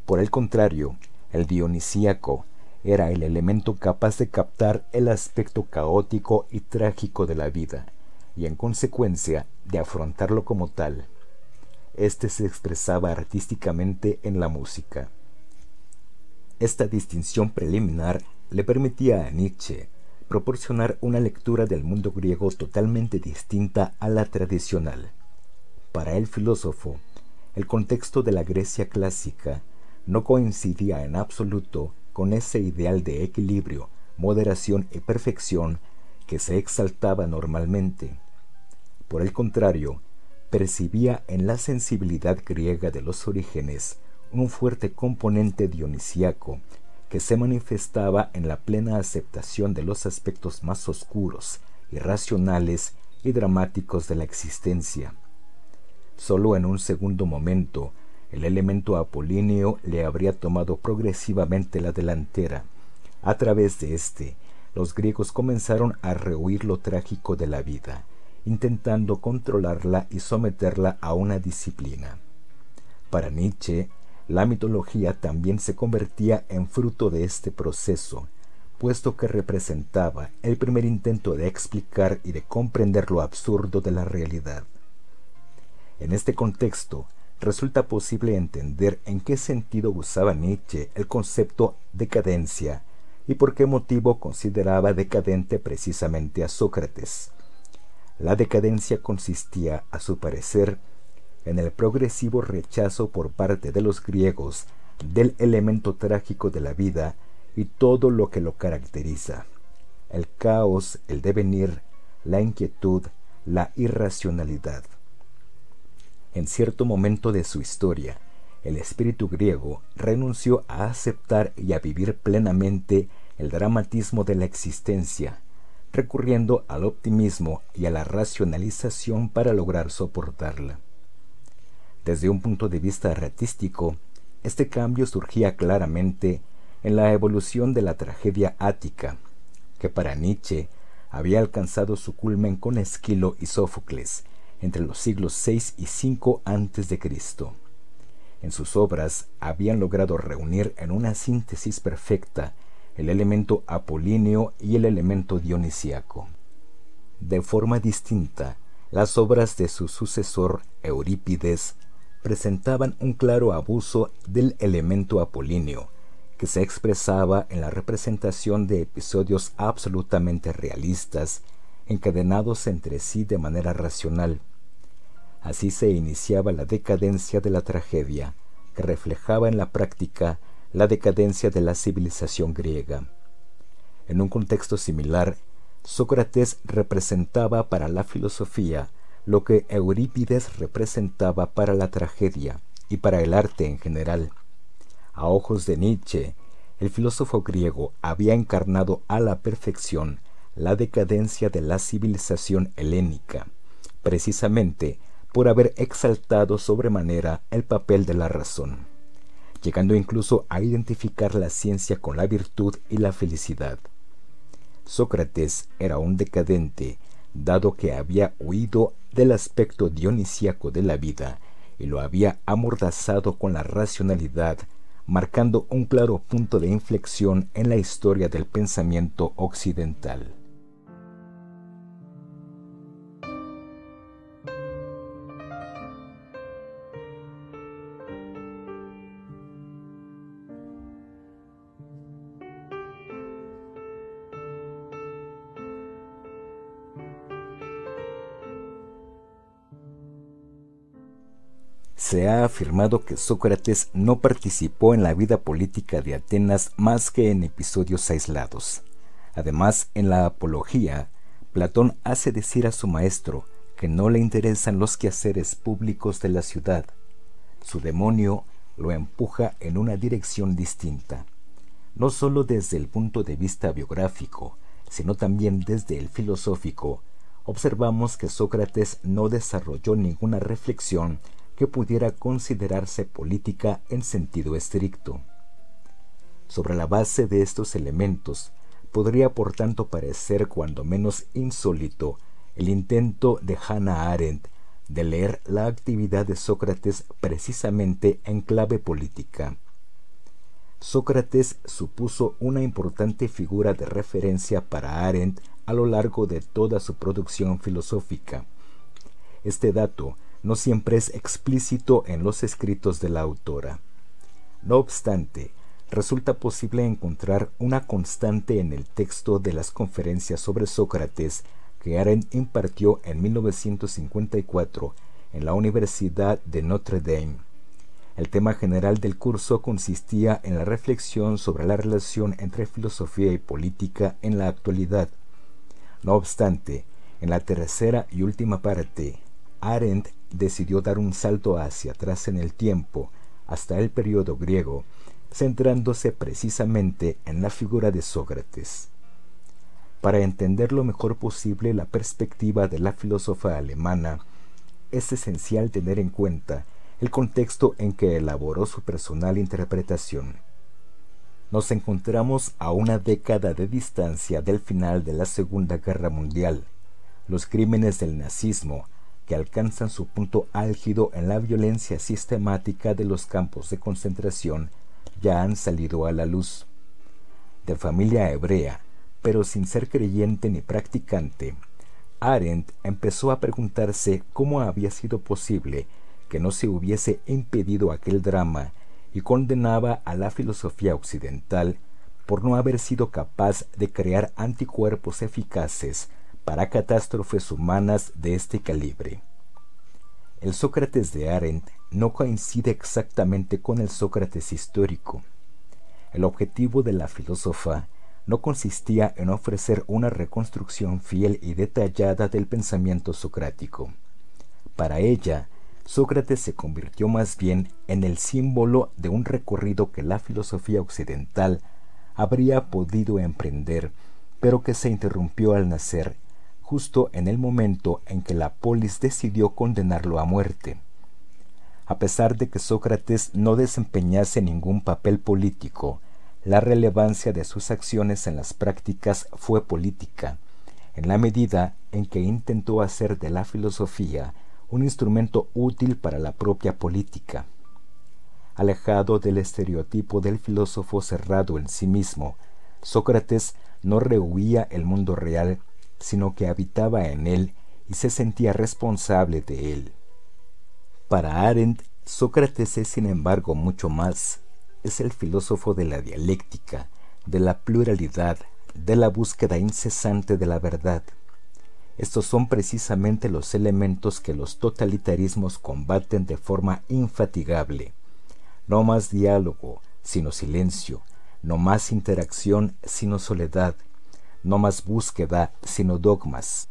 Por el contrario, el dionisíaco era el elemento capaz de captar el aspecto caótico y trágico de la vida, y en consecuencia de afrontarlo como tal. Este se expresaba artísticamente en la música. Esta distinción preliminar le permitía a Nietzsche proporcionar una lectura del mundo griego totalmente distinta a la tradicional. Para el filósofo, el contexto de la Grecia clásica no coincidía en absoluto con ese ideal de equilibrio, moderación y perfección que se exaltaba normalmente. Por el contrario, percibía en la sensibilidad griega de los orígenes un fuerte componente dionisíaco que se manifestaba en la plena aceptación de los aspectos más oscuros, irracionales y dramáticos de la existencia. Solo en un segundo momento, el elemento apolíneo le habría tomado progresivamente la delantera. A través de éste, los griegos comenzaron a rehuir lo trágico de la vida, intentando controlarla y someterla a una disciplina. Para Nietzsche, la mitología también se convertía en fruto de este proceso, puesto que representaba el primer intento de explicar y de comprender lo absurdo de la realidad. En este contexto, resulta posible entender en qué sentido usaba Nietzsche el concepto decadencia y por qué motivo consideraba decadente precisamente a Sócrates. La decadencia consistía, a su parecer, en el progresivo rechazo por parte de los griegos del elemento trágico de la vida y todo lo que lo caracteriza, el caos, el devenir, la inquietud, la irracionalidad. En cierto momento de su historia, el espíritu griego renunció a aceptar y a vivir plenamente el dramatismo de la existencia, recurriendo al optimismo y a la racionalización para lograr soportarla. Desde un punto de vista artístico, este cambio surgía claramente en la evolución de la tragedia ática, que para Nietzsche había alcanzado su culmen con Esquilo y Sófocles entre los siglos VI y V a.C. En sus obras habían logrado reunir en una síntesis perfecta el elemento apolíneo y el elemento dionisíaco. De forma distinta, las obras de su sucesor Eurípides presentaban un claro abuso del elemento apolíneo, que se expresaba en la representación de episodios absolutamente realistas, encadenados entre sí de manera racional. Así se iniciaba la decadencia de la tragedia, que reflejaba en la práctica la decadencia de la civilización griega. En un contexto similar, Sócrates representaba para la filosofía lo que Eurípides representaba para la tragedia y para el arte en general. A ojos de Nietzsche, el filósofo griego había encarnado a la perfección la decadencia de la civilización helénica, precisamente por haber exaltado sobremanera el papel de la razón, llegando incluso a identificar la ciencia con la virtud y la felicidad. Sócrates era un decadente, dado que había huido del aspecto dionisíaco de la vida y lo había amordazado con la racionalidad, marcando un claro punto de inflexión en la historia del pensamiento occidental. Se ha afirmado que Sócrates no participó en la vida política de Atenas más que en episodios aislados. Además, en la Apología, Platón hace decir a su maestro que no le interesan los quehaceres públicos de la ciudad. Su demonio lo empuja en una dirección distinta, no sólo desde el punto de vista biográfico, sino también desde el filosófico, observamos que Sócrates no desarrolló ninguna reflexión que pudiera considerarse política en sentido estricto. Sobre la base de estos elementos, podría por tanto parecer cuando menos insólito el intento de Hannah Arendt de leer la actividad de Sócrates precisamente en clave política. Sócrates supuso una importante figura de referencia para Arendt a lo largo de toda su producción filosófica. Este dato no siempre es explícito en los escritos de la autora. No obstante, resulta posible encontrar una constante en el texto de las conferencias sobre Sócrates que Arendt impartió en 1954 en la Universidad de Notre Dame. El tema general del curso consistía en la reflexión sobre la relación entre filosofía y política en la actualidad. No obstante, en la tercera y última parte, Arendt decidió dar un salto hacia atrás en el tiempo, hasta el periodo griego, centrándose precisamente en la figura de Sócrates. Para entender lo mejor posible la perspectiva de la filósofa alemana, es esencial tener en cuenta el contexto en que elaboró su personal interpretación. Nos encontramos a una década de distancia del final de la Segunda Guerra Mundial. Los crímenes del nazismo, alcanzan su punto álgido en la violencia sistemática de los campos de concentración, ya han salido a la luz. De familia hebrea, pero sin ser creyente ni practicante, Arendt empezó a preguntarse cómo había sido posible que no se hubiese impedido aquel drama y condenaba a la filosofía occidental por no haber sido capaz de crear anticuerpos eficaces para catástrofes humanas de este calibre. El Sócrates de Arendt no coincide exactamente con el Sócrates histórico. El objetivo de la filósofa no consistía en ofrecer una reconstrucción fiel y detallada del pensamiento socrático. Para ella, Sócrates se convirtió más bien en el símbolo de un recorrido que la filosofía occidental habría podido emprender, pero que se interrumpió al nacer, justo en el momento en que la polis decidió condenarlo a muerte. A pesar de que Sócrates no desempeñase ningún papel político, la relevancia de sus acciones en las prácticas fue política, en la medida en que intentó hacer de la filosofía un instrumento útil para la propia política. Alejado del estereotipo del filósofo cerrado en sí mismo, Sócrates no rehuía el mundo real, sino que habitaba en él y se sentía responsable de él. Para Arendt, Sócrates es sin embargo mucho más. Es el filósofo de la dialéctica, de la pluralidad, de la búsqueda incesante de la verdad. Estos son precisamente los elementos que los totalitarismos combaten de forma infatigable. No más diálogo, sino silencio, no más interacción, sino soledad, no más búsqueda, sino dogmas.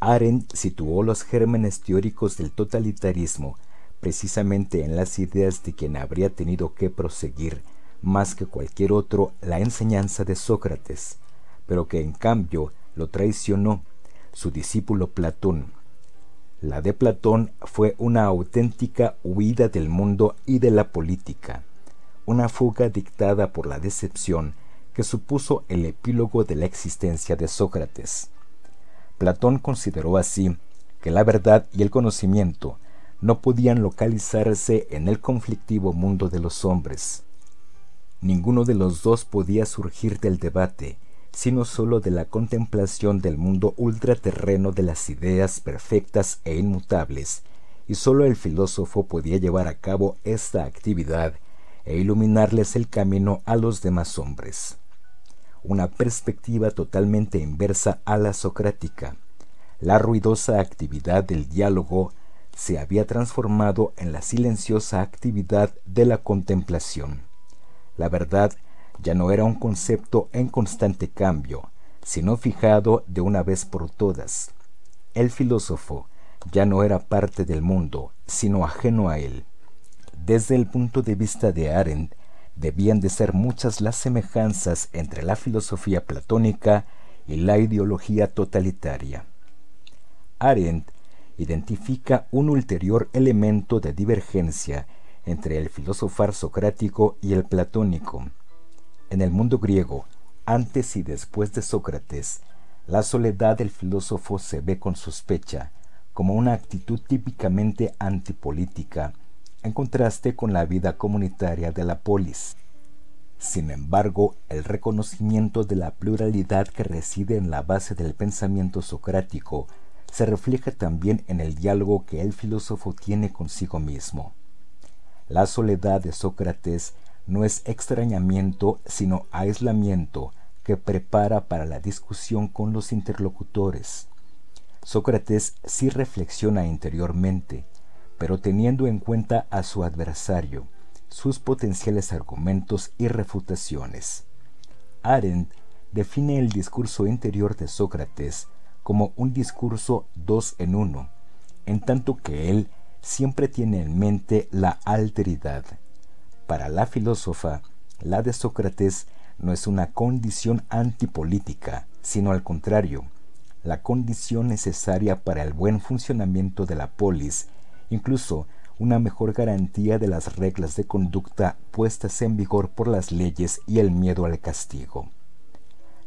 Arendt situó los gérmenes teóricos del totalitarismo precisamente en las ideas de quien habría tenido que proseguir más que cualquier otro la enseñanza de Sócrates, pero que en cambio lo traicionó su discípulo Platón. La de Platón fue una auténtica huida del mundo y de la política, una fuga dictada por la decepción que supuso el epílogo de la existencia de Sócrates. Platón consideró así que la verdad y el conocimiento no podían localizarse en el conflictivo mundo de los hombres. Ninguno de los dos podía surgir del debate, sino sólo de la contemplación del mundo ultraterreno de las ideas perfectas e inmutables, y sólo el filósofo podía llevar a cabo esta actividad e iluminarles el camino a los demás hombres. Una perspectiva totalmente inversa a la socrática. La ruidosa actividad del diálogo se había transformado en la silenciosa actividad de la contemplación. La verdad ya no era un concepto en constante cambio, sino fijado de una vez por todas. El filósofo ya no era parte del mundo, sino ajeno a él. Desde el punto de vista de Arendt, debían de ser muchas las semejanzas entre la filosofía platónica y la ideología totalitaria. Arendt identifica un ulterior elemento de divergencia entre el filosofar socrático y el platónico. En el mundo griego, antes y después de Sócrates, la soledad del filósofo se ve con sospecha, como una actitud típicamente antipolítica, en contraste con la vida comunitaria de la polis. Sin embargo, el reconocimiento de la pluralidad que reside en la base del pensamiento socrático se refleja también en el diálogo que el filósofo tiene consigo mismo. La soledad de Sócrates no es extrañamiento, sino aislamiento que prepara para la discusión con los interlocutores. Sócrates sí reflexiona interiormente, pero teniendo en cuenta a su adversario, sus potenciales argumentos y refutaciones. Arendt define el discurso interior de Sócrates como un discurso dos en uno, en tanto que él siempre tiene en mente la alteridad. Para la filósofa, la de Sócrates no es una condición antipolítica, sino al contrario, la condición necesaria para el buen funcionamiento de la polis incluso una mejor garantía de las reglas de conducta puestas en vigor por las leyes y el miedo al castigo.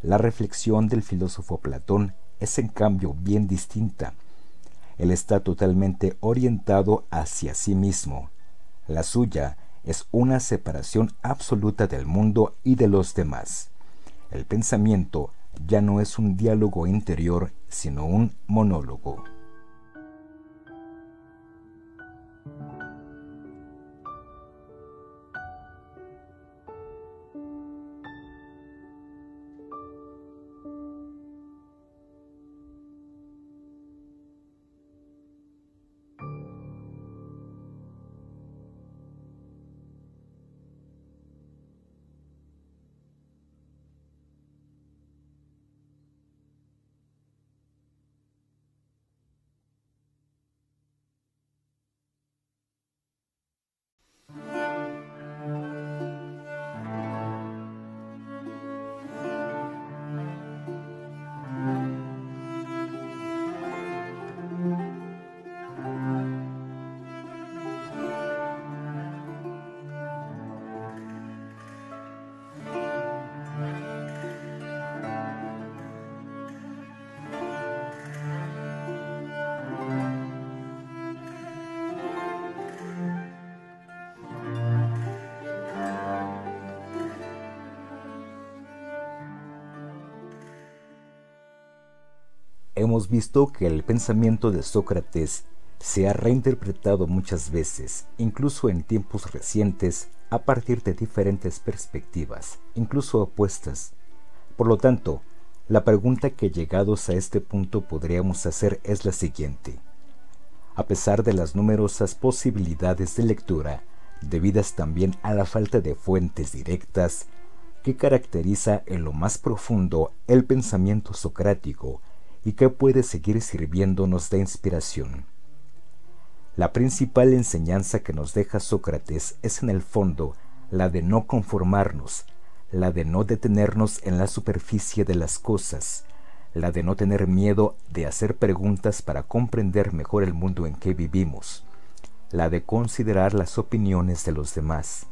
La reflexión del filósofo Platón es en cambio bien distinta. Él está totalmente orientado hacia sí mismo. La suya es una separación absoluta del mundo y de los demás. El pensamiento ya no es un diálogo interior, sino un monólogo. Hemos visto que el pensamiento de Sócrates se ha reinterpretado muchas veces, incluso en tiempos recientes, a partir de diferentes perspectivas, incluso opuestas. Por lo tanto, la pregunta que llegados a este punto podríamos hacer es la siguiente. A pesar de las numerosas posibilidades de lectura, debidas también a la falta de fuentes directas, que caracteriza en lo más profundo el pensamiento socrático y que puede seguir sirviéndonos de inspiración. La principal enseñanza que nos deja Sócrates es en el fondo la de no conformarnos, la de no detenernos en la superficie de las cosas, la de no tener miedo de hacer preguntas para comprender mejor el mundo en que vivimos, la de considerar las opiniones de los demás.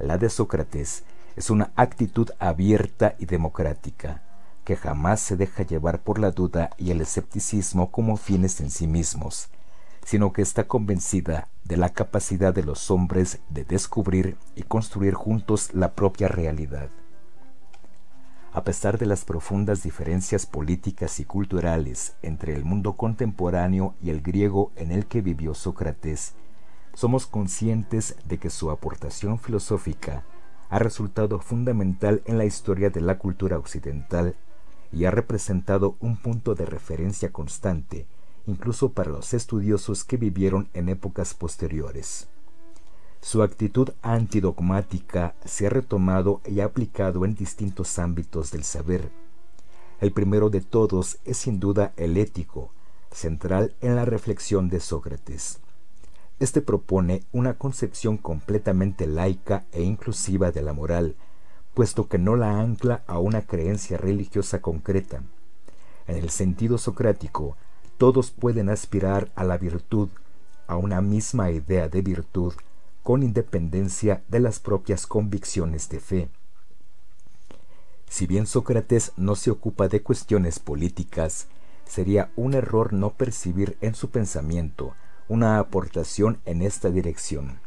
La de Sócrates es una actitud abierta y democrática, que jamás se deja llevar por la duda y el escepticismo como fines en sí mismos, sino que está convencida de la capacidad de los hombres de descubrir y construir juntos la propia realidad. A pesar de las profundas diferencias políticas y culturales entre el mundo contemporáneo y el griego en el que vivió Sócrates, somos conscientes de que su aportación filosófica ha resultado fundamental en la historia de la cultura occidental y ha representado un punto de referencia constante incluso para los estudiosos que vivieron en épocas posteriores. Su actitud antidogmática se ha retomado y aplicado en distintos ámbitos del saber. El primero de todos es sin duda el ético, central en la reflexión de Sócrates. Este propone una concepción completamente laica e inclusiva de la moral, puesto que no la ancla a una creencia religiosa concreta. En el sentido socrático, todos pueden aspirar a la virtud, a una misma idea de virtud, con independencia de las propias convicciones de fe. Si bien Sócrates no se ocupa de cuestiones políticas, sería un error no percibir en su pensamiento una aportación en esta dirección.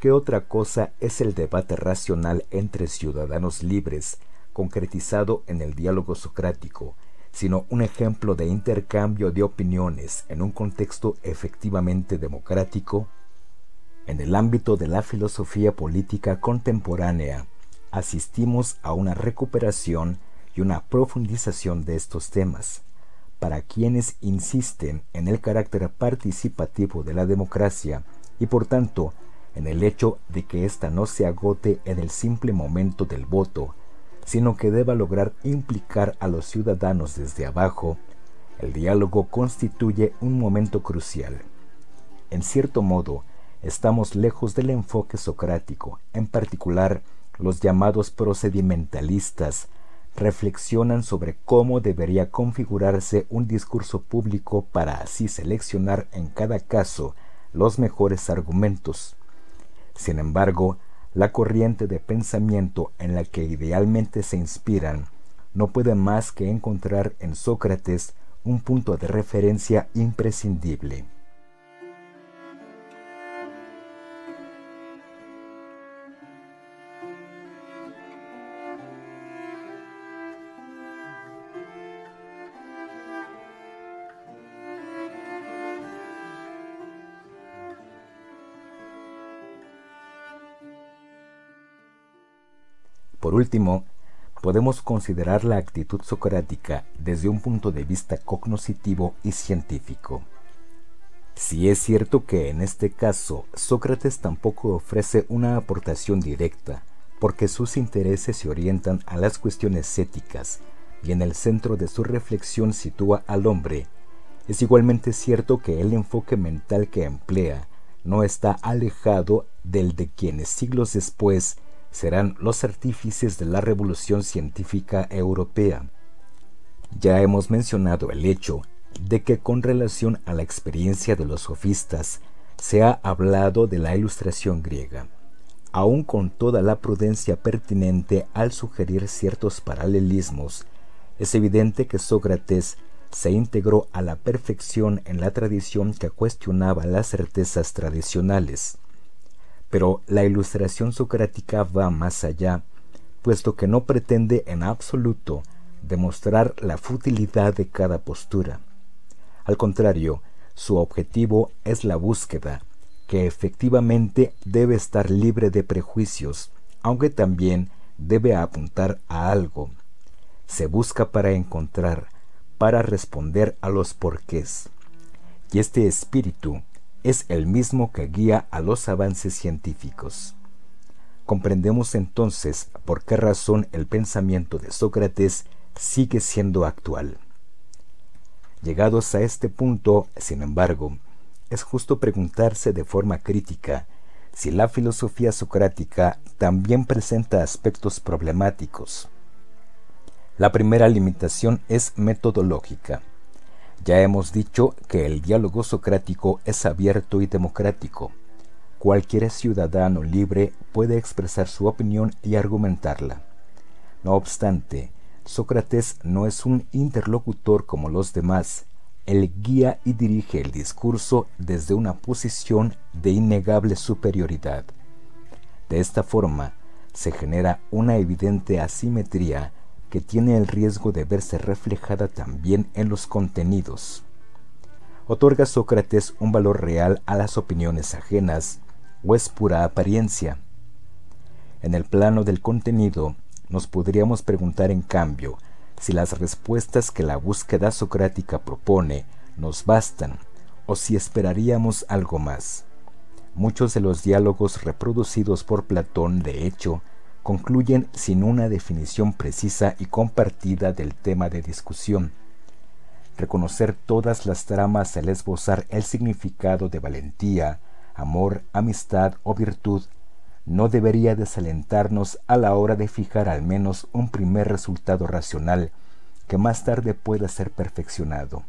¿Qué otra cosa es el debate racional entre ciudadanos libres, concretizado en el diálogo socrático, sino un ejemplo de intercambio de opiniones en un contexto efectivamente democrático? En el ámbito de la filosofía política contemporánea, asistimos a una recuperación y una profundización de estos temas para quienes insisten en el carácter participativo de la democracia y por tanto en el hecho de que ésta no se agote en el simple momento del voto, sino que deba lograr implicar a los ciudadanos desde abajo, el diálogo constituye un momento crucial. En cierto modo, estamos lejos del enfoque socrático, en particular los llamados procedimentalistas, reflexionan sobre cómo debería configurarse un discurso público para así seleccionar en cada caso los mejores argumentos. Sin embargo, la corriente de pensamiento en la que idealmente se inspiran no puede más que encontrar en Sócrates un punto de referencia imprescindible. Último, podemos considerar la actitud socrática desde un punto de vista cognoscitivo y científico. Si es cierto que en este caso Sócrates tampoco ofrece una aportación directa, porque sus intereses se orientan a las cuestiones éticas y en el centro de su reflexión sitúa al hombre, es igualmente cierto que el enfoque mental que emplea no está alejado del de quienes siglos después serán los artífices de la revolución científica europea. Ya hemos mencionado el hecho de que con relación a la experiencia de los sofistas se ha hablado de la ilustración griega, aun con toda la prudencia pertinente al sugerir ciertos paralelismos, es evidente que Sócrates se integró a la perfección en la tradición que cuestionaba las certezas tradicionales. Pero la ilustración socrática va más allá, puesto que no pretende en absoluto demostrar la futilidad de cada postura. Al contrario, su objetivo es la búsqueda, que efectivamente debe estar libre de prejuicios, aunque también debe apuntar a algo. Se busca para encontrar, para responder a los porqués. Y este espíritu es el mismo que guía a los avances científicos. Comprendemos entonces por qué razón el pensamiento de Sócrates sigue siendo actual. Llegados a este punto, sin embargo, es justo preguntarse de forma crítica si la filosofía socrática también presenta aspectos problemáticos. La primera limitación es metodológica. Ya hemos dicho que el diálogo socrático es abierto y democrático. Cualquier ciudadano libre puede expresar su opinión y argumentarla. No obstante, Sócrates no es un interlocutor como los demás. Él guía y dirige el discurso desde una posición de innegable superioridad. De esta forma, se genera una evidente asimetría que tiene el riesgo de verse reflejada también en los contenidos. ¿Otorga Sócrates un valor real a las opiniones ajenas o es pura apariencia? En el plano del contenido, nos podríamos preguntar en cambio si las respuestas que la búsqueda socrática propone nos bastan o si esperaríamos algo más. Muchos de los diálogos reproducidos por Platón, de hecho, concluyen sin una definición precisa y compartida del tema de discusión. Reconocer todas las tramas al esbozar el significado de valentía, amor, amistad o virtud no debería desalentarnos a la hora de fijar al menos un primer resultado racional que más tarde pueda ser perfeccionado.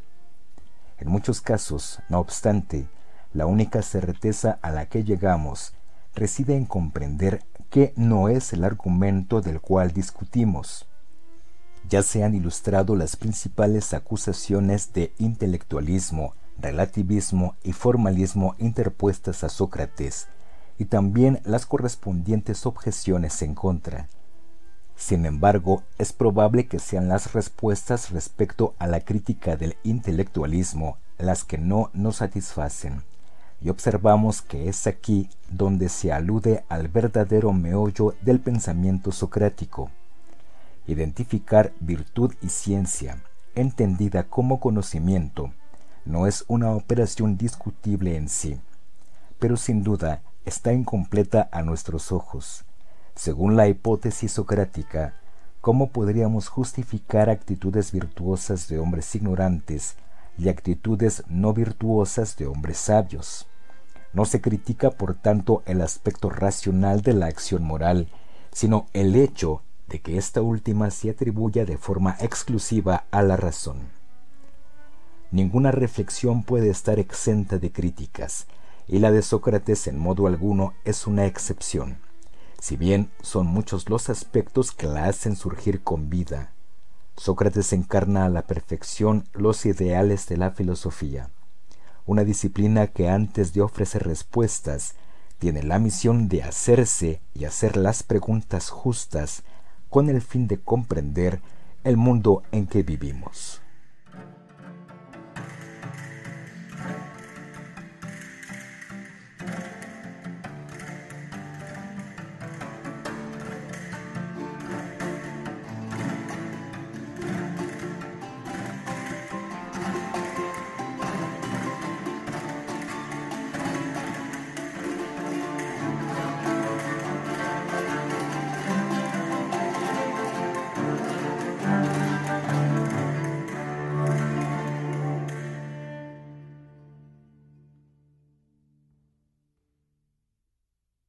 En muchos casos, no obstante, la única certeza a la que llegamos reside en comprender que no es el argumento del cual discutimos. Ya se han ilustrado las principales acusaciones de intelectualismo, relativismo y formalismo interpuestas a Sócrates, y también las correspondientes objeciones en contra. Sin embargo, es probable que sean las respuestas respecto a la crítica del intelectualismo las que no nos satisfacen, y observamos que es aquí donde se alude al verdadero meollo del pensamiento socrático. Identificar virtud y ciencia, entendida como conocimiento, no es una operación discutible en sí, pero sin duda está incompleta a nuestros ojos. Según la hipótesis socrática, ¿cómo podríamos justificar actitudes virtuosas de hombres ignorantes y actitudes no virtuosas de hombres sabios? No se critica, por tanto, el aspecto racional de la acción moral, sino el hecho de que ésta última se atribuya de forma exclusiva a la razón. Ninguna reflexión puede estar exenta de críticas, y la de Sócrates en modo alguno es una excepción, si bien son muchos los aspectos que la hacen surgir con vida. Sócrates encarna a la perfección los ideales de la filosofía, una disciplina que antes de ofrecer respuestas tiene la misión de hacerse y hacer las preguntas justas con el fin de comprender el mundo en que vivimos.